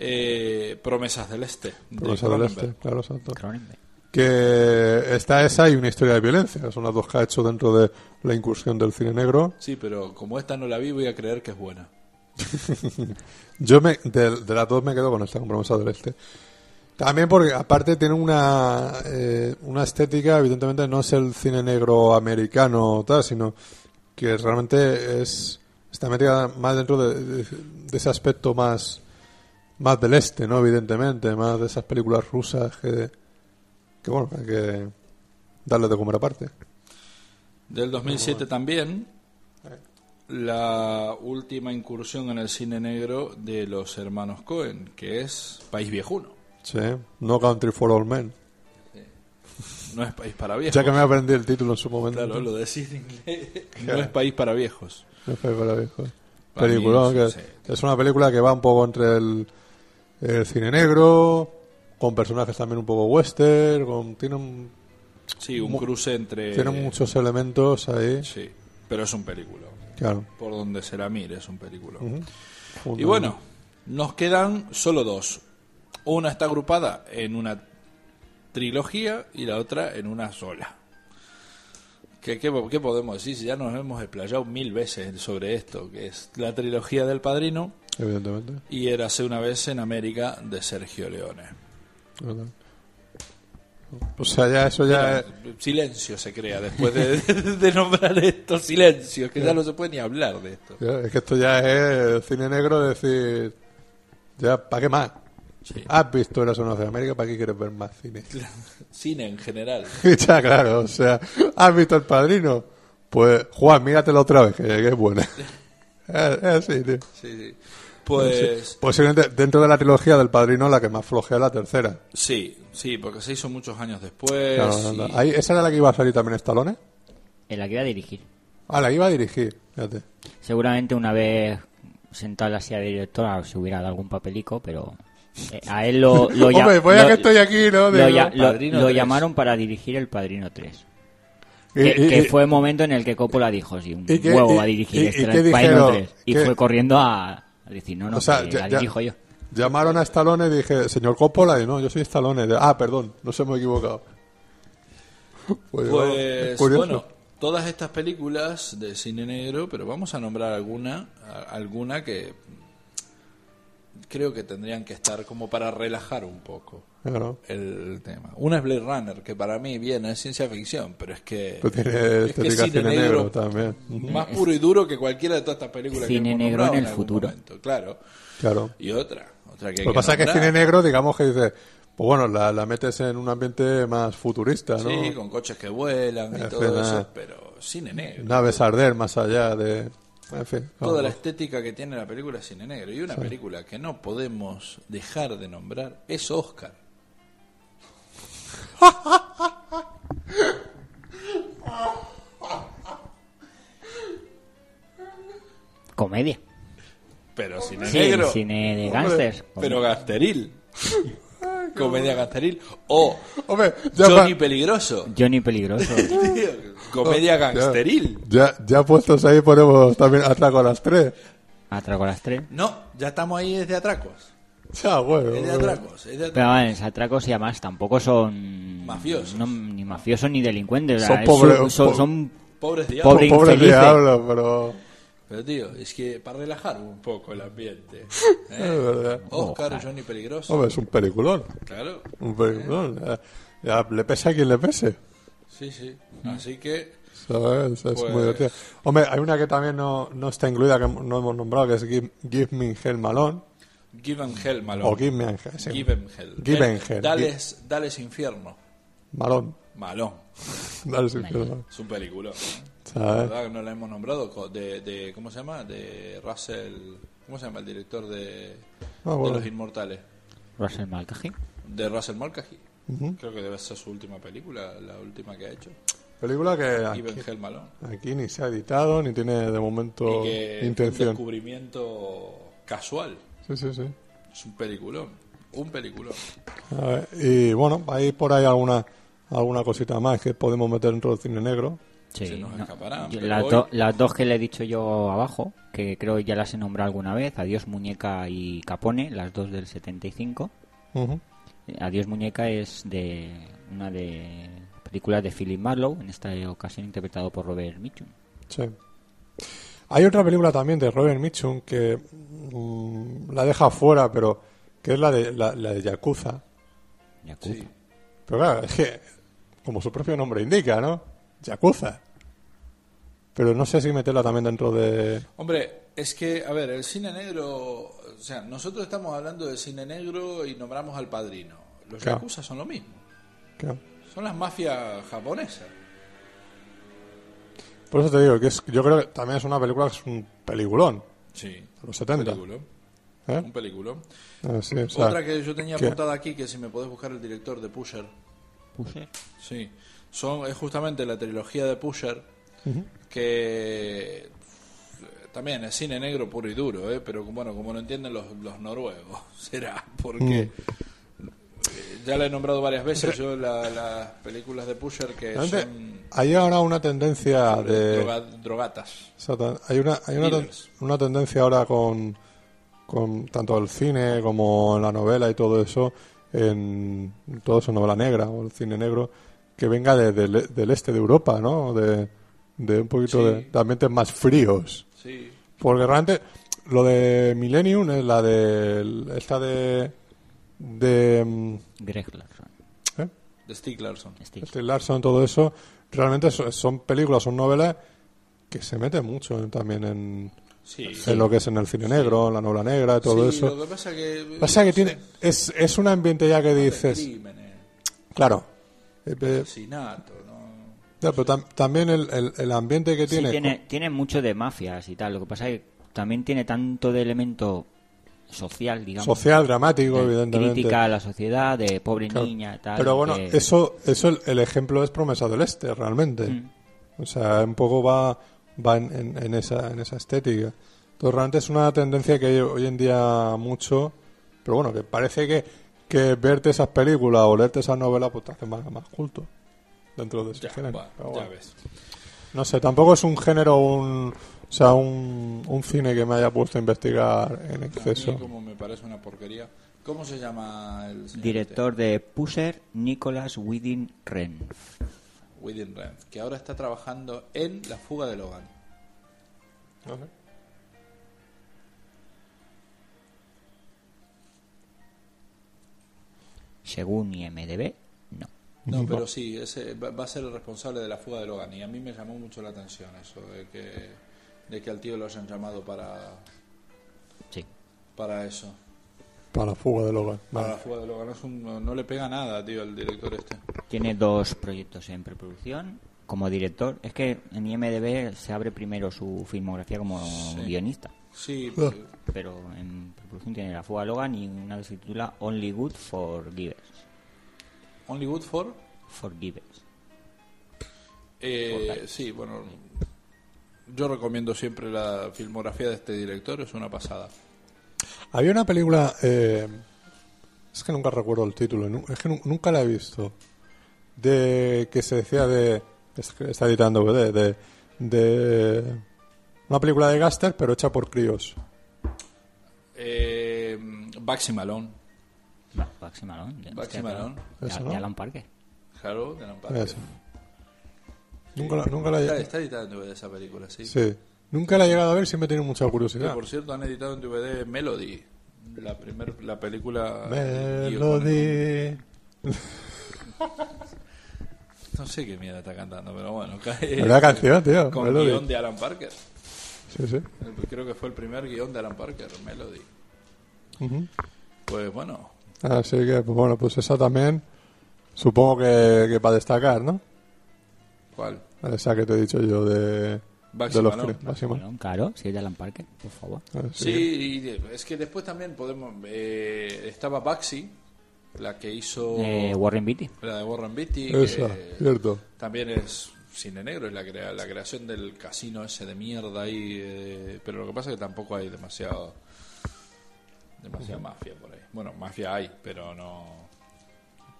eh, Promesas del Este. de Promesa del. Este, claro, exacto. Cronenberg. Que está esa y una historia de violencia, son las dos que ha hecho dentro de la incursión del cine negro. Sí, pero como esta no la vi, voy a creer que es buena. <laughs> Yo me, de, de las dos me quedo con esta, con Promesa del Este. También porque aparte tiene una, eh, una estética, evidentemente no es el cine negro americano o tal, sino que realmente es está metida más dentro de, de- de ese aspecto más más del este, ¿no? Evidentemente, más de esas películas rusas que, que bueno, hay que darle de comer aparte. Del 2007 también, la última incursión en el cine negro de los hermanos Cohen, que es País Viejuno. Sí, No Country for All Men. No es País para Viejos. Ya que me aprendí el título en su momento. Claro, lo decís en inglés. <laughs> No es País para Viejos. No fue para viejos. Para mí, que sí. es una película que va un poco entre el, el cine negro, con personajes también un poco western, con, tiene, un- Sí, un Mu- cruce entre... tiene muchos elementos ahí. Sí, pero es un película. Claro. Por donde se la mire, es un película. Y bueno, nos quedan solo dos. Una está agrupada en una trilogía y la otra en una sola. ¿Qué, qué, qué podemos decir? Si ya nos hemos explayado mil veces sobre esto, que es la trilogía del Padrino Evidentemente. y Érase una vez en América de Sergio Leone. ¿verdad? O sea, ya eso ya. Mira, Silencio se crea después de, de nombrar esto, silencio, que ya no se puede ni hablar de esto. ya- Es que esto ya es cine negro, es decir, ya, ¿para qué más? Sí. ¿Has visto la zona de América? ¿Para qué quieres ver más cine? Cine en general. <laughs> ya, claro, o sea, ¿has visto El Padrino? Pues, Juan, míratela otra vez, que, es buena. <laughs> es, es así, tío. Sí, sí. Pues Posiblemente dentro de la trilogía del Padrino la que más flojea es la tercera. sí, sí, porque se hizo muchos años después. Claro, y-. Ahí- ¿Esa era la que iba a salir también Stallone? En la que iba a dirigir. Ah, la iba a dirigir, fíjate. Seguramente una vez sentado silla de directora se hubiera dado algún papelico, pero eh, a él lo, lo, <laughs> Hombre, pues ya lo- que estoy aquí, ¿no? ya- lo- lo 3. llamaron para dirigir El Padrino 3. y- Que, y- que y- fue el momento en el que Coppola dijo, sí, un ¿Y huevo y- va a dirigir y- este y El Padrino dijeron? 3. Y ¿Qué? fue corriendo a, decir, no, no, O sea, que ya- la ya- dirijo yo. Llamaron a Stallone y dije, señor Coppola, y no, yo soy Stallone. De- ah, perdón, nos hemos equivocado. Pues, Pues curioso. bueno, todas estas películas de cine negro, pero vamos a nombrar alguna, alguna que creo que tendrían que estar como para relajar un poco Claro. el tema. Una es Blade Runner, que para mí bien es ciencia ficción, pero es que Pero tiene es que estética cine cine negro negro también. Más puro y duro que cualquiera de todas estas películas Cine que hemos negro en el algún futuro. momento, claro. Claro. Y otra, otra que Lo que pasa es que cine negro, digamos que dice, pues bueno, la, la metes en un ambiente más futurista, ¿no? Sí, con coches que vuelan y En todo eso, pero cine negro. Naves arder más allá de... En fin. Toda vamos. la estética que tiene la película es cine negro. Y una película que no podemos dejar de nombrar es Oscar. <laughs> Comedia. Pero cine Sí, negro. cine de gángsters. Pero gasteril. Comedia gasteril. O Hombre, ya, Johnny pa- Peligroso. Johnny Peligroso. <laughs> Comedia ya, gangsteril. ya, ya puestos ahí ponemos también atraco a las tres. Atraco a las tres. No, ya estamos ahí desde atracos. Ya, <laughs> bueno. Es de atracos. Es de atracos. Pero vale, los atracos y además tampoco son... Mafiosos. no, ni mafiosos ni delincuentes. Son o sea, pobres- son, son- po- son Pobres diablos. Pobre Pobre infelices. diablo, pero... Pero tío, es que para relajar un poco el ambiente. <laughs> Es ¿eh? verdad. Oscar, Johnny Peligroso. Hombre, es un peliculón. Claro. Un peliculón. Ya, ya le pese a quien le pese. Sí, sí. Así que ¿Sabes? Es Pues- muy divertido. Hombre, hay una que también no, no está incluida, que no hemos nombrado, que es Give, Give Me Hell Malone. Give 'em Hell, Malón. O Give Me Hell. sí. Give 'em Hell. Give Eh, Hell. Dales, dales infierno. Malone. Malón. <laughs> Dale sin perdón. Es un película. La verdad que no la hemos nombrado. De, de, ¿Cómo se llama? De Russell. ¿Cómo se llama el director de, Ah, de bueno. Los Inmortales? Russell Mulcahy. De Russell Mulcahy. Ujú. Creo que debe ser su última película, la última que ha hecho. Película que Give 'em aquí, Hell Malón. aquí ni se ha editado, ni tiene de momento Y que fue un intención. descubrimiento casual. Sí, sí, sí. Es un peliculón. Un peliculón. A ver, y bueno, hay por ahí alguna alguna cosita más que podemos meter dentro del cine negro. Sí, Se nos no. escaparán, Yo- pero las, hoy- do- las dos que le he dicho yo abajo, que creo ya las he nombrado alguna vez, Adiós Muñeca y Capone, las dos del 75. Ujú. Eh, Adiós Muñeca es de una de películas de Philip Marlowe, en esta ocasión interpretado por Robert Mitchum. Sí. Hay otra película también de Robert Mitchum que la deja fuera, pero que es la de la, la de Yakuza. Yakuza. Sí. Pero claro, es que, como su propio nombre indica, ¿no? Yakuza. Pero no sé si meterla también dentro de... Hombre, es que, a ver, el cine negro. O sea, nosotros estamos hablando de cine negro y nombramos al padrino. Los Claro. yakuza son lo mismo. Son las mafias japonesas. Por eso te digo que es, yo creo que también es una película que es un peliculón. Sí. Los Un 70. peliculón. ¿eh? Un peliculón. Ah, sí, o sea, Otra que yo tenía que- apuntada aquí, que si me podés buscar el director de Pusher. Pusher. Sí. Son, es justamente la trilogía de Pusher, que también es cine negro puro y duro, ¿eh? pero bueno, como lo entienden los, los noruegos, <laughs> será, porque eh, ya la he nombrado varias veces yo la- las películas de Pusher que realmente son hay ahora una tendencia de... droga- drogatas. Exacto. Hay una, hay una, ten- una tendencia ahora con, con tanto el cine como la novela y todo eso, en todo eso, novela negra o el cine negro, que venga de- del- del este de Europa, ¿no? De, de un poquito Sí. de, de ambientes más fríos. Sí, Porque realmente lo de Millennium es la de... esta de... de Greg Larson. ¿eh? de Stieg Larsson. Steve. Steve Larson, todo eso, realmente so- son películas, son novelas que se meten mucho en- también en, Sí, en lo que es en el cine negro, en la novela negra, todo Sí, eso. Lo que pasa que Pasa que no tiene es, es un ambiente ya que dices, crímenes, claro, eh, eh, asesinato, ¿no? ya, pero tam- también el, el, el ambiente que Sí, tiene, tiene, tiene mucho de mafias y tal. Lo que pasa es que también tiene tanto de elemento social, digamos. social, dramático, de evidentemente. Crítica a la sociedad, de pobre Claro. niña tal. Pero bueno, que- eso, eso el, el ejemplo es Promesa del Este, realmente. Mm. O sea, un poco va, va en, en- en esa, en esa estética. Entonces, realmente es una tendencia que hay hoy en día mucho, pero bueno, que parece que, que verte esas películas o leerte esas novelas pues te hace más, más culto dentro de ese Ya, género. va, Pero ya bueno. ves. No sé, tampoco es un género, un, o sea, un, un cine que me haya puesto a investigar en A exceso. mí como me parece una porquería. ¿Cómo se llama el señor Director de Pusher, Nicholas Winding Refn. este? Within Rent, que ahora está trabajando en La fuga de Logan. Según IMDB, no. No, pero sí, ese va va a ser el responsable de la fuga de Logan. Y a mí me llamó mucho la atención eso, de que, de que al tío lo hayan llamado para, Sí. para eso. Para la fuga de Logan. Para Vale. la fuga de Logan. Es un- no, no le pega nada, tío, el director este. Tiene dos proyectos en preproducción. Como director, es que en IMDB se abre primero su filmografía como Sí. guionista. Sí, Ah. Pero en preproducción tiene La Fuga de Logan y una que se titula Only Good for Givers. Only Good for... For Givers. Eh, sí, bueno, yo recomiendo siempre la filmografía de este director, es una pasada. Había una película, eh, es que nunca recuerdo el título, es que nu- nunca la he visto, de que se decía de, es que está editando de, de una película de Gaster pero hecha por críos. Eh, Baxi Malone, Baxi Malone. de- Baxi Malone. Eso. Alan Parker. claro, de Alan Parker. Esa. Nunca, la- nunca la Está, editada en DVD esa película, sí. sí. Nunca la he llegado a ver, siempre he tenido mucha Que curiosidad. por cierto han editado en DVD Melody, la primer, la película... Melody. No sé qué mierda está cantando, pero bueno, <laughs> cae Una canción, tío. con Melody. guion de Alan Parker. Sí, sí. Creo que fue el primer guion de Alan Parker, Melody. Ujú. Pues bueno, Así que, pues bueno, pues esa también, supongo que, que para destacar, ¿no? ¿Cuál? Esa que te he dicho yo de, Baxi de los claro, si es de Alan Parker, por favor. Ah, Sí, y es que después también podemos... eh, estaba Baxi, la que hizo... Eh, Warren Beatty. La de Warren Beatty, Esa, que cierto. también es cine negro, es la, crea- la creación del casino ese de mierda ahí, eh, pero lo que pasa es que tampoco hay demasiado demasiada mafia por ahí. Bueno, mafia hay, pero no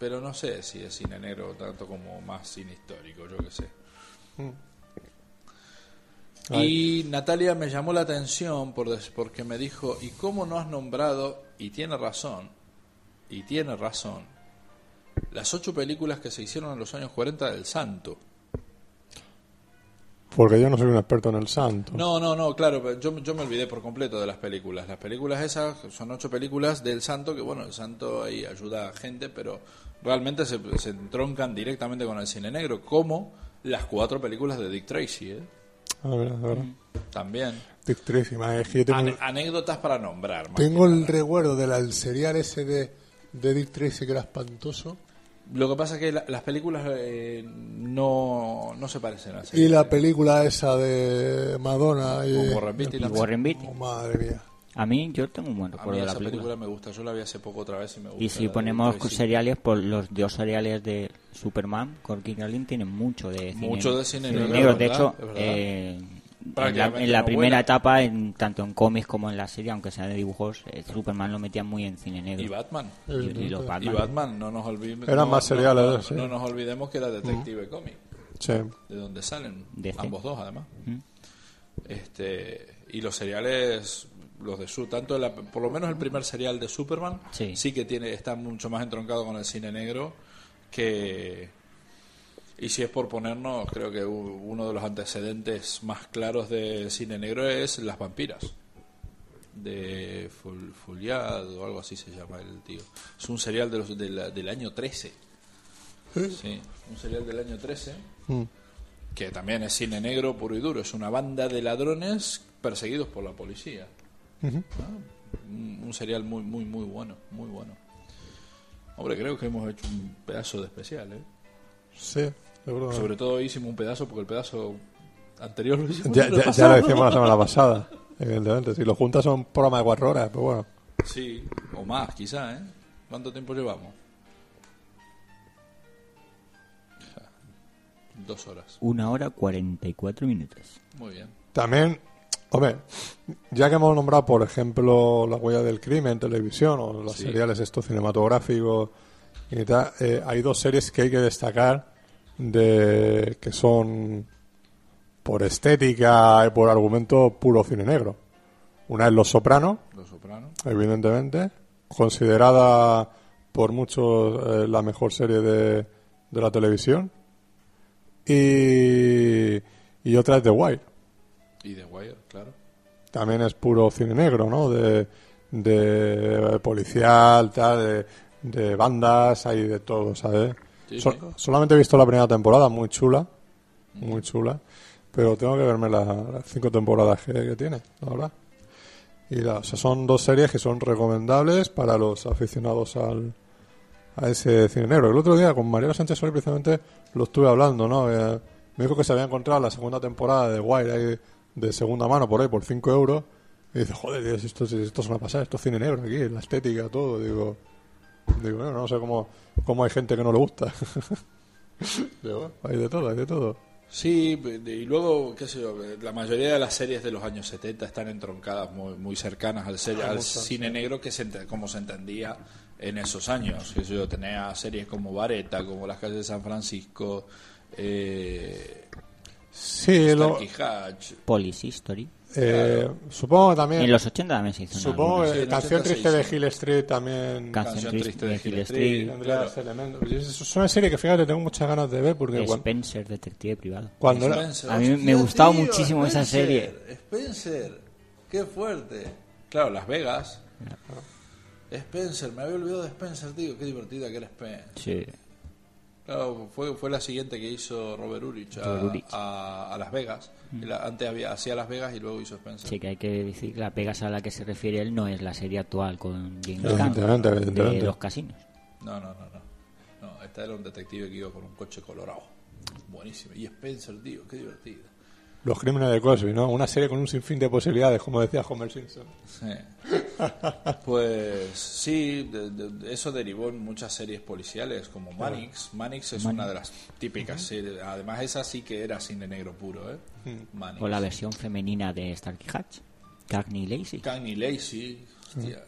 pero no sé si es cine negro tanto como más cine histórico, yo qué sé. Y Natalia me llamó la atención por des- porque me dijo, ¿y cómo no has nombrado? Y tiene razón, y tiene razón, las ocho películas que se hicieron en los años 40 del Santo. Porque yo no soy un experto en el santo. No, no, no, claro, pero yo, yo me olvidé por completo de las películas. Las películas esas son ocho películas del Santo, que bueno, el Santo ahí ayuda a gente, pero realmente se, se entroncan directamente con el cine negro, como las cuatro películas de Dick Tracy, ¿eh? A ver, a ver. También. Dick Tracy, man, es que yo tengo, Ane- anécdotas para nombrar. tengo el recuerdo del serial ese de, de Dick Tracy que era espantoso. Lo que pasa es que la- las películas eh, no, no se parecen a Y la película esa de Madonna y... Warren Beatty. Oh, madre mía. A mí, yo tengo un buen A recuerdo mí de la esa película. película me gusta, yo la vi hace poco otra vez y me gusta. Y si ponemos Tracy. seriales, por los dos seriales de Superman, Corky Carlin tienen mucho de cine Mucho de cine negro. negro, De hecho, eh, en la, en la no primera vuela. etapa, en, tanto en cómics como en la serie, aunque sea de dibujos, eh, Superman lo metían muy en cine negro. Y Batman. Y- y los Y Batman. Batman, no nos olvidemos. Eran no- más seriales, no, sí. no nos olvidemos que era Detective Comic, Sí. de donde salen DC. ambos dos, además. ¿Mm? Este y los seriales, los de su, tanto la- por lo menos el primer serial de Superman, Sí. que tiene está mucho más entroncado con el cine negro que y si es por ponernos, creo que uno de los antecedentes más claros del cine negro es Las vampiras de Ful, Fuliad o algo así se llama el tío. Es un serial de los, de la- del año 13. Sí, un serial del año 13 Mm. que también es cine negro puro y duro. Es una banda de ladrones perseguidos por la policía. Un, un serial muy, muy, muy bueno, muy bueno. Hombre, creo que hemos hecho un pedazo de especial, ¿eh? Sí. Sobre todo hicimos un pedazo porque el pedazo anterior lo hicimos Ya, lo decíamos la semana pasada, <laughs> evidentemente. Si lo juntas son un programa de cuatro horas, pues bueno. Sí, o más quizá, ¿eh? ¿Cuánto tiempo llevamos? Dos horas. Una hora cuarenta y cuatro minutos. Muy bien. También, hombre, ya que hemos nombrado, por ejemplo, La huella del crimen en televisión o los Sí. seriales estos cinematográficos y tal, eh, hay dos series que hay que destacar de que son por estética y por argumento puro cine negro. Una es Los Sopranos, Los Sopranos. evidentemente, considerada por muchos eh, la mejor serie de, de la televisión. Y, y otra es The Wire. Y The Wire. También es puro cine negro, ¿no? De, de policial, tal, de, de bandas, hay de todo, ¿sabes? Sí, So- sí. Solamente he visto la primera temporada, muy chula, muy chula, pero tengo que verme la- las cinco temporadas que, que tiene, la verdad. Y la- o sea, son dos series que son recomendables para los aficionados al, a ese cine negro. El otro día con Mariano Sánchez Solís precisamente lo estuve hablando, ¿no? Eh, me dijo que se había encontrado la segunda temporada de Wire ahí de segunda mano por ahí por 5 euros. Y dice, joder, si esto, esto es una pasada, esto es cine negro aquí, la estética, todo. Digo, digo bueno, no sé cómo, cómo hay gente que no le gusta. <laughs> Digo, hay de todo, hay de todo. Sí, y luego, qué sé yo, la mayoría de las series de los años 70 están entroncadas muy, muy cercanas al, ser- al muchas, cine negro que se, como se entendía en esos años. Qué sé yo, tenía series como Vareta, como Las calles de San Francisco, eh, Sí, lo, Hatch. Police History. eh, supongo que también... En los 80 también se hizo una Supongo que Sí, Canción 86, Triste de. Hill Street también... Canción Canción triste de Hill Hill Street. tendría claro. Es una serie que, fíjate, tengo muchas ganas de ver porque Spencer, detective privado. cuando, era, Spencer. A mí me gustaba tío, muchísimo esa Spencer, serie. Spencer, qué fuerte. Claro, Las Vegas. Spencer, me había olvidado de Spencer, tío, qué divertida que era Spencer. Sí. Claro, fue, fue la siguiente que hizo Robert Urich a, Robert Urich. a- a Las Vegas. Y la- antes había, hacía Las Vegas y luego hizo Spencer. Sí, que hay que decir que la Pegas a la que se refiere él no es la serie actual con James evidentemente. de los casinos. No, no, no, no. No, esta era un detective que iba con un coche colorado. Buenísimo. Y Spencer, tío, qué divertido. Los crímenes de Cosby, ¿no? Una serie con un sinfín de posibilidades, como decía Homer Simpson. Sí. <laughs> Pues sí, de- de- de eso derivó en muchas series policiales como Manix. Manix es una de las típicas series. Además, esa sí que era cine negro puro, ¿eh? Manix. O la versión femenina de Starkey Hatch, Cagney Lacey. Cagney Lacey. Hostia.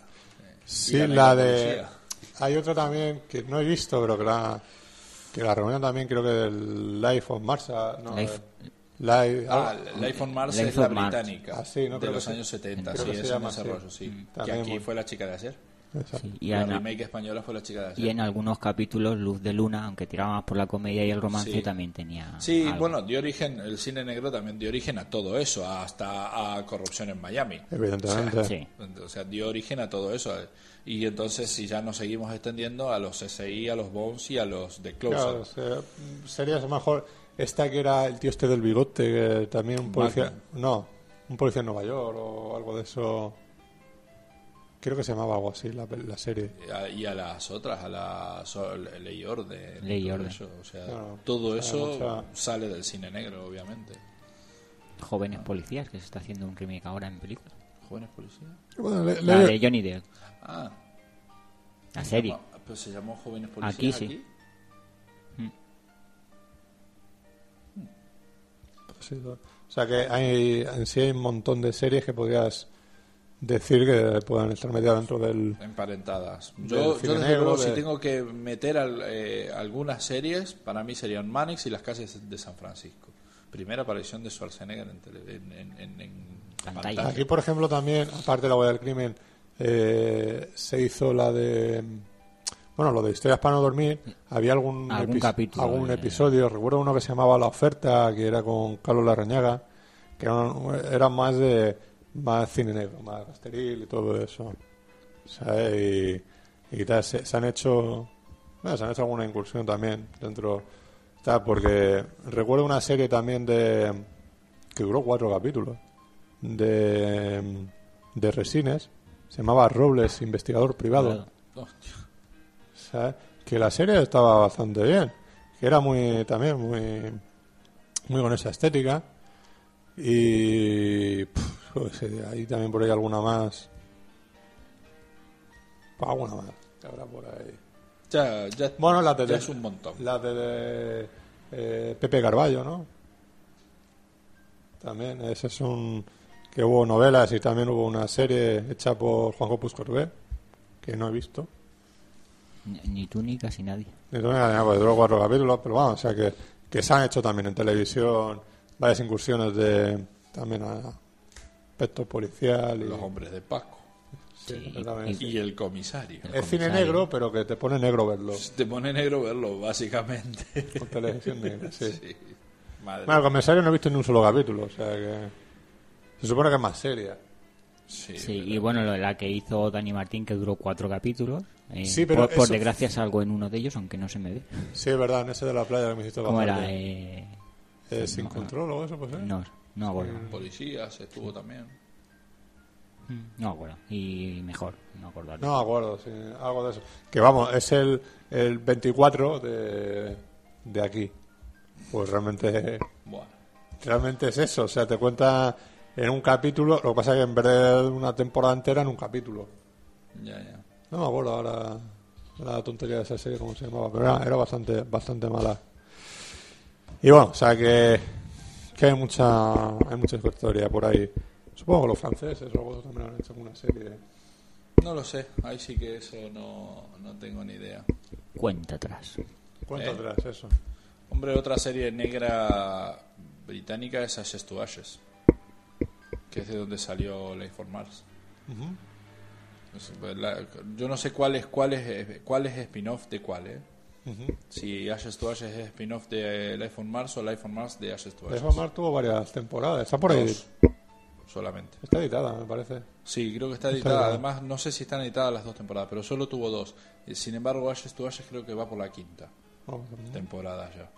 Sí, la, de... policía. Hay otra también que no he visto, pero que la, que la reunión también creo que del Life of Mars. ah, No, Life- Life- Ah, algo- Life on Mars Life es la británica. Ah, sí, no, de creo los que sí. años 70. Creo Sí, que se es llama en desarrollo, sí. Que También aquí fue la chica de ayer. Sí, y, La en, remake española fue la chica de ayer. y en algunos capítulos Luz de Luna, aunque tiraba más por la comedia y el romance, Sí. también tenía. Sí, algo. bueno, dio origen, el cine negro también dio origen a todo eso, hasta a corrupción en Miami. Evidentemente. Sí. O sea, dio origen a todo eso. Y entonces, si ya nos seguimos extendiendo a los SI, a los Bones y a los de Closer. Claro, se- sería a lo mejor esta que era el tío este del bigote, que también un policía. No, un policía en Nueva York o algo de eso. Creo que se llamaba algo así la, la serie. Y a- y a las otras, a la so- Ley Orden. Ley Orden. eso. O sea, Claro, todo eso mucha- sale del cine negro, obviamente. Jóvenes policías, que se está haciendo un remake ahora en película. Jóvenes policías. Bueno, le- La de Johnny Depp, Ah, la serie. llama- pero se llamó Jóvenes policías Aquí aquí. Sí. o sea que hay, en sí hay un montón de series que podrías decir que puedan estar metidas dentro del. Emparentadas. Del Yo, cine yo desde negro, luego, de- si tengo que meter al- eh, algunas series, para mí serían Manix y las calles de San Francisco. Primera aparición de Schwarzenegger en, tele- en, en- en- en Pantalla. pantalla. Aquí, por ejemplo, también, aparte de la huella del crimen, eh, se hizo la de. Bueno, lo de historias para no dormir. Había algún, Algún capítulo, algún eh. episodio. Recuerdo uno que se llamaba La Oferta, que era con Carlos Larrañaga, que era, más de más cine negro, más rasteril y todo eso. ¿sabes? Y, y tal, se, se han hecho. Bueno, se han hecho alguna incursión también dentro. Tal, porque recuerdo una serie también de. que duró cuatro capítulos. De. de Resines. Se llamaba Robles, investigador privado. ¿Sabes? Que la serie estaba bastante bien. Que era muy. también muy. muy con esa estética. Y. sé, ahí también por ahí alguna más. Pues alguna más. que habrá por ahí. Ya, ya, Bueno, la de, ya es un montón. La de, eh, Pepe Carballo, ¿no? También, ese es un... que hubo novelas y también hubo una serie hecha por Juan Copus Corbé, que no he visto. Ni, tú ni casi nadie. Ni idea, pues duró cuatro capítulos, pero vamos, o sea que, que se han hecho también en televisión varias incursiones de también a aspecto policial y... Los hombres de Paco. Sí, Sí, exactamente. Y el comisario. Es cine comisario. negro, pero que te pone negro verlo. <laughs> Te pone negro verlo, básicamente. Con televisión negra, sí. <laughs> Sí. Madre. Bueno, con Mensaje no he visto ni un solo capítulo, o sea que. Se supone que es más seria. Sí, Sí, y bueno, lo- la que hizo Dani Martín, que duró cuatro capítulos. Eh, Sí, pero por, por eso- desgracia salgo en uno de ellos, aunque no se me ve. Sí, es verdad, en ese de la playa que me hiciste ¿Cómo bajar era? Eh, eh, sin control o eso, pues. ¿eh? no, no acuerdo. Policías estuvo también. No me acuerdo. Y mejor, no acuerdo. No acuerdo, sí, algo de eso. Que vamos, es el, el 24 de, de aquí. Pues realmente, Bueno, realmente es eso. O sea, te cuenta en un capítulo. Lo que pasa es que en vez de una temporada entera, en un capítulo. ya, ya. No me acuerdo ahora la tontería de esa serie, cómo se llamaba. Pero era, era bastante, bastante mala. Y bueno, o sea que, que hay mucha hay mucha historia por ahí. Supongo que los franceses o algo también han hecho una serie. No lo sé, ahí sí que eso no, no tengo ni idea. Cuenta atrás. Cuenta ¿Eh? atrás eso. Hombre, otra serie negra británica es Ashes to Ashes, que es de donde salió Life for Mars. La- yo no sé cuál es, cuál es, cuál es spin-off de cuál, ¿eh? Si Ashes to Ashes es spin-off de Life on Mars o Life on Mars de Ashes to Ashes. Life of Mars tuvo varias temporadas. Está por ahí. Dos, solamente. Está editada, me parece. Sí, creo que está Está editada. Además, no sé si están editadas las dos temporadas, pero solo tuvo dos. Eh, Sin embargo, Ashes to Ashes creo que va por la quinta Oh, temporada ya.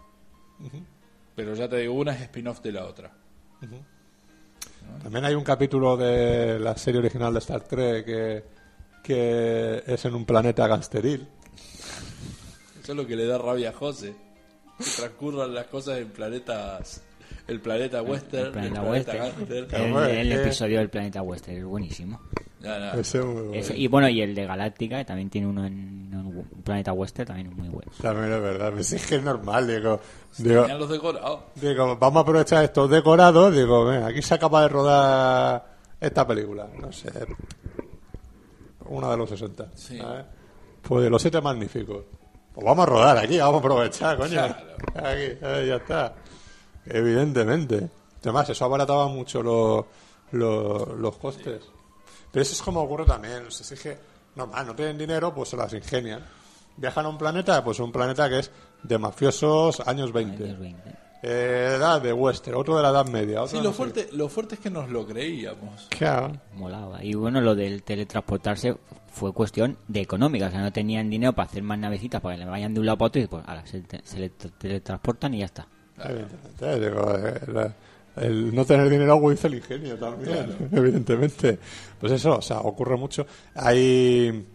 Pero ya te digo, una es spin-off de la otra. También hay un capítulo de la serie original de Star Trek que, que es en un planeta gangsteril. Eso es lo que le da rabia a José. Que transcurran las cosas en planetas. El planeta western, el planeta el Western. El, que- episodio del planeta Western es buenísimo. Ya, ya. Ese es muy bueno. Ese- y bueno, y el de Galáctica, que también tiene uno en, en un planeta Western, también es muy bueno. También es verdad. Pues es que es normal, digo. Digo, Tenían los decorados. digo, vamos a aprovechar estos decorados. Digo, ven, aquí se acaba de rodar esta película. No sé. Una de los 60. Sí. ¿sabes? Pues de los siete magníficos. Pues vamos a rodar aquí, vamos a aprovechar, coño. Claro. Aquí, eh, ya está. Evidentemente. Además, eso abarataba mucho los, los, los costes. Pero eso es como ocurre también. O sea, si es que, normal, no tienen dinero, pues se las ingenian. Viajan a un planeta, pues un planeta que es de mafiosos años 20. Años 20. Eh, edad de western, otro de la edad media. Otro Sí, lo no sé fuerte, lo fuerte es que nos lo creíamos. Claro. Molaba. Y bueno, lo del teletransportarse fue cuestión de económica. O sea, no tenían dinero para hacer más navecitas para que le vayan de un lado para otro y pues ahora se, te- se le te- teletransportan y ya está. Evidentemente, digo, eh, la- el no tener dinero agudiza el ingenio también, <laughs> evidentemente. Pues eso, o sea, ocurre mucho. Hay...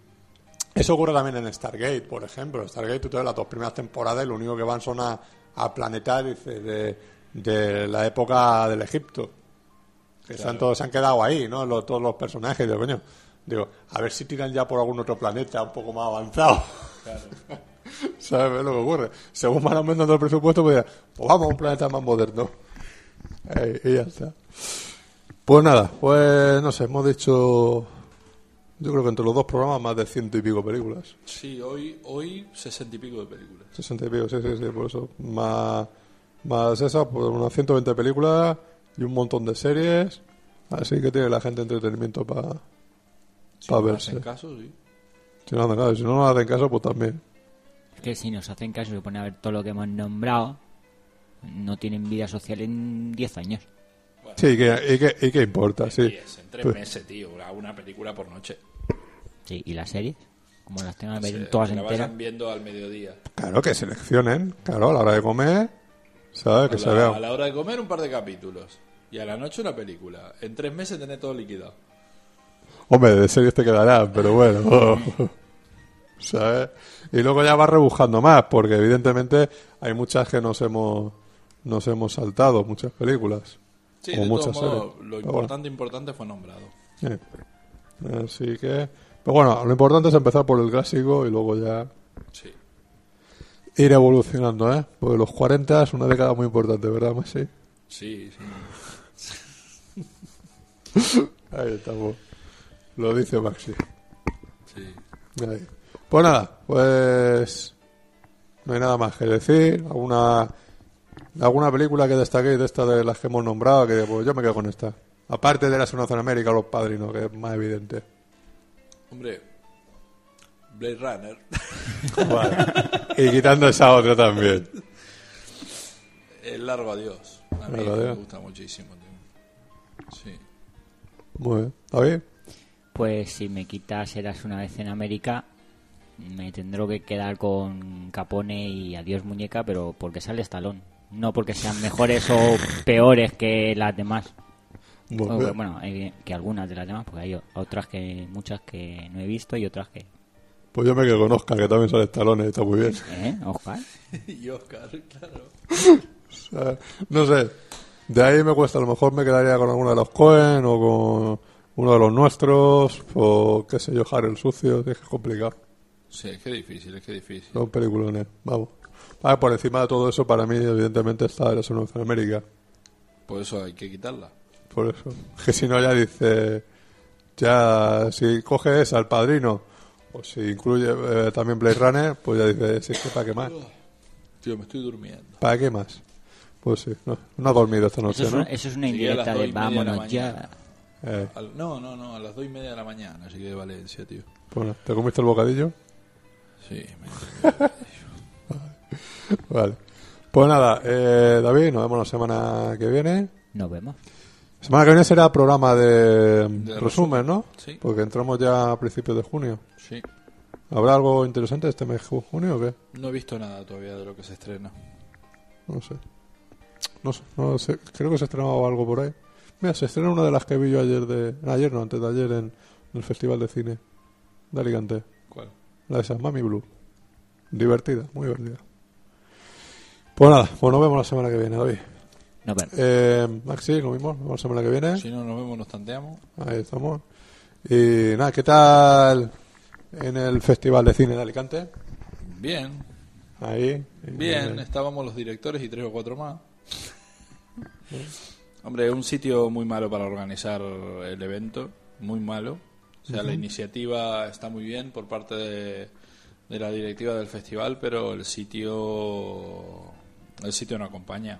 Eso ocurre también en Stargate, por ejemplo. Stargate, tú te ves las dos primeras temporadas y lo único que van son a, a planetar dice, de, de la época del Egipto. Que están todos, se han quedado ahí, ¿no? Los- todos los personajes. Digo, coño, digo, a ver si tiran ya por algún otro planeta un poco más avanzado. <laughs> ¿Sabes ¿Ves lo que ocurre? Según van aumentando el presupuesto, pues, pues vamos a un planeta más moderno. Y ya está. Pues nada, pues no sé, hemos dicho, yo creo que entre los dos programas más de ciento y pico películas. Sí, hoy, hoy sesenta y pico de películas. Sesenta y pico, sí, sí, sí, por eso. Más, más esas, pues unas 120 películas y un montón de series. Así que tiene la gente entretenimiento para Si Pa' nos verse. hacen caso, sí. Si no, claro, si no nos hacen caso, pues también. Es que si nos hacen caso y se ponen a ver todo lo que hemos nombrado, no tienen vida social en 10 años. Sí, ¿y qué, y qué- importa? Sí. En tres Pues- meses, tío. Una, película por noche. Sí, y las series, como las tengan Se- todas la enteras. viendo al mediodía. Claro, que seleccionen, claro, a la hora de comer, ¿sabes? Que a, se la, vean. a la hora de comer un par de capítulos. Y a la noche una película. En tres meses tenés todo liquidado. Hombre, de series te quedarán, pero bueno. <laughs> ¿Sabes? Y luego ya vas rebujando más, porque evidentemente hay muchas que nos hemos, nos hemos saltado, muchas películas. Sí, o de muchas todos modos, series. lo importante, importante fue nombrado. eh. Así que. Pero bueno, lo importante es empezar por el clásico y luego ya Sí. ir evolucionando, ¿eh? Porque los 40 es una década muy importante, ¿verdad, Maxi? Sí, sí. <laughs> Ahí estamos. Lo dice Maxi. sí. Ahí. Pues nada, pues no hay nada más que decir. Alguna alguna película que destaquéis de estas de las que hemos nombrado, que pues yo me quedo con esta. Aparte de la Nación América, los padrinos, que es más evidente. Hombre, Blade Runner. <laughs> Vale. y quitando esa otra también. El largo adiós. A mí Largo me adiós. gusta muchísimo, tío. Sí. Muy bien. ¿David? Pues si me quitas Eras una vez en América, me tendré que quedar con Capone y Adiós Muñeca, pero porque sale Estalón. No porque sean mejores o peores que las demás. O, bueno, hay- que algunas de las demás, porque hay otras que, muchas que no he visto y otras que... Pues yo me quedo con Oscar, que también sale talones, está muy bien. <laughs> ¿Eh? Oscar. <laughs> y Oscar, claro. <laughs> O sea, no sé. De ahí me cuesta, a lo mejor me quedaría con alguno de los Cohen o con uno de los nuestros, o qué sé yo, Harry el sucio, es que es complicado. Sí, es que difícil, es que difícil. Son peliculones, vamos. Ah, por encima de todo eso, para mí, evidentemente, está la Son en América. Por eso hay que quitarla. Por eso. Que si no, ya dice. Ya, si coges al padrino, o si incluye eh, también Blade Runner, pues ya dice, sí, es que ¿para qué más? Tío, me estoy durmiendo. ¿Para qué más? Pues sí, no, no ha dormido esta Eso noche, es, ¿no? una, eso es una Sí, indirecta de vámonos ya. Eh, Al- no, no, no, a las dos y media de la mañana, así que de Valencia, tío. bueno, ¿te comiste el bocadillo? Sí, me- <laughs> <laughs> Vale. Pues nada, eh, David, nos vemos la semana que viene. Nos vemos. Semana que viene será programa de, De resumen, ¿no? Sí. Porque entramos ya a principios de junio. sí. ¿Habrá algo interesante este mes de junio o qué? No he visto nada todavía de lo que se estrena. No sé. No sé, no sé. Creo que se estrenaba algo por ahí. Mira, se estrena una de las que vi yo ayer de... Ayer no, antes de ayer en, en el Festival de Cine de Alicante. ¿Cuál? La de esa, Mami Blue. Divertida, muy divertida. Pues nada, pues nos vemos la semana que viene, David. Nos vemos. Eh, Maxi, lo mismo, nos vemos la semana que viene. Si no nos vemos, nos tanteamos. Ahí estamos. Y nada, ¿qué tal en el Festival de Cine de Alicante? Bien, Ahí. bien. Eh, Estábamos los directores y tres o cuatro más. <laughs> Hombre, es un sitio muy malo para organizar el evento. Muy malo. O sea, la iniciativa está muy bien por parte de, de la directiva del festival, pero el sitio el sitio no acompaña.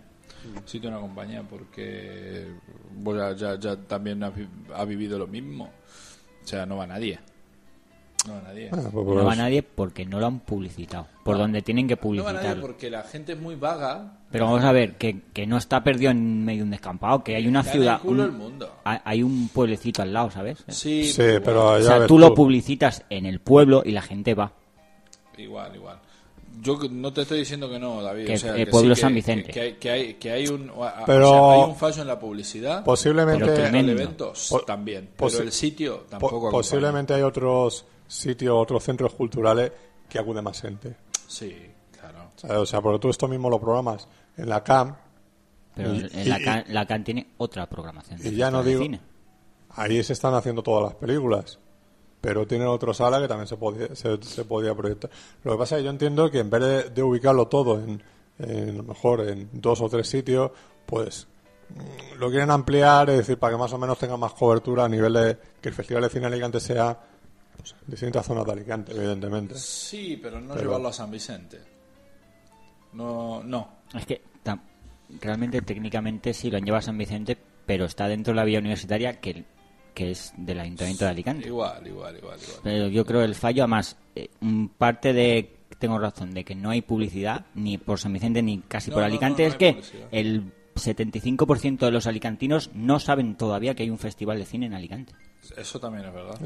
El sitio no acompaña porque bueno, ya, ya también ha, vi- ha vivido lo mismo. O sea, no va nadie. No va nadie. ah, pues, No pues, va nadie porque no lo han publicitado. Por donde tienen que No va nadie porque la gente es muy vaga. Pero vamos a ver, que, que no está perdido en medio de un descampado, que hay una Está ciudad, el culo un- el mundo. hay un pueblecito al lado, ¿sabes? Sí, pero o ya sea, ves tú lo publicitas en el pueblo y la gente va. Igual, igual. Yo no te estoy diciendo que no, David. Que o sea, el que pueblo sí, San que- Vicente. Que, hay, que, hay, que hay un, o- Pero- o sea, hay un fallo en la publicidad. Posiblemente, Pero el tremendo. evento Po- también. posi- Pero el sitio po- tampoco. acompaña. posiblemente hay otros sitios, otros centros culturales que acude más gente. Sí, claro. ¿sabes? O sea, porque tú esto mismo lo programas en la CAM, Pero Y- en la, y- CAN, la CAN tiene otra programación. y ya no digo- cine. ahí se están haciendo todas las películas. Pero tienen otra sala que también se podía, se, se podía proyectar. Lo que pasa es que yo entiendo que en vez de, de ubicarlo todo en, en, a lo mejor en dos o tres sitios, pues mm, lo quieren ampliar, es decir, para que más o menos tenga más cobertura a nivel de que el Festival de Cine de Alicante sea pues, en distintas zonas de Alicante, evidentemente. Sí, pero no Pero- llevarlo a San Vicente. No, no. Es que realmente técnicamente sí lo han llevado a San Vicente, pero está dentro de la vía universitaria que, que es del Ayuntamiento de Alicante. Igual, igual, igual, igual. Pero yo creo el fallo, además, eh, un parte de, tengo razón, de que no hay publicidad ni por San Vicente ni casi No, por no, Alicante, no, no es que publicidad. el 75% de los alicantinos no saben todavía que hay un festival de cine en Alicante. Eso también es verdad.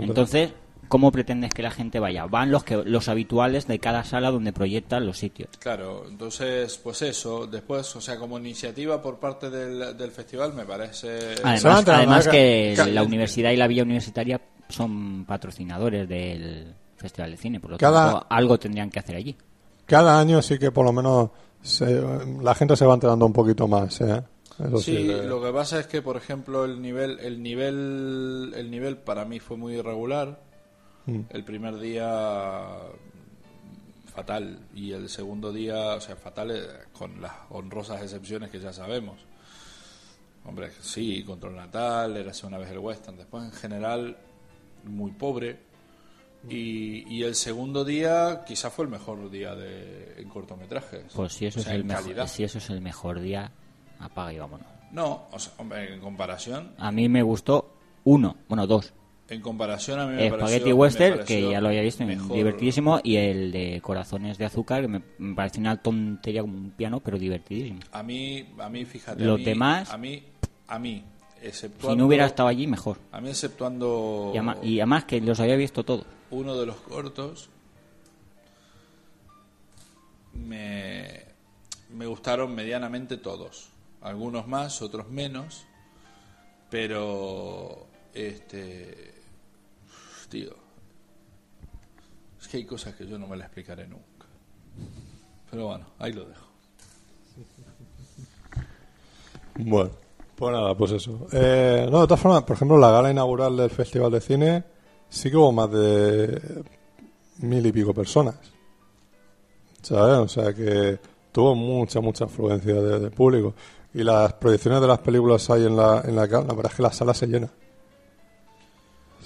Entonces, ¿cómo pretendes que la gente vaya? Van los que los habituales de cada sala donde proyectan los sitios. Claro, entonces, pues eso. Después, o sea, como iniciativa por parte del, del festival, me parece. Además, que la universidad y la vía universitaria son patrocinadores del Festival de Cine, por lo Cada- tanto, algo tendrían que hacer allí. Cada año sí que por lo menos se- la gente se va enterando un poquito más, ¿eh? Eso sí. Lo que pasa es que, por ejemplo, el nivel, el nivel, el nivel para mí fue muy irregular. Mm. El primer día fatal y el segundo día, o sea, fatal eh, con las honrosas excepciones que ya sabemos. Hombre, sí, control natal, era una vez el western. Después, en general, muy pobre. Y, y el segundo día quizás fue el mejor día de, en cortometrajes. Pues si eso, O sea, es el mejor, si eso es el mejor día, apaga y vámonos. No, o sea, hombre, en comparación, A mí me gustó uno, bueno, dos. En comparación a mí me Spaghetti pareció- me Western, pareció que ya lo había visto, mejor. divertidísimo, y el de Corazones de Azúcar, que me, me parece una tontería como un piano, pero divertidísimo. A mí, a mí, fíjate. Los a mí, demás- A mí, a mí, exceptuando. Si no hubiera estado allí, mejor. A mí, exceptuando. Y además, y además que los había visto todo. uno de los cortos me, me gustaron medianamente todos algunos más otros menos pero este tío es que hay cosas que yo no me las explicaré nunca pero bueno ahí lo dejo Bueno, pues nada, pues eso. Eh, no, de todas formas, por ejemplo, la gala inaugural del Festival de Cine sí que hubo más de mil y pico personas. ¿Sabes? O sea que tuvo mucha, mucha afluencia de, público. Y las proyecciones de las películas ahí en la, en la gala, la verdad es que la sala se llena.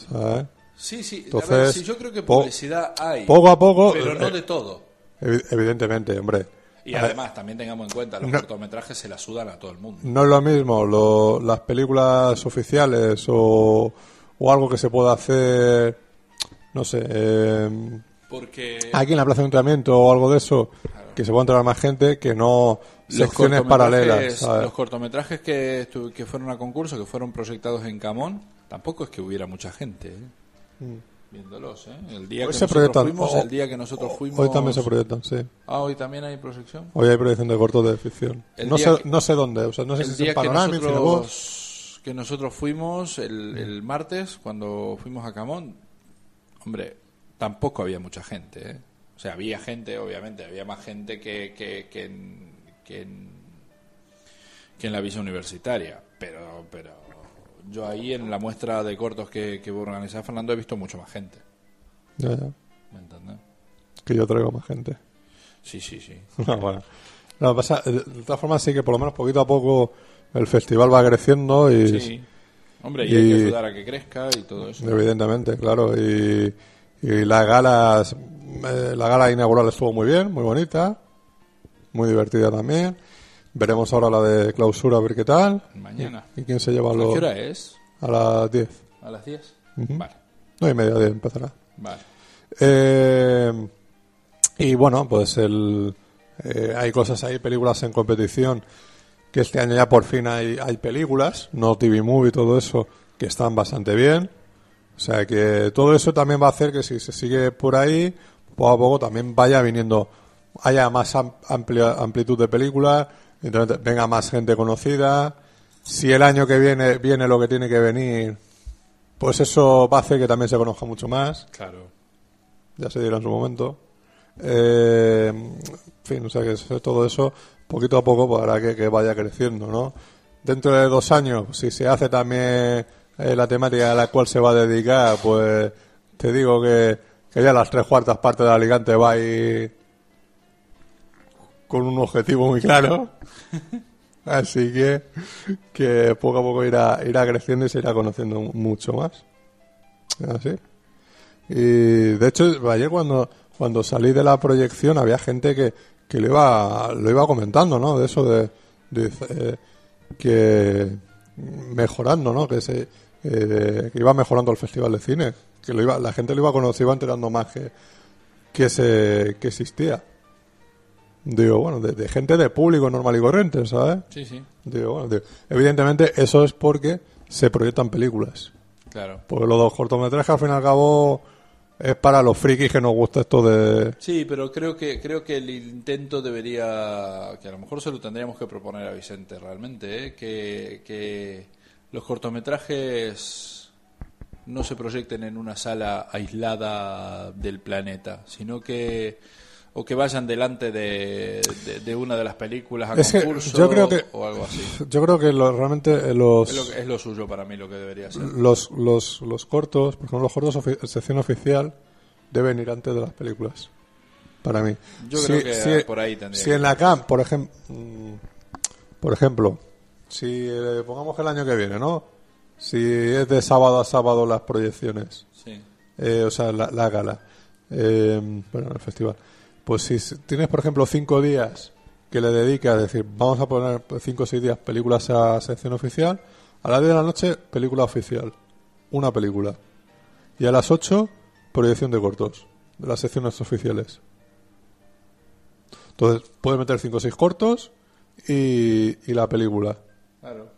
¿Sabes? Sí sí a Entonces, ver, sí, yo creo que po- publicidad hay Poco a poco. pero no eh, de todo evi- evidentemente, hombre. y además también tengamos en cuenta los No. cortometrajes se la sudan a todo el mundo No es lo mismo lo- las películas oficiales o, o algo que se pueda hacer, no sé, eh, porque aquí en la plaza de ayuntamiento o algo de eso, que se pueda entrar más gente que no secciones cortometrajes- paralelas. ¿sabes? Los cortometrajes que, que fueron a concurso, que fueron proyectados en Camón, tampoco es que hubiera mucha gente ¿eh? Viéndolos. ¿eh? El día. Hoy que se nosotros proyectan. fuimos, o- el día que nosotros fuimos. Hoy también se proyectan, sí. Ah, hoy también hay proyección. Hoy hay proyección de cortos de ficción. El No sé, que- no sé dónde, o sea, no sé si es en que Panorama, Cinevox. nosotros, que nosotros fuimos el, el martes, cuando fuimos a Camón, hombre, tampoco había mucha gente. ¿eh? O sea, había gente, obviamente, había más gente que, que, que, en, que, en, que en la visa universitaria. Pero, pero yo ahí en la muestra de cortos que, que organizaba Fernando he visto mucho más gente. Ya, ya. ¿Me entiendes? Que yo traigo más gente. Sí, sí, sí. No, <laughs> bueno. No, pasa, de todas formas, sí que por lo menos poquito a poco el festival va creciendo y, Sí. Hombre, y hay que ayudar a que crezca y todo eso. Evidentemente, claro. Y, y las galas, eh, la gala inaugural estuvo muy bien, muy bonita, muy divertida también. Veremos ahora la de clausura a ver qué tal. Mañana. ¿Y quién se lleva ¿A los qué hora es? a las 10? ¿A las 10? Ujú. Vale, No y media 10 empezará. vale. Eh, y bueno, pues el, eh, hay cosas ahí, películas en competición, que este año ya por fin hay, hay películas, no TV Movie y todo eso, que están bastante bien. O sea que todo eso también va a hacer que si se sigue por ahí, poco a poco también vaya viniendo, haya más am- amplia, amplitud de películas, entonces venga más gente conocida. Si el año que viene viene lo que tiene que venir, pues eso va a hacer que también se conozca mucho más Claro. ya se dirá en su momento. Eh, en fin, o sea que todo eso, poquito a poco, para que, que vaya creciendo, ¿no? Dentro de dos años, si se hace también eh, la temática a la cual se va a dedicar, pues te digo que, que ya las tres cuartas partes de Alicante va a ir con un objetivo muy claro. <laughs> Así que, que poco a poco irá, irá creciendo y se irá conociendo mucho más. Así. Y de hecho, ayer cuando, cuando salí de la proyección había gente que, que lo, iba, lo iba comentando, ¿no? De eso de, de, eh, que mejorando, ¿no? Que, se, eh, que iba mejorando el Festival de Cine. Que lo iba, la gente lo iba conociendo, iba enterando más que, que, se, que existía. Digo, bueno, de, de gente de público normal y corriente, ¿sabes? Sí, sí. Digo, bueno, digo, evidentemente eso es porque se proyectan películas. Claro. Porque los dos cortometrajes, al fin y al cabo, es para los frikis que nos gusta esto de... Sí, pero creo que creo que el intento debería, que a lo mejor se lo tendríamos que proponer a Vicente realmente, ¿eh? que, que los cortometrajes no se proyecten en una sala aislada del planeta, sino que o que vayan delante de, de, de una de las películas a Es concurso yo creo que- o algo así. <laughs> Yo creo que lo- realmente eh, los, Es lo, que- es lo suyo para mí lo que debería ser. los, los, los cortos, por ejemplo, los cortos ofi- sección oficial, deben ir antes de las películas. Para mí. Yo Si- creo que si- por ahí tendría Si que en la CAM, por ejemplo, por ejemplo, si eh, pongamos que el año que viene, ¿no? Si es de sábado a sábado las proyecciones, Sí. eh, o sea, la, la gala, eh, bueno, el festival. Pues si tienes, por ejemplo, cinco días que le dedicas, es decir, vamos a poner cinco o seis días películas a sección oficial, a las 10 de la noche, película oficial. Una película. Y a las 8, proyección de cortos, de las secciones oficiales. Entonces, puede meter 5 o 6 cortos y, y la película. Claro.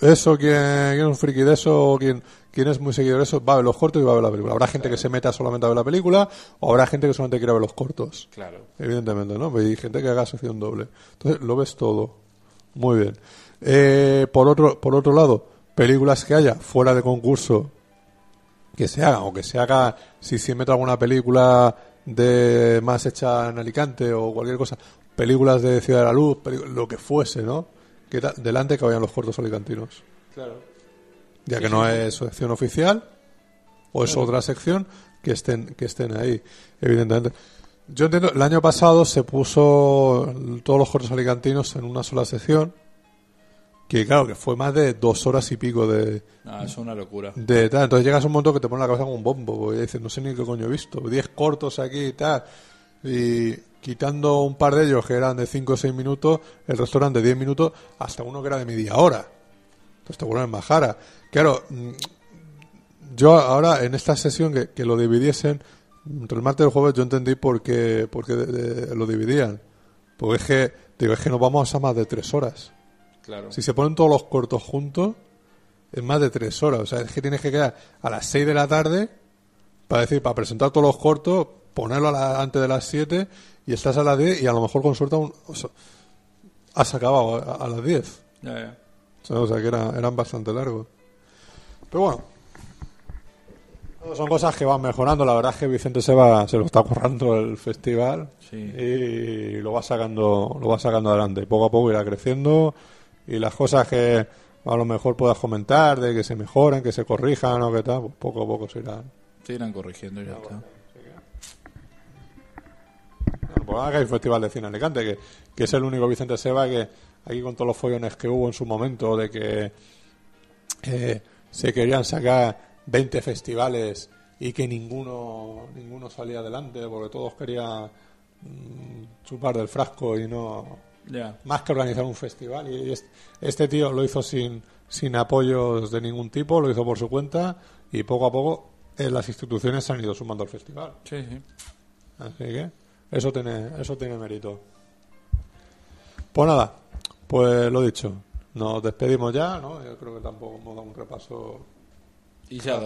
Eso, quien, quien es un friki de eso, quien, quien es muy seguidor de eso, va a ver los cortos y va a ver la película. Habrá gente que se meta solamente a ver la película o habrá gente que solamente quiera ver los cortos. Claro. Evidentemente, ¿no? Pues Hay gente que haga sección doble. Entonces, lo ves todo. Muy bien. Eh, por, otro, por otro lado, películas que haya fuera de concurso que se hagan, o que se haga, si se mete alguna película de más hecha en Alicante o cualquier cosa, películas de Ciudad de la Luz, lo que fuese, ¿no? Que delante que vayan los cortos alicantinos. Claro. Ya que no es sección oficial, o es otra sección, que estén, que estén ahí, evidentemente. Yo entiendo, el año pasado se puso todos los cortos alicantinos en una sola sección, que claro, que fue más de dos horas y pico de, Ah, es una locura. de tal. Entonces llegas a un momento que te pone la cabeza como un bombo, porque dices, no sé ni qué coño he visto. Diez cortos aquí y tal. Y quitando un par de ellos que eran de cinco o seis minutos, el resto eran de 10 minutos, hasta uno que era de media hora. Entonces te ponen en majara. Claro, mm, yo ahora en esta sesión que, que lo dividiesen, entre el martes y el jueves, yo entendí por qué, por qué de- de- lo dividían. Porque es que, digo, es que nos vamos a más de tres horas. Claro. Si se ponen todos los cortos juntos, es más de tres horas. O sea, es que tienes que quedar a las seis de la tarde para decir, para presentar todos los cortos, ponerlo a la- antes de las siete y estás a las diez y a lo mejor con suerte o sea, has acabado a, a las diez. Ya, ya. O sea, o sea, que era- eran bastante largos. Pero bueno, son cosas que van mejorando. La verdad es que Vicente se va, se lo está currando el festival Sí. y lo va sacando, lo va sacando adelante. Poco a poco irá creciendo y las cosas que a lo mejor puedas comentar de que se mejoren, que se corrijan o que tal, pues poco a poco se irán. Se irán corrigiendo y ya está. Bueno, que hay Festival de Cine Alicante, que, que es el único Vicente Seba que aquí con todos los follones que hubo en su momento de que eh, se querían sacar 20 festivales y que ninguno ninguno salía adelante porque todos querían mm, chupar del frasco y no más que organizar un festival y este, este tío lo hizo sin sin apoyos de ningún tipo lo hizo por su cuenta y poco a poco eh, las instituciones se han ido sumando al festival Sí, sí. Así que eso tiene, eso tiene mérito. Pues nada, pues lo dicho. Nos despedimos ya, ¿no? Yo creo que tampoco hemos dado un repaso. Y, ya,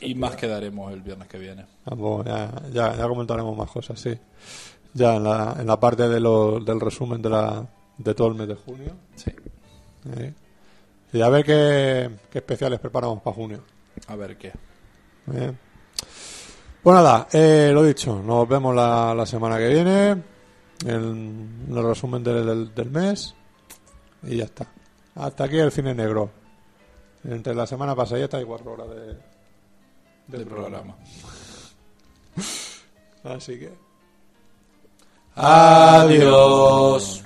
y, y más quedaremos el viernes que viene. Tampoco, ya, ya, ya comentaremos más cosas, sí. Ya en la, en la parte de lo, del resumen de, la, de todo el mes de junio. Sí. ¿eh? Y a ver qué, qué especiales preparamos para junio. A ver qué. Bien. Pues nada, eh, lo dicho, nos vemos la, la semana que viene en el resumen del, del- del mes y ya está. Hasta aquí el cine negro. Entre la semana pasada y esta hay cuatro horas de, Del programa. Así que... Adiós.